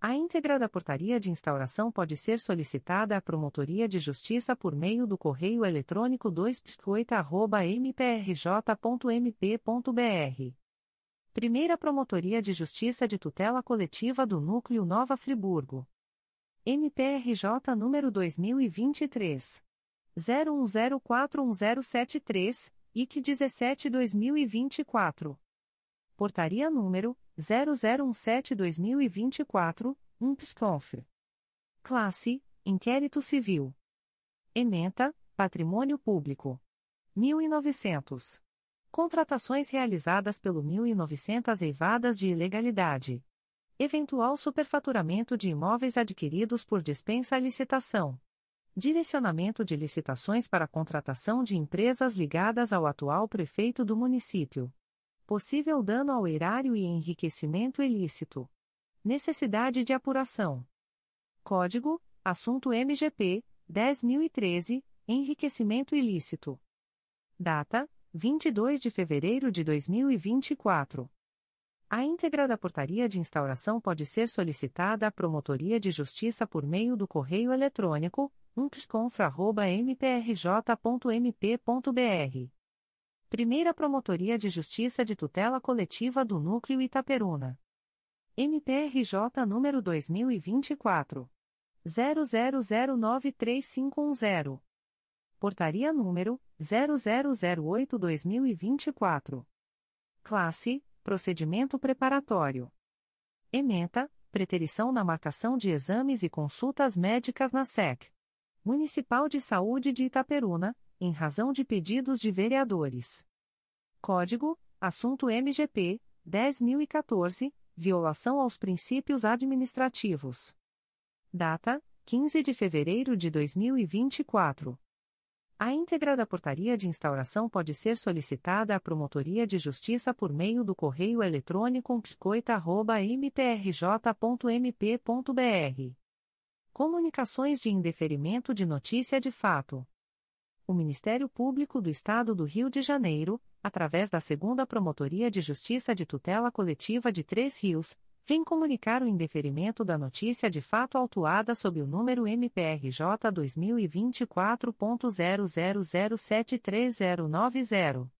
A íntegra da portaria de instauração pode ser solicitada à Promotoria de Justiça por meio do correio eletrônico 2 mprj.mp.br. Primeira Promotoria de Justiça de Tutela Coletiva do Núcleo Nova Friburgo. MPRJ número 2023. 01041073, IC 17-2024. Portaria número 0017-2024, UMPSCONF. Classe: Inquérito Civil. Ementa: Patrimônio Público. 1900. Contratações realizadas pelo 1900 eivadas de ilegalidade. Eventual superfaturamento de imóveis adquiridos por dispensa à licitação. Direcionamento de licitações para contratação de empresas ligadas ao atual prefeito do município. Possível dano ao erário e enriquecimento ilícito. Necessidade de apuração. Código: Assunto MGP 10013 Enriquecimento ilícito. Data: 22 de fevereiro de 2024. A íntegra da portaria de instauração pode ser solicitada à Promotoria de Justiça por meio do correio eletrônico umpsconfra.mprj.mp.br Primeira Promotoria de Justiça de Tutela Coletiva do Núcleo Itaperuna. MPRJ número 2024. 00093510. Portaria número 0008-2024. Classe: Procedimento Preparatório. Ementa: Preterição na marcação de exames e consultas médicas na SEC. Municipal de Saúde de Itaperuna, em razão de pedidos de vereadores. Código: Assunto MGP 10014, violação aos princípios administrativos. Data: 15 de fevereiro de 2024. A íntegra da portaria de instauração pode ser solicitada à Promotoria de Justiça por meio do correio eletrônico psicoita.mprj.mp.br. Comunicações de indeferimento de notícia de fato. O Ministério Público do Estado do Rio de Janeiro, através da Segunda Promotoria de Justiça de Tutela Coletiva de Três Rios, vem comunicar o indeferimento da notícia de fato autuada sob o número MPRJ 2024.00073090.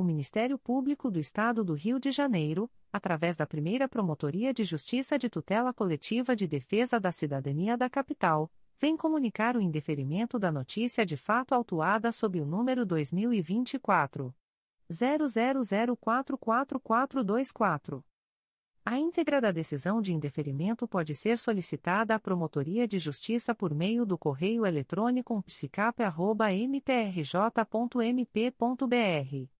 o Ministério Público do Estado do Rio de Janeiro, através da primeira Promotoria de Justiça de Tutela Coletiva de Defesa da Cidadania da Capital, vem comunicar o indeferimento da notícia de fato autuada sob o número 2024. 00044424. A íntegra da decisão de indeferimento pode ser solicitada à Promotoria de Justiça por meio do correio eletrônico psicape.mprj.mp.br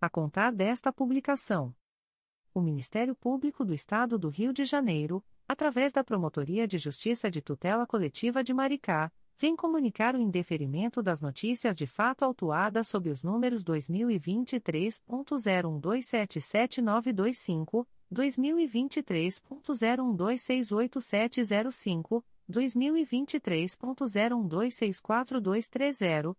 a contar desta publicação. O Ministério Público do Estado do Rio de Janeiro, através da Promotoria de Justiça de Tutela Coletiva de Maricá, vem comunicar o indeferimento das notícias de fato autuadas sob os números 2023.01277925, 2023.01268705, 2023.01264230,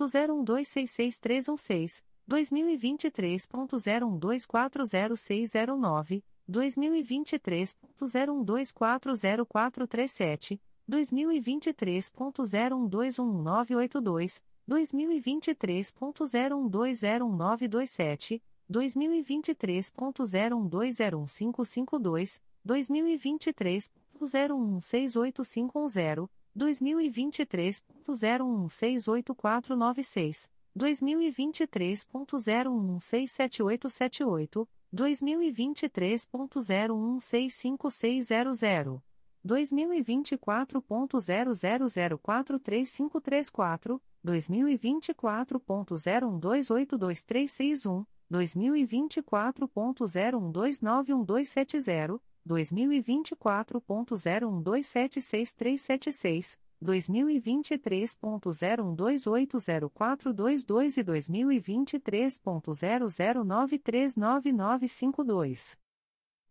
2023.01266316, 2023.01240609, 2023.01240437, 2023.01211982, 2023.01201927, 2023.01201552, 2023.01685110, 2023.01684996, 2023.01678878, 2023.01655600, 2024.00043534, 2024.01282361, 2024.01291270, 2024.01276376, 2023.01280422 e 2023.00939952.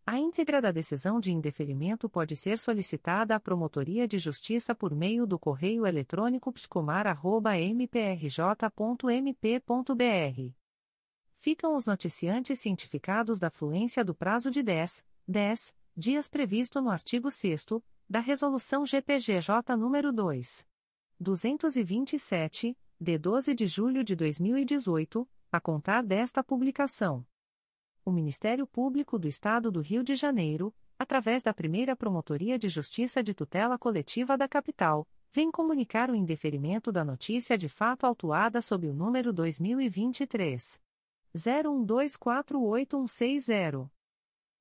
A íntegra da decisão de indeferimento pode ser solicitada à Promotoria de Justiça por meio do correio eletrônico pscomar.mprj.mp.br. Ficam os noticiantes cientificados da fluência do prazo de 10, 10 dias previsto no artigo 6 da Resolução GPGJ nº 2. 227, de 12 de julho de 2018, a contar desta publicação. O Ministério Público do Estado do Rio de Janeiro, através da primeira Promotoria de Justiça de Tutela Coletiva da Capital, vem comunicar o indeferimento da notícia de fato autuada sob o número 2023. 01248160.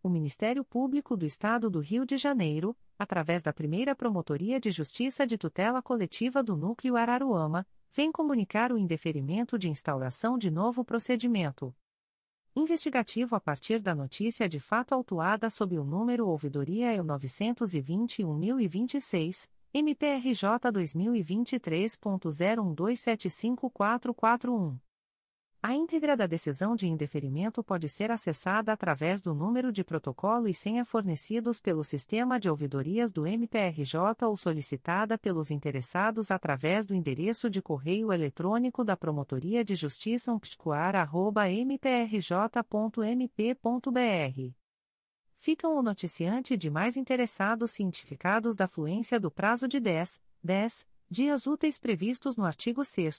O Ministério Público do Estado do Rio de Janeiro, através da primeira Promotoria de Justiça de Tutela Coletiva do Núcleo Araruama, vem comunicar o indeferimento de instauração de novo procedimento. Investigativo a partir da notícia de fato autuada sob o número Ouvidoria EU 921.026, MPRJ 2023.01275441. A íntegra da decisão de indeferimento pode ser acessada através do número de protocolo e senha fornecidos pelo sistema de ouvidorias do MPRJ ou solicitada pelos interessados através do endereço de correio eletrônico da Promotoria de Justiça umpticoar.mprj.mp.br. Ficam o noticiante de mais interessados cientificados da fluência do prazo de 10, 10 dias úteis previstos no artigo 6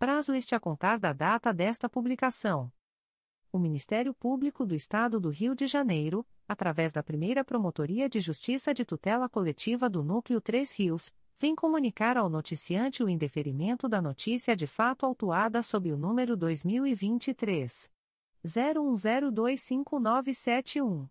prazo este a contar da data desta publicação. O Ministério Público do Estado do Rio de Janeiro, através da primeira Promotoria de Justiça de Tutela Coletiva do Núcleo 3 Rios, vem comunicar ao noticiante o indeferimento da notícia de fato autuada sob o número 2023. 01025971.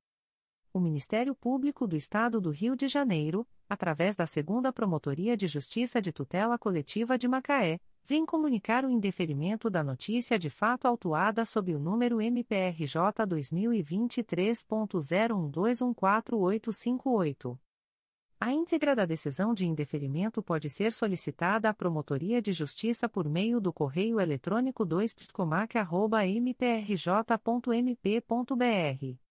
O Ministério Público do Estado do Rio de Janeiro, através da Segunda Promotoria de Justiça de Tutela Coletiva de Macaé, vem comunicar o indeferimento da notícia de fato autuada sob o número MPRJ 2023.01214858. A íntegra da decisão de indeferimento pode ser solicitada à Promotoria de Justiça por meio do correio eletrônico 2pscomac.mprj.mp.br.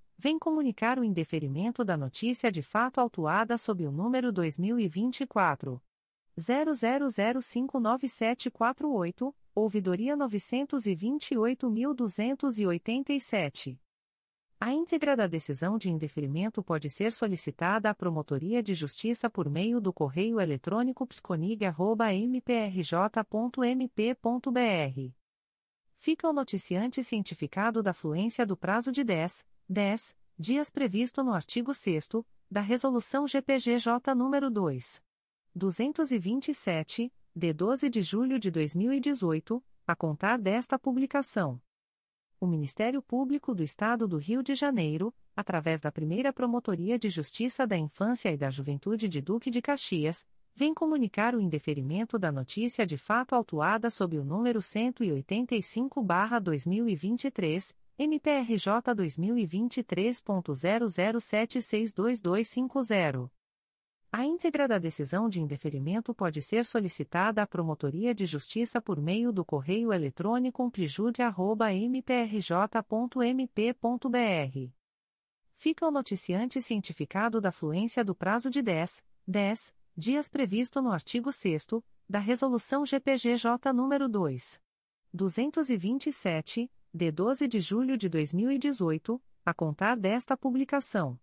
vem comunicar o indeferimento da notícia de fato autuada sob o número 2024. 00059748, ouvidoria 928.287. A íntegra da decisão de indeferimento pode ser solicitada à Promotoria de Justiça por meio do correio eletrônico psconig.mprj.mp.br. Fica o noticiante cientificado da fluência do prazo de 10, 10 dias previsto no artigo 6 da Resolução GPGJ nº 2. 227, de 12 de julho de 2018, a contar desta publicação. O Ministério Público do Estado do Rio de Janeiro, através da primeira Promotoria de Justiça da Infância e da Juventude de Duque de Caxias, vem comunicar o indeferimento da notícia de fato autuada sob o número 185-2023, MPRJ 2023.00762250. A íntegra da decisão de indeferimento pode ser solicitada à Promotoria de Justiça por meio do correio eletrônico umplijude.mprj.mp.br. Fica o noticiante cientificado da fluência do prazo de 10, 10 dias previsto no artigo 6 da Resolução GPGJ nº 2. 227, de 12 de julho de 2018, a contar desta publicação.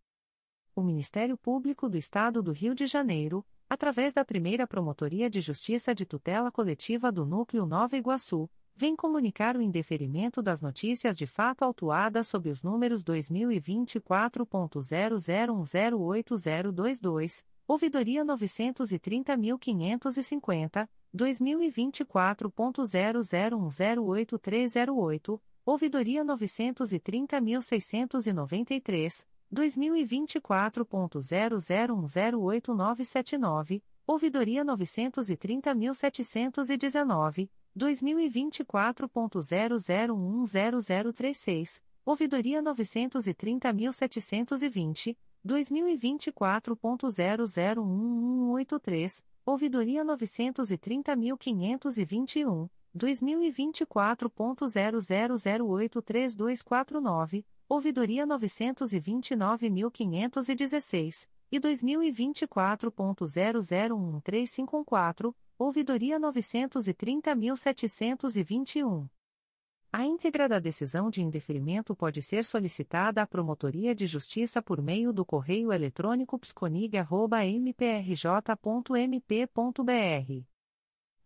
O Ministério Público do Estado do Rio de Janeiro, através da primeira Promotoria de Justiça de Tutela Coletiva do Núcleo Nova Iguaçu, vem comunicar o indeferimento das notícias de fato autuadas sob os números 2024.00108022, ouvidoria 930.550, 2024.00108308, ouvidoria 930.693, 2024.00108979, ouvidoria 930.719, 2024.00100036, ouvidoria 930.720, 2024.001183, ouvidoria 930.521, 2024.00083249, ouvidoria 929.516, e 2024.001354, ouvidoria 930.721. A íntegra da decisão de indeferimento pode ser solicitada à Promotoria de Justiça por meio do correio eletrônico psconig.mprj.mp.br.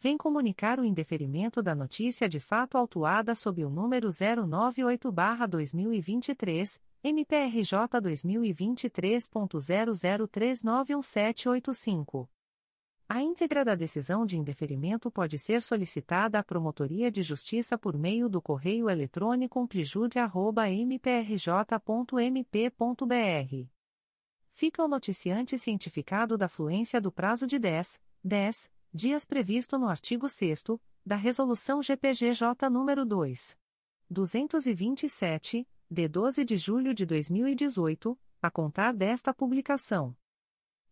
vem comunicar o indeferimento da notícia de fato autuada sob o número 098-2023 MPRJ 2023.00391785. A íntegra da decisão de indeferimento pode ser solicitada à Promotoria de Justiça por meio do correio eletrônico umplijude.mprj.mp.br. Fica o noticiante cientificado da fluência do prazo de 10, 10 dias previsto no artigo 6 da Resolução GPGJ nº 2. 227, de 12 de julho de 2018, a contar desta publicação.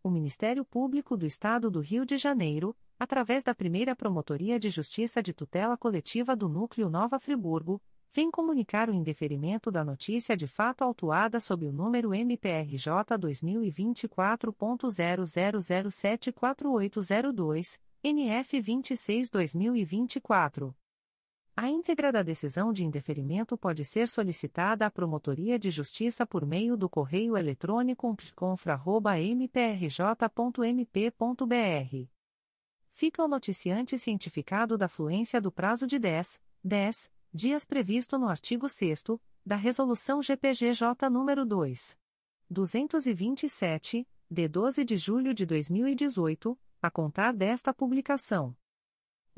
O Ministério Público do Estado do Rio de Janeiro, através da primeira Promotoria de Justiça de Tutela Coletiva do Núcleo Nova Friburgo, vem comunicar o indeferimento da notícia de fato autuada sob o número MPRJ 2024.00074802, NF 26-2024. A íntegra da decisão de indeferimento pode ser solicitada à Promotoria de Justiça por meio do correio eletrônico pconfra.mprj.mp.br. Fica o noticiante cientificado da fluência do prazo de 10, 10 dias previsto no artigo 6 da Resolução GPGJ nº 2. 227, de 12 de julho de 2018, a contar desta publicação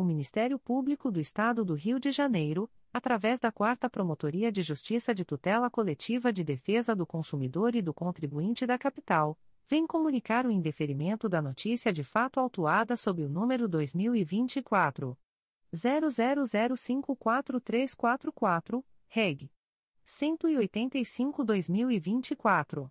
o Ministério Público do Estado do Rio de Janeiro, através da Quarta Promotoria de Justiça de Tutela Coletiva de Defesa do Consumidor e do Contribuinte da Capital, vem comunicar o indeferimento da notícia de fato autuada sob o número 2024 00054344, reg. 185-2024.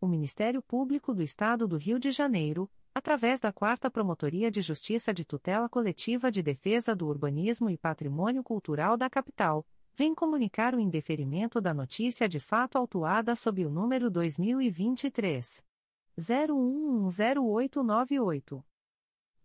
o Ministério Público do Estado do Rio de Janeiro, através da Quarta Promotoria de Justiça de Tutela Coletiva de Defesa do Urbanismo e Patrimônio Cultural da Capital, vem comunicar o indeferimento da notícia de fato autuada sob o número 2023 01108898.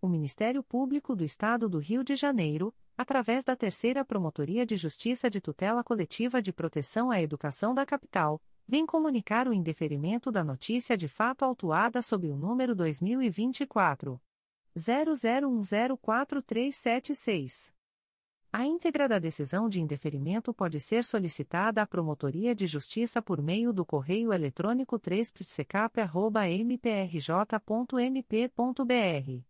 o Ministério Público do Estado do Rio de Janeiro, através da Terceira Promotoria de Justiça de Tutela Coletiva de Proteção à Educação da Capital, vem comunicar o indeferimento da notícia de fato autuada sob o número 2024 00104376. A íntegra da decisão de indeferimento pode ser solicitada à Promotoria de Justiça por meio do correio eletrônico 3psecap.mprj.mp.br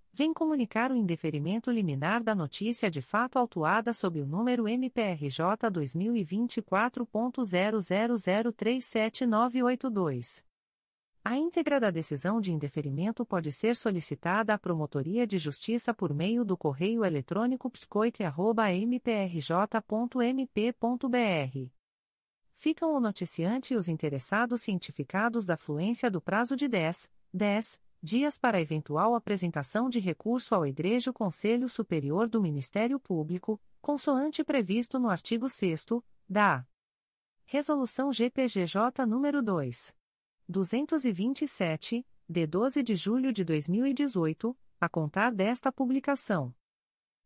vem comunicar o indeferimento liminar da notícia de fato autuada sob o número MPRJ 2024.00037982. A íntegra da decisão de indeferimento pode ser solicitada à Promotoria de Justiça por meio do correio eletrônico psicoic.mprj.mp.br. Ficam o noticiante e os interessados cientificados da fluência do prazo de 10, 10 dias para eventual apresentação de recurso ao Egrejo Conselho Superior do Ministério Público, consoante previsto no artigo 6 da Resolução GPGJ nº 2. 227, de 12 de julho de 2018, a contar desta publicação.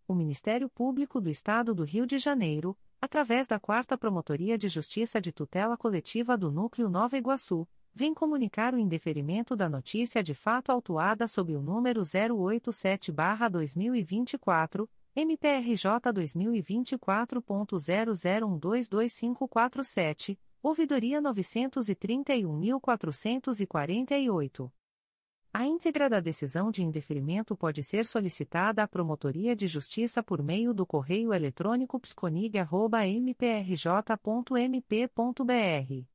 O Ministério Público do Estado do Rio de Janeiro, através da 4 Promotoria de Justiça de Tutela Coletiva do Núcleo Nova Iguaçu, vem comunicar o indeferimento da notícia de fato autuada sob o número 087-2024, MPRJ 2024.00122547, ouvidoria 931.448. A íntegra da decisão de indeferimento pode ser solicitada à Promotoria de Justiça por meio do correio eletrônico psconig.mprj.mp.br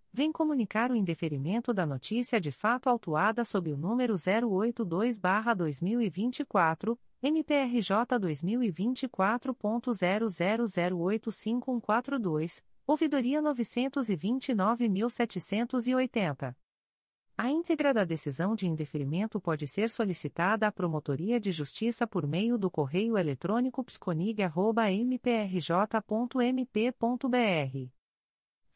vem comunicar o indeferimento da notícia de fato autuada sob o número 082-2024, MPRJ 2024.00085142, ouvidoria 929.780. A íntegra da decisão de indeferimento pode ser solicitada à Promotoria de Justiça por meio do correio eletrônico psconig.mprj.mp.br.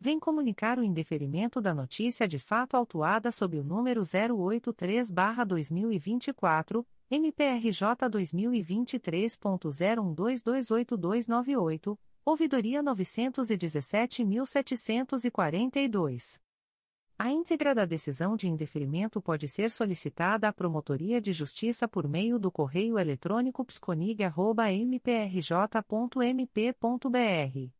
vem comunicar o indeferimento da notícia de fato autuada sob o número 083-2024, MPRJ 2023.01228298, ouvidoria 917.742. A íntegra da decisão de indeferimento pode ser solicitada à Promotoria de Justiça por meio do correio eletrônico psconig.mprj.mp.br.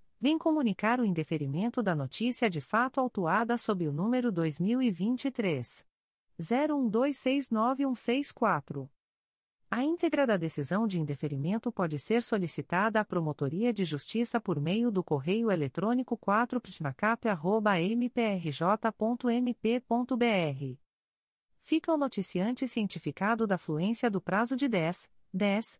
vem comunicar o indeferimento da notícia de fato autuada sob o número 2023 01269164. A íntegra da decisão de indeferimento pode ser solicitada à Promotoria de Justiça por meio do correio eletrônico 4ptnacap.mprj.mp.br. Fica o noticiante cientificado da fluência do prazo de 10, 10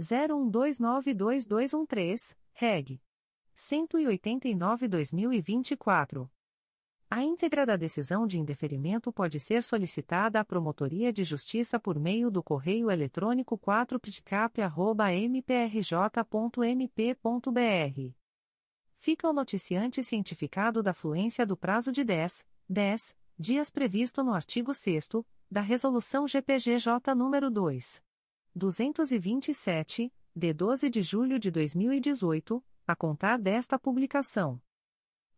01292213, reg. 189/2024. A íntegra da decisão de indeferimento pode ser solicitada à Promotoria de Justiça por meio do correio eletrônico 4ptcap.mprj.mp.br. Fica o noticiante cientificado da fluência do prazo de 10, 10 dias previsto no artigo 6 da Resolução GPGJ nº 2. 227, de 12 de julho de 2018, a contar desta publicação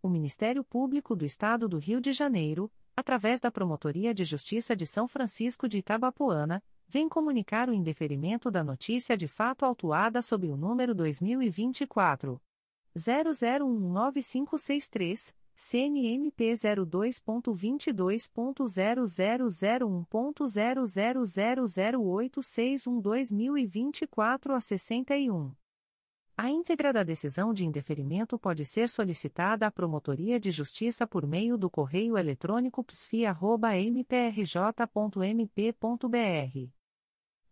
o Ministério Público do Estado do Rio de Janeiro, através da Promotoria de Justiça de São Francisco de Itabapoana, vem comunicar o indeferimento da notícia de fato autuada sob o número 2024 00195563. CNMP 02.22.0001.0000861-2024 a 61. A íntegra da decisão de indeferimento pode ser solicitada à Promotoria de Justiça por meio do correio eletrônico psfia.mprj.mp.br.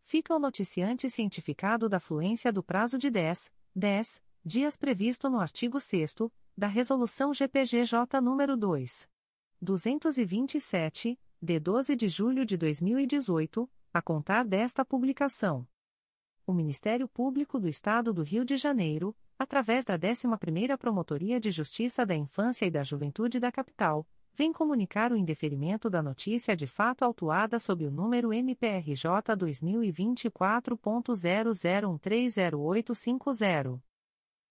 Fica o noticiante cientificado da fluência do prazo de 10, 10 dias previsto no artigo 6 da Resolução GPGJ nº 2. 227, de 12 de julho de 2018, a contar desta publicação o Ministério Público do Estado do Rio de Janeiro, através da 11ª Promotoria de Justiça da Infância e da Juventude da Capital, vem comunicar o indeferimento da notícia de fato autuada sob o número MPRJ 2024.00130850.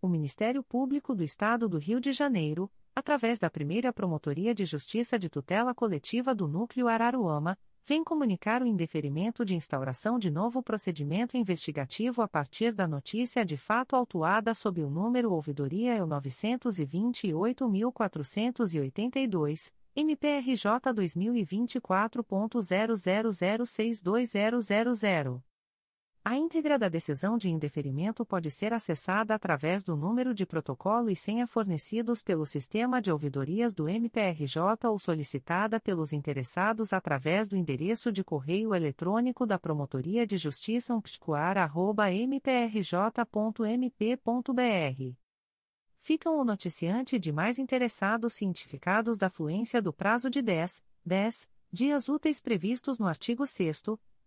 O Ministério Público do Estado do Rio de Janeiro, através da primeira Promotoria de Justiça de Tutela Coletiva do Núcleo Araruama, vem comunicar o indeferimento de instauração de novo procedimento investigativo a partir da notícia de fato autuada sob o número ouvidoria EU 928.482, MPRJ 2024.00062000. A íntegra da decisão de indeferimento pode ser acessada através do número de protocolo e senha fornecidos pelo sistema de ouvidorias do MPRJ ou solicitada pelos interessados através do endereço de correio eletrônico da Promotoria de Justiça umpticoar.mprj.mp.br. Ficam o noticiante e demais interessados cientificados da fluência do prazo de 10, 10 dias úteis previstos no artigo 6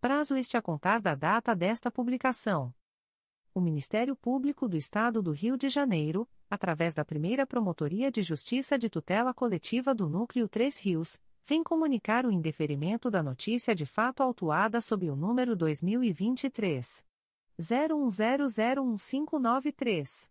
prazo este a contar da data desta publicação. O Ministério Público do Estado do Rio de Janeiro, através da primeira Promotoria de Justiça de Tutela Coletiva do Núcleo Três Rios, vem comunicar o indeferimento da notícia de fato autuada sob o número 2023. 01001593.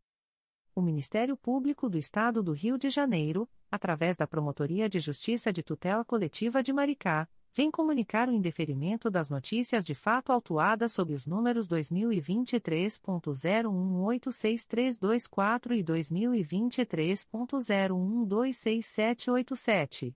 O Ministério Público do Estado do Rio de Janeiro, através da Promotoria de Justiça de Tutela Coletiva de Maricá, vem comunicar o indeferimento das notícias de fato autuadas sob os números 2023.0186324 e 2023.0126787.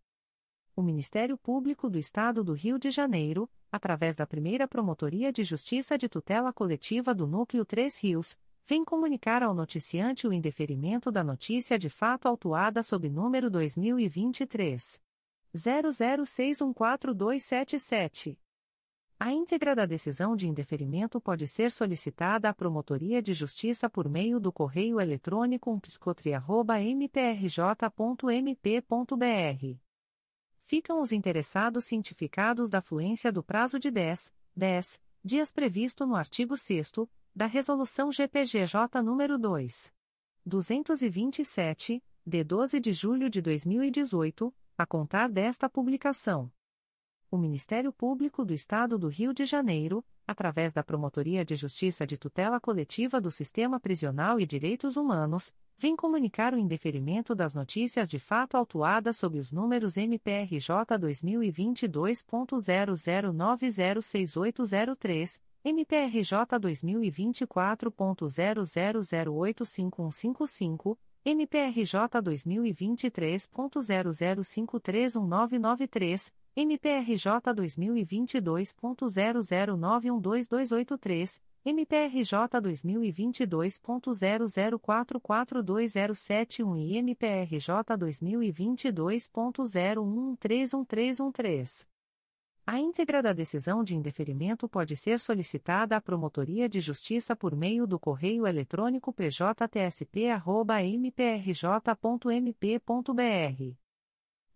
O Ministério Público do Estado do Rio de Janeiro, através da primeira Promotoria de Justiça de Tutela Coletiva do Núcleo Três Rios, vem comunicar ao noticiante o indeferimento da notícia de fato autuada sob número 2023. 00614277. A íntegra da decisão de indeferimento pode ser solicitada à Promotoria de Justiça por meio do correio eletrônico umpsicotria.mprj.mp.br ficam os interessados cientificados da fluência do prazo de 10, 10 dias previsto no artigo 6 da Resolução GPGJ nº 2. 227, de 12 de julho de 2018, a contar desta publicação. O Ministério Público do Estado do Rio de Janeiro, através da Promotoria de Justiça de Tutela Coletiva do Sistema Prisional e Direitos Humanos, vem comunicar o indeferimento das notícias de fato autuadas sob os números MPRJ 2022.00906803, MPRJ 2024.00085155, MPRJ 2023.00531993, MPRJ 2022.00912283, MPRJ 2022.00442071 e MPRJ 2022.01131313. A íntegra da decisão de indeferimento pode ser solicitada à Promotoria de Justiça por meio do correio eletrônico pjtsp.mprj.mp.br.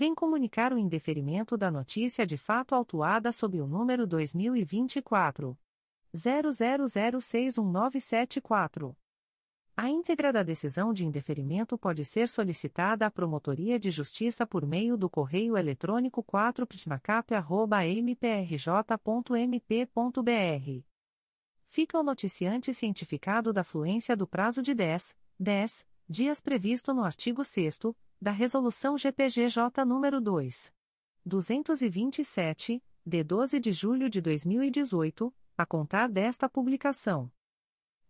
vem comunicar o indeferimento da notícia de fato autuada sob o número 2024 00061974. A íntegra da decisão de indeferimento pode ser solicitada à Promotoria de Justiça por meio do correio eletrônico 4ptmacap.mprj.mp.br fica o noticiante cientificado da fluência do prazo de 10, 10 dias previsto no artigo 6 da Resolução GPGJ nº 2. 227, de 12 de julho de 2018, a contar desta publicação.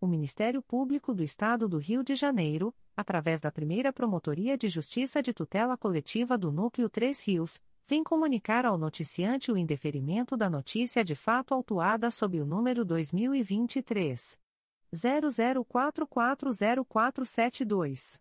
O Ministério Público do Estado do Rio de Janeiro, através da primeira Promotoria de Justiça de Tutela Coletiva do Núcleo 3 Rios, vem comunicar ao noticiante o indeferimento da notícia de fato autuada sob o número 2023 00440472.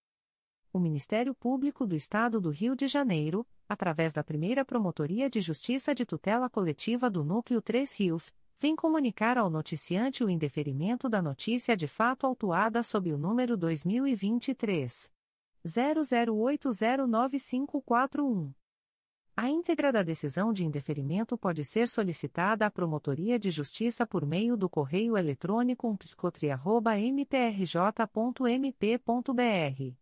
O Ministério Público do Estado do Rio de Janeiro, através da primeira Promotoria de Justiça de Tutela Coletiva do Núcleo 3 Rios, vem comunicar ao noticiante o indeferimento da notícia de fato autuada sob o número 2023 00809541. A íntegra da decisão de indeferimento pode ser solicitada à Promotoria de Justiça por meio do correio eletrônico psicotria.mprj.mp.br.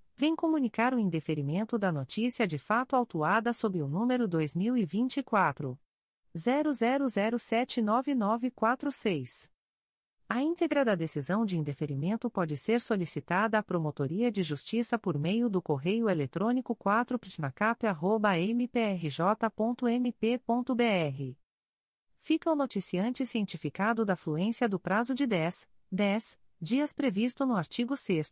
vem comunicar o indeferimento da notícia de fato autuada sob o número 2024 00079946. A íntegra da decisão de indeferimento pode ser solicitada à Promotoria de Justiça por meio do correio eletrônico 4ptmacap.mprj.mp.br. Fica o noticiante cientificado da fluência do prazo de 10, 10 dias previsto no artigo 6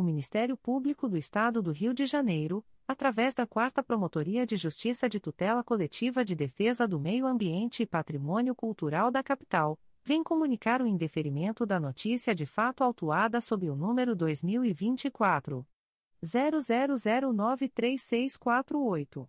O Ministério Público do Estado do Rio de Janeiro, através da 4 Promotoria de Justiça de Tutela Coletiva de Defesa do Meio Ambiente e Patrimônio Cultural da Capital, vem comunicar o indeferimento da notícia de fato autuada sob o número 2024 00093648.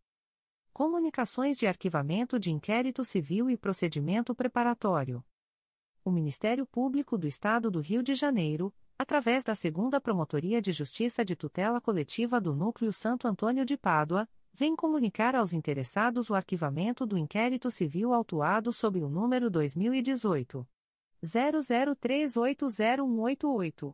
Comunicações de arquivamento de inquérito civil e procedimento preparatório. O Ministério Público do Estado do Rio de Janeiro, através da Segunda Promotoria de Justiça de Tutela Coletiva do Núcleo Santo Antônio de Pádua, vem comunicar aos interessados o arquivamento do inquérito civil autuado sob o número 2018 00380188.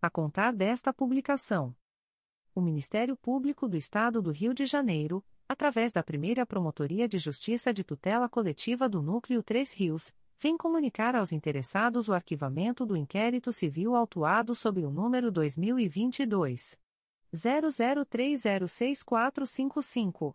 a contar desta publicação. O Ministério Público do Estado do Rio de Janeiro, através da primeira Promotoria de Justiça de Tutela Coletiva do Núcleo 3 Rios, vem comunicar aos interessados o arquivamento do inquérito civil autuado sob o número 2022 00306455.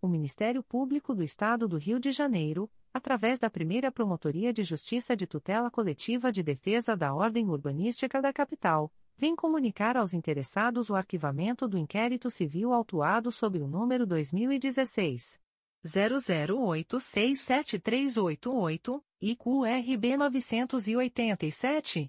O Ministério Público do Estado do Rio de Janeiro, através da primeira Promotoria de Justiça de Tutela Coletiva de Defesa da Ordem Urbanística da Capital, vem comunicar aos interessados o arquivamento do inquérito civil autuado sob o número 2016. 00867388 e QRB 987.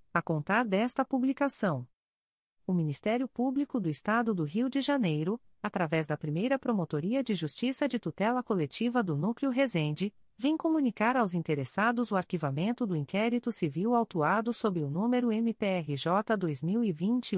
a contar desta publicação. O Ministério Público do Estado do Rio de Janeiro, através da primeira Promotoria de Justiça de Tutela Coletiva do Núcleo Resende, vem comunicar aos interessados o arquivamento do inquérito civil autuado sob o número MPRJ 2020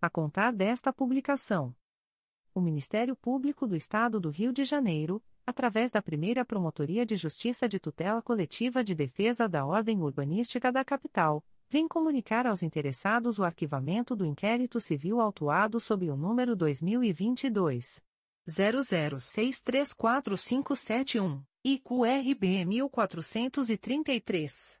a contar desta publicação. O Ministério Público do Estado do Rio de Janeiro, através da primeira Promotoria de Justiça de Tutela Coletiva de Defesa da Ordem Urbanística da Capital, vem comunicar aos interessados o arquivamento do inquérito civil autuado sob o número 2022 00634571 e QRB 1433.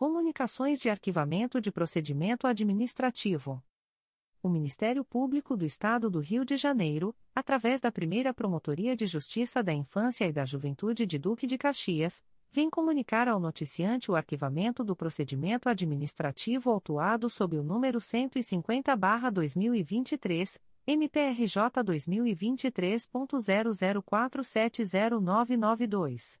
Comunicações de arquivamento de procedimento administrativo. O Ministério Público do Estado do Rio de Janeiro, através da primeira Promotoria de Justiça da Infância e da Juventude de Duque de Caxias, vem comunicar ao noticiante o arquivamento do procedimento administrativo autuado sob o número 150-2023, MPRJ 2023.00470992.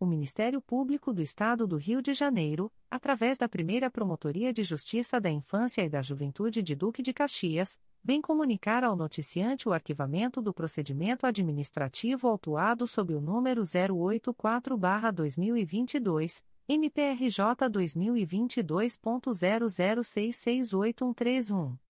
O Ministério Público do Estado do Rio de Janeiro, através da primeira Promotoria de Justiça da Infância e da Juventude de Duque de Caxias, vem comunicar ao noticiante o arquivamento do procedimento administrativo autuado sob o número 084-2022, MPRJ 2022.00668131.